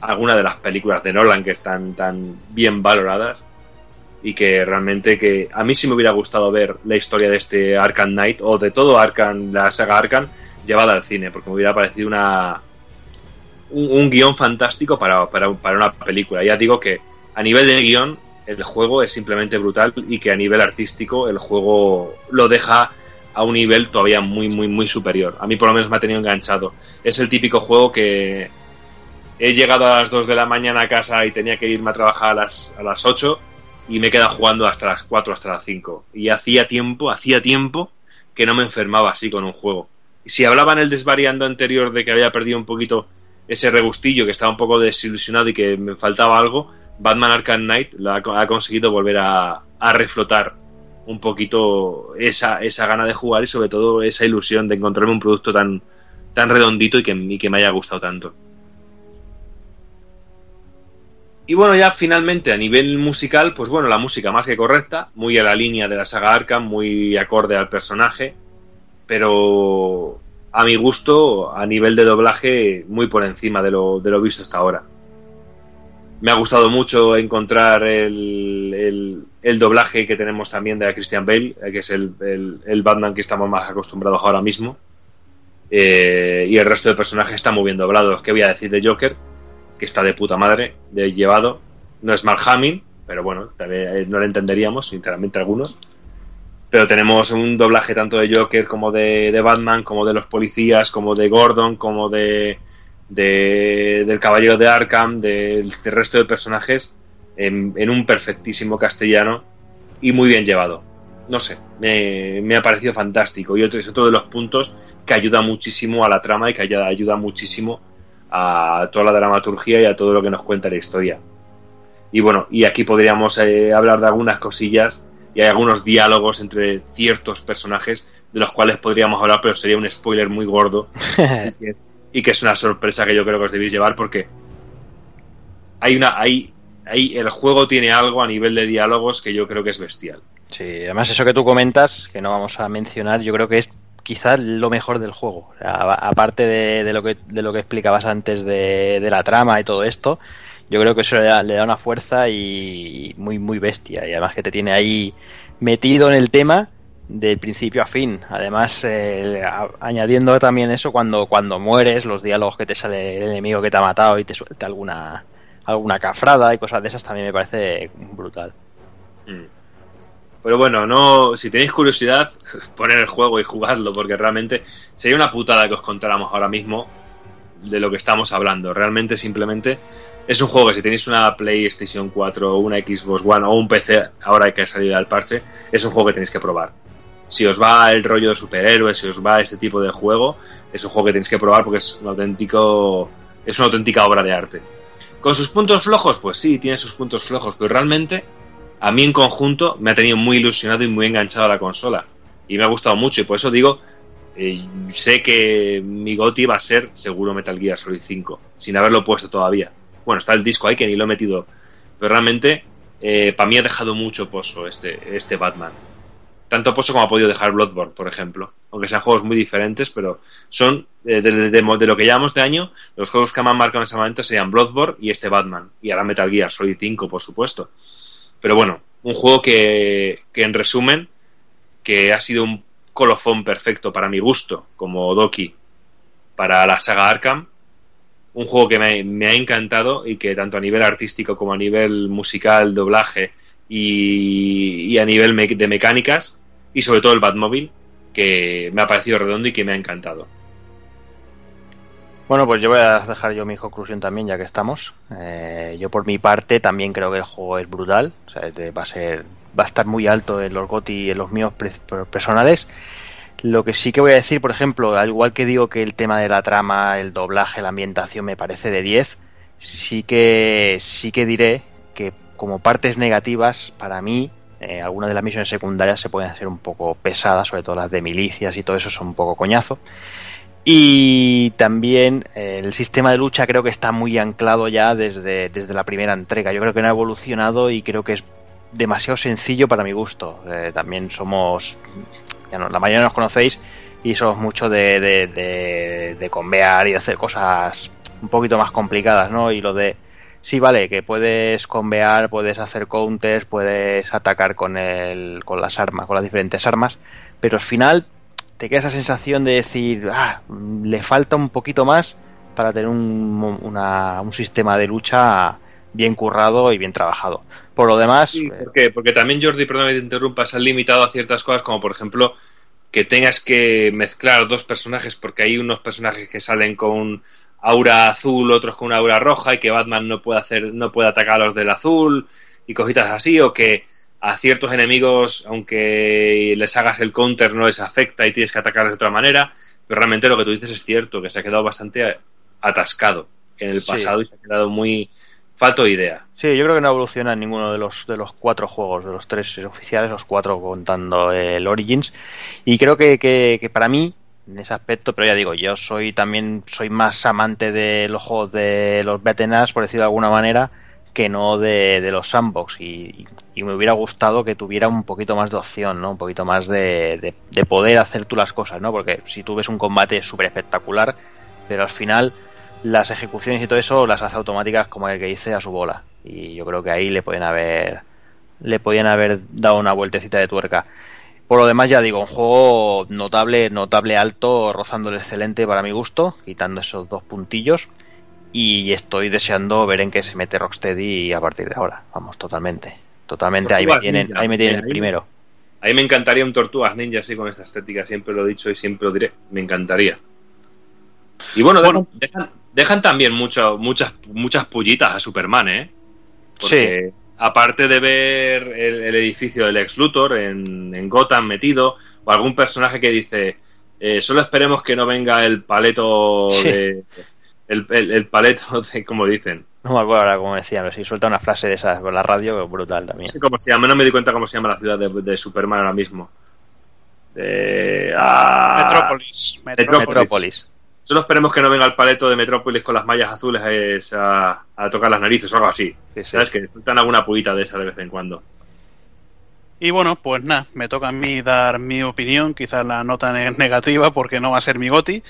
alguna de las películas de Nolan que están tan bien valoradas y que realmente que a mí sí me hubiera gustado ver la historia de este Arkham Knight o de todo Arkham, la saga Arkham llevada al cine porque me hubiera parecido una un, un guion fantástico para, para, para una película ya digo que a nivel de guion el juego es simplemente brutal y que a nivel artístico el juego lo deja a un nivel todavía muy, muy, muy superior. A mí por lo menos me ha tenido enganchado. Es el típico juego que he llegado a las 2 de la mañana a casa y tenía que irme a trabajar a las, a las 8 y me he quedado jugando hasta las 4, hasta las 5. Y hacía tiempo, hacía tiempo que no me enfermaba así con un juego. Y si hablaba en el desvariando anterior de que había perdido un poquito ese regustillo, que estaba un poco desilusionado y que me faltaba algo, Batman Arkham Knight ha, conseguido volver a, a reflotar un poquito esa, esa gana de jugar y sobre todo esa ilusión de encontrarme un producto tan, tan redondito y que, y que me haya gustado tanto. Y bueno, ya finalmente a nivel musical, pues bueno, la música más que correcta, muy a la línea de la saga Arkham, muy acorde al personaje, pero a mi gusto, a nivel de doblaje, muy por encima de lo, de lo visto hasta ahora. Me ha gustado mucho encontrar el, el- doblaje que tenemos también de Christian Bale, eh, que es el, el- Batman que estamos más acostumbrados ahora mismo. Eh, y el resto de personajes están muy bien doblados. ¿Qué voy a decir de Joker? Que está de puta madre, de llevado. No es Mark Hamill, pero bueno, también eh, no lo entenderíamos, sinceramente, algunos. Pero tenemos un doblaje tanto de Joker como de, de Batman, como de los policías, como de Gordon, como de, de- del Caballero de Arkham, del, resto de personajes, en, en un perfectísimo castellano y muy bien llevado. No sé, me, me ha parecido fantástico. Y otro, es otro de los puntos que ayuda muchísimo a la trama y que ayuda, ayuda muchísimo a toda la dramaturgia y a todo lo que nos cuenta la historia. Y bueno, y aquí podríamos eh, hablar de algunas cosillas y hay algunos diálogos entre ciertos personajes de los cuales podríamos hablar, pero sería un spoiler muy gordo <laughs> y, que, es una sorpresa que yo creo que os debéis llevar porque hay una hay, hay el juego tiene algo a nivel de diálogos que yo creo que es bestial. Sí, además eso que tú comentas, que no vamos a mencionar, yo creo que es quizás lo mejor del juego. O sea, a- aparte de, de lo que de lo que explicabas antes de, de la trama y todo esto, yo creo que eso le da, una fuerza y, muy muy bestia y además que te tiene ahí metido en el tema del principio a fin. Además, eh, añadiendo también eso cuando cuando mueres, los diálogos que te sale el enemigo que te ha matado y te suelta alguna alguna cafrada y cosas de esas también me parece brutal. Mm. Pero bueno, no, si tenéis curiosidad, <laughs> poner el juego y jugadlo, porque realmente sería una putada que os contáramos ahora mismo de lo que estamos hablando. Realmente, simplemente, es un juego que si tenéis una PlayStation 4 o una Xbox One o un PC, ahora que ha salido el parche, es un juego que tenéis que probar. Si os va el rollo de superhéroes, si os va este tipo de juego, es un juego que tenéis que probar porque es un auténtico, es una auténtica obra de arte. Con sus puntos flojos, pues sí, tiene sus puntos flojos, pero realmente a mí en conjunto me ha tenido muy ilusionado y muy enganchado a la consola. Y me ha gustado mucho y por eso digo, eh, sé que mi GOTI va a ser seguro Metal Gear Solid 5, sin haberlo puesto todavía. Bueno, está el disco ahí que ni lo he metido, pero realmente eh, para mí ha dejado mucho pozo este, este Batman. Tanto pozo como ha podido dejar Bloodborne, por ejemplo. Aunque sean juegos muy diferentes, pero son, eh, de, lo que llamamos de año, los juegos que me han marcado en ese momento serían Bloodborne y este Batman. Y ahora Metal Gear Solid 5, por supuesto. Pero bueno, un juego que, que en resumen, que ha sido un colofón perfecto para mi gusto, como Doki, para la saga Arkham. Un juego que me, ha encantado y que tanto a nivel artístico como a nivel musical, doblaje y, a nivel de mecánicas, y sobre todo el Batmobile, que me ha parecido redondo y que me ha encantado. Bueno, pues yo voy a dejar yo mi conclusión también, ya que estamos. Eh, yo por mi parte también creo que el juego es brutal. O sea, va a ser, va a estar muy alto en los GOTY y en los míos personales. Lo que sí que voy a decir, por ejemplo, al igual que digo que el tema de la trama, el doblaje, la ambientación me parece de 10, sí que sí que diré que como partes negativas para mí eh, algunas de las misiones secundarias se pueden hacer un poco pesadas, sobre todo las de milicias y todo eso son un poco coñazo. Y también eh, el sistema de lucha creo que está muy anclado ya desde, desde la primera entrega. Yo creo que no ha evolucionado y creo que es demasiado sencillo para mi gusto. Eh, también somos, ya no, la mayoría nos conocéis y somos mucho de, de, de, de convear y de hacer cosas un poquito más complicadas, ¿no? Y lo de, sí, vale, que puedes convear, puedes hacer counters, puedes atacar con, el, con las armas, con las diferentes armas, pero al final te queda esa sensación de decir, ah, le falta un poquito más para tener un, una, un sistema de lucha bien currado y bien trabajado. Por lo demás, Sí, ¿por qué? Porque también, Jordi, perdón que te interrumpa, se han limitado a ciertas cosas, como por ejemplo que tengas que mezclar dos personajes, porque hay unos personajes que salen con aura azul, otros con una aura roja, y que Batman no puede hacer, no puede atacar a los del azul, y cositas así, o que a ciertos enemigos, aunque les hagas el counter, no les afecta y tienes que atacarles de otra manera, pero realmente lo que tú dices es cierto, que se ha quedado bastante atascado en el Sí. pasado y se ha quedado muy falto de idea. Sí, yo creo que no evoluciona en ninguno de los de los cuatro juegos, de los tres oficiales, los cuatro contando el Origins. Y creo que, que, para mí, en ese aspecto, pero ya digo, yo soy también soy más amante de los juegos de los Betenas, por decirlo de alguna manera, que no de, de los sandbox y, y me hubiera gustado que tuviera un poquito más de opción, ¿no? Un poquito más de, de- de poder hacer tú las cosas, ¿no? Porque si tú ves un combate súper espectacular, pero al final las ejecuciones y todo eso las hace automáticas como el que dice a su bola. Y yo creo que ahí le pueden haber le podían haber dado una vueltecita de tuerca. Por lo demás, ya digo, un juego notable, notable alto, rozando el excelente para mi gusto, quitando esos dos puntillos. Y estoy deseando ver en qué se mete Rocksteady a partir de ahora. Vamos, totalmente. Totalmente, ahí me tienen, Ninja. ahí me tienen Eh, el primero. A mí me encantaría un Tortugas Ninja así con esta estética, siempre lo he dicho y siempre lo diré, me encantaría. Y bueno, dejan, dejan- dejan también mucho, muchas, muchas pullitas a Superman, ¿eh? Porque aparte de ver el, el edificio del ex Luthor en, en Gotham metido, o algún personaje que dice, eh, solo esperemos que no venga el paleto Sí. de... El, el- el paleto <laughs> de, como dicen. No me acuerdo ahora cómo decía, pero si suelta una frase de esas por la radio, brutal también. No sé cómo se llama, no me di cuenta cómo se llama la ciudad de, de Superman ahora mismo. De, ah, Metrópolis. Metrópolis. Metrópolis. Solo esperemos que no venga el paleto de Metrópolis con las mallas azules es, a, a tocar las narices o algo así. Sí, sí. ¿Sabes? Que sueltan alguna pulita de esa de vez en cuando. Y bueno, pues nada, me toca a mí dar mi opinión, quizás la nota ne- negativa porque no va a ser mi goti.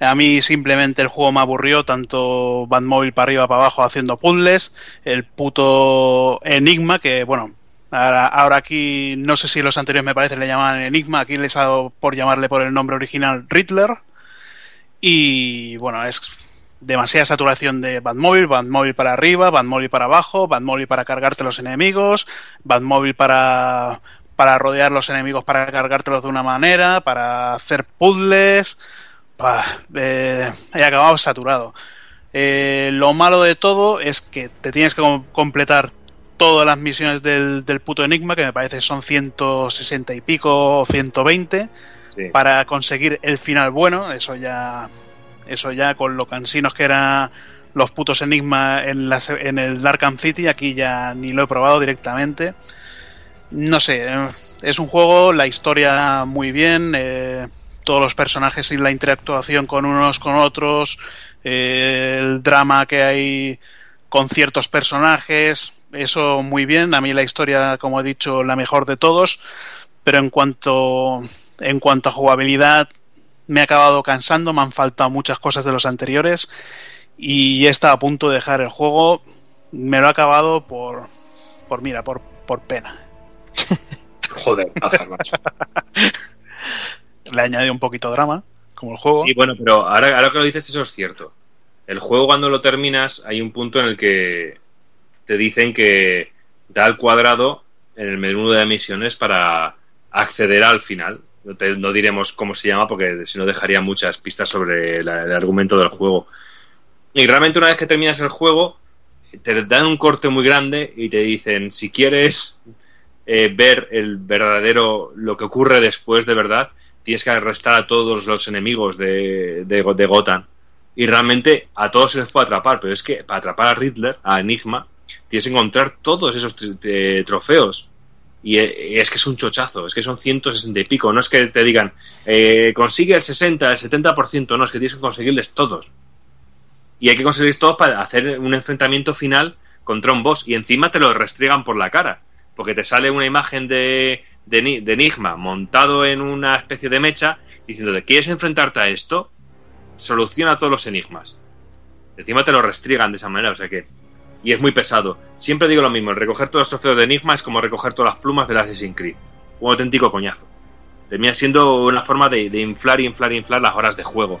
A mí simplemente el juego me aburrió, tanto Batmóvil para arriba para abajo haciendo puzzles, el puto Enigma, que bueno, ahora, ahora aquí no sé si los anteriores me parece le llamaban Enigma, aquí les ha dado por llamarle por el nombre original Riddler. Y bueno, es demasiada saturación de Batmóvil, Batmóvil para arriba, Batmóvil para abajo, Batmóvil para cargarte los enemigos, Batmóvil para, para rodear los enemigos para cargártelos de una manera, para hacer puzzles. Bah, eh, he acabado saturado. Eh, lo malo de todo es que te tienes que com- completar todas las misiones del, del puto Enigma, que me parece son 160 y pico o 120 Para conseguir el final bueno. Eso ya, eso ya con lo cansinos que eran los putos Enigma en, la en el Arkham City, aquí ya ni lo he probado directamente. No sé, eh, es un juego, la historia muy bien, eh, todos los personajes y la interactuación con unos con otros, eh, el drama que hay con ciertos personajes, eso muy bien. A mí la historia, como he dicho, la mejor de todos, pero en cuanto en cuanto a jugabilidad me ha acabado cansando, me han faltado muchas cosas de los anteriores y he estado a punto de dejar el juego. Me lo he acabado por por mira, por por pena. <laughs> Joder, Aljar, macho. Le he añadido un poquito de drama, como el juego. Sí, bueno, pero ahora, ahora que lo dices, eso es cierto. El juego, cuando lo terminas, hay un punto en el que te dicen que da al cuadrado en el menú de misiones para acceder al final. No, te- diremos cómo se llama porque si no dejaría muchas pistas sobre el argumento del juego. Y realmente una vez que terminas el juego, te dan un corte muy grande y te dicen, si quieres eh, ver el verdadero, lo que ocurre después de verdad, tienes que arrestar a todos los enemigos de, de, de Gotham. Y realmente a todos se les puede atrapar, pero es que para atrapar a Riddler, a Enigma, tienes que encontrar todos esos eh, trofeos. Y eh, es que es un chochazo, es que son 160 y pico. No es que te digan, eh, consigue el 60, el 70%, no, es que tienes que conseguirles todos. Y hay que conseguirles todos para hacer un enfrentamiento final contra un boss. Y encima te lo restriegan por la cara. Porque te sale una imagen de, de, de Enigma montado en una especie de mecha diciéndote, ¿quieres enfrentarte a esto? Soluciona todos los enigmas. Encima te lo restriegan de esa manera, o sea que... Y es muy pesado. Siempre digo lo mismo, el recoger todos los trofeos de Enigma es como recoger todas las plumas del Assassin's Creed. Un auténtico coñazo. Termina siendo una forma de, de inflar y inflar y inflar las horas de juego.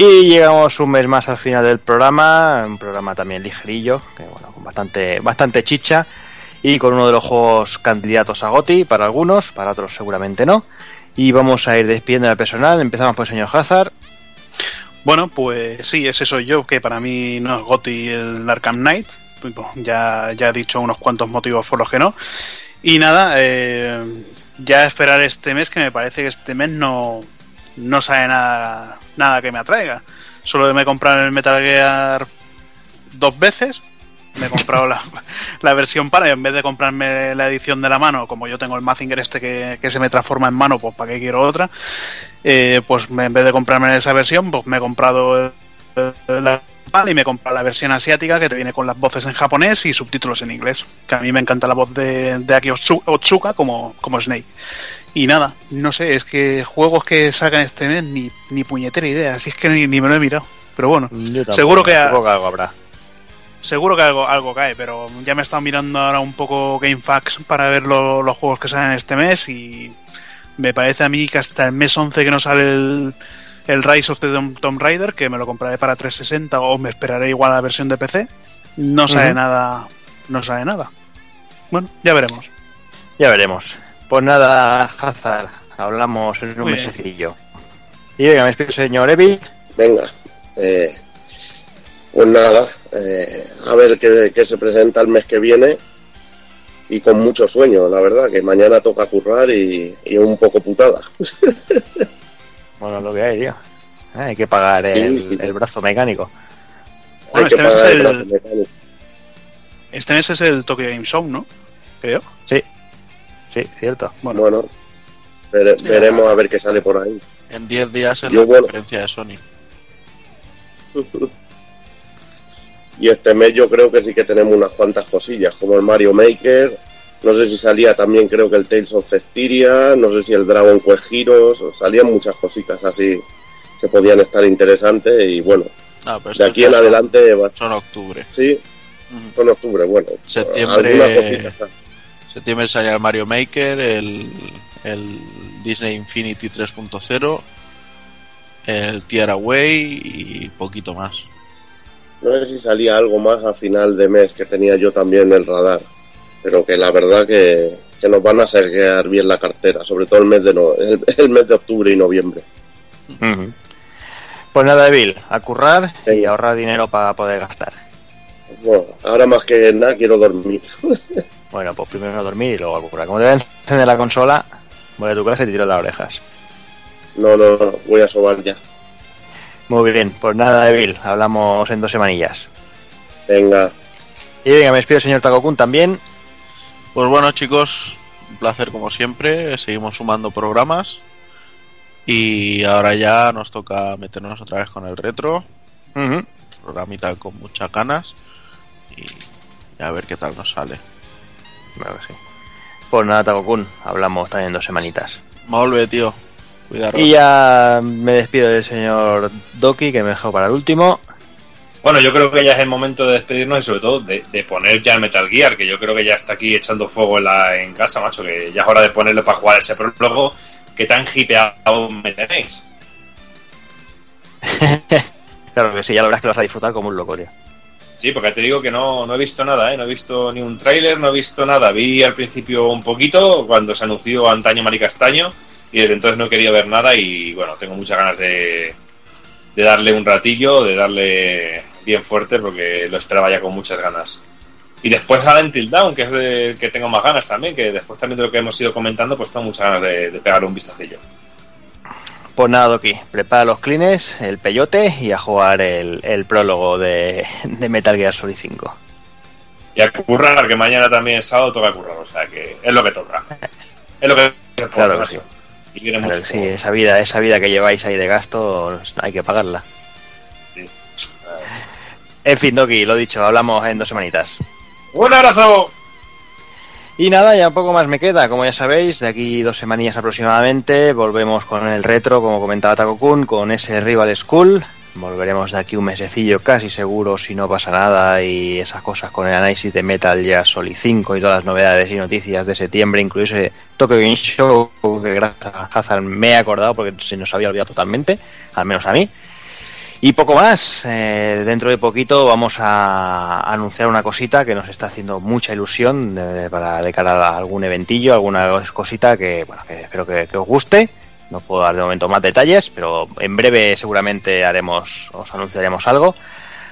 Y llegamos un mes más al final del programa, un programa también ligerillo, que bueno, con bastante, bastante chicha, y con uno de los juegos candidatos a GOTI para algunos, para otros seguramente no. Y vamos a ir despidiendo al personal, empezamos por el señor Hazard. Bueno, pues sí, ese soy yo, que para mí no es Goti el Arkham Knight. Ya, ya he dicho unos cuantos motivos por los que no. Y nada, eh, ya esperar este mes, que me parece que este mes no, no sale nada, nada que me atraiga. Solo me he comprado el Metal Gear dos veces. Me he comprado la, <laughs> la versión para, y en vez de comprarme la edición de la mano, como yo tengo el Mazinger este que, que se me transforma en mano, pues para qué quiero otra. Eh, pues en vez de comprarme esa versión, pues me he comprado eh, la y me he comprado la versión asiática que te viene con las voces en japonés y subtítulos en inglés. Que a mí me encanta la voz de, de Aki Otsu- Otsuka como, como Snake. Y nada, no sé, es que juegos que sacan este mes ni, ni puñetera idea, así es que ni, ni me lo he mirado. Pero bueno, seguro que, Supongo que algo habrá. seguro que algo, algo cae, pero ya me he estado mirando ahora un poco GameFAQs para ver lo- los juegos que salen este mes y me parece a mí que hasta el mes 11 que no sale el, el Rise of the Tomb, Tomb Raider, que me lo compraré para 360 o me esperaré igual a la versión de PC, no sale nada, no sale nada. Bueno, ya veremos. Ya veremos. Pues nada, Hazard, hablamos en un Muy bien. mesecillo. Y venga, me despido, señor Evi. Venga, eh, pues nada, eh, a ver qué, qué se presenta el mes que viene y con mucho sueño, la verdad, que mañana toca currar y, y un poco putada. <laughs> Bueno, lo que hay, tío. Eh, hay que pagar el, Sí, sí. el brazo mecánico. Hay Bueno, que este mes, es el el, brazo mecánico. este mes es el Tokyo Game Show, ¿no? Creo. Sí, cierto. Bueno, Bueno, vere- Sí, veremos ah. a ver qué sale por ahí. En 10 días es Yo, la bueno. conferencia de Sony. <laughs> Y este mes yo creo que sí que tenemos unas cuantas cosillas, como el Mario Maker. No sé si salía también, creo que el Tales of Cestiria. No sé si el Dragon Quest Heroes. Salían muchas cositas así que podían estar interesantes. Y bueno, No, pero de aquí en son- adelante va Son octubre. Sí, Ujú. son octubre, bueno. Septiembre- algunas cositas. Septiembre salía el Mario Maker, el, el Disney Infinity 3.0, el Tiara Way y poquito más. No sé si salía algo más a final de mes que tenía yo también en el radar. Pero que la verdad que, que nos van a saquear bien la cartera, sobre todo el mes de no, el, el mes de octubre y noviembre. Ujú. Pues nada, Evil, a currar y ahorrar dinero para poder gastar. Bueno, ahora más que nada quiero dormir. <laughs> Bueno, pues primero dormir y luego a currar. Como te voy a encender la consola, voy a tu casa y te tiro las orejas. No, no, no, voy a sobar ya. Muy bien, pues nada, Evil, hablamos en dos semanillas. Venga, Y venga, me despido, señor Takokun, también. Pues bueno chicos, un placer como siempre, seguimos sumando programas y ahora ya nos toca meternos otra vez con el retro, programita con muchas ganas y a ver qué tal nos sale. Claro que sí. Pues nada, Takokun, hablamos también en dos semanitas. Molve tío, cuidado. Y ya me despido del señor Doki, que me dejó para el último. Bueno, yo creo que ya es el momento de despedirnos y sobre todo de, de poner ya Metal Gear, que yo creo que ya está aquí echando fuego en, la, en casa, macho, que ya es hora de ponerlo para jugar ese prólogo que tan hipeado me tenéis. <laughs> claro que sí, ya lo verás que lo vas a disfrutar como un loco, tío. Sí, porque te digo que no, no he visto nada, ¿eh? No he visto ni un tráiler, no he visto nada. Vi al principio un poquito cuando se anunció Antaño Maricastaño y desde entonces no he querido ver nada y bueno, tengo muchas ganas de, de darle un ratillo, de darle bien fuerte porque lo esperaba ya con muchas ganas. Y después a Until Down, que es del que tengo más ganas también, que después también de lo que hemos ido comentando, pues tengo muchas ganas de, de pegarle un vistacillo. Pues nada, Doki, prepara los clines, el peyote y a jugar el, el prólogo de, de Metal Gear Solid 5. Y a currar, que mañana también es sábado, toca currar, o sea que es lo que toca. Es lo que Claro que macho. Y viene Claro mucho que sí, esa vida, esa vida que lleváis ahí de gasto, hay que pagarla. Sí. En fin, Doki, lo dicho, hablamos en dos semanitas. ¡Un abrazo! Y nada, ya poco más me queda, como ya sabéis, de aquí dos semanillas aproximadamente, volvemos con el retro, como comentaba Takokun, con ese Rival School. Volveremos de aquí un mesecillo casi seguro si no pasa nada y esas cosas con el análisis de Metal Gear Solid 5 y todas las novedades y noticias de septiembre, incluso Tokyo Game Show que gracias a Hazard me he acordado porque se nos había olvidado totalmente, al menos a mí. Y poco más. Eh, dentro de poquito vamos a anunciar una cosita que nos está haciendo mucha ilusión para de a algún eventillo, alguna cosita que, bueno, que espero que, que os guste. No puedo dar de momento más detalles, pero en breve seguramente haremos, os anunciaremos algo.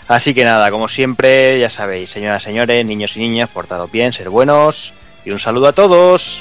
Así que nada, como siempre, ya sabéis, señoras, señores, niños y niñas, portados bien, ser buenos y un saludo a todos.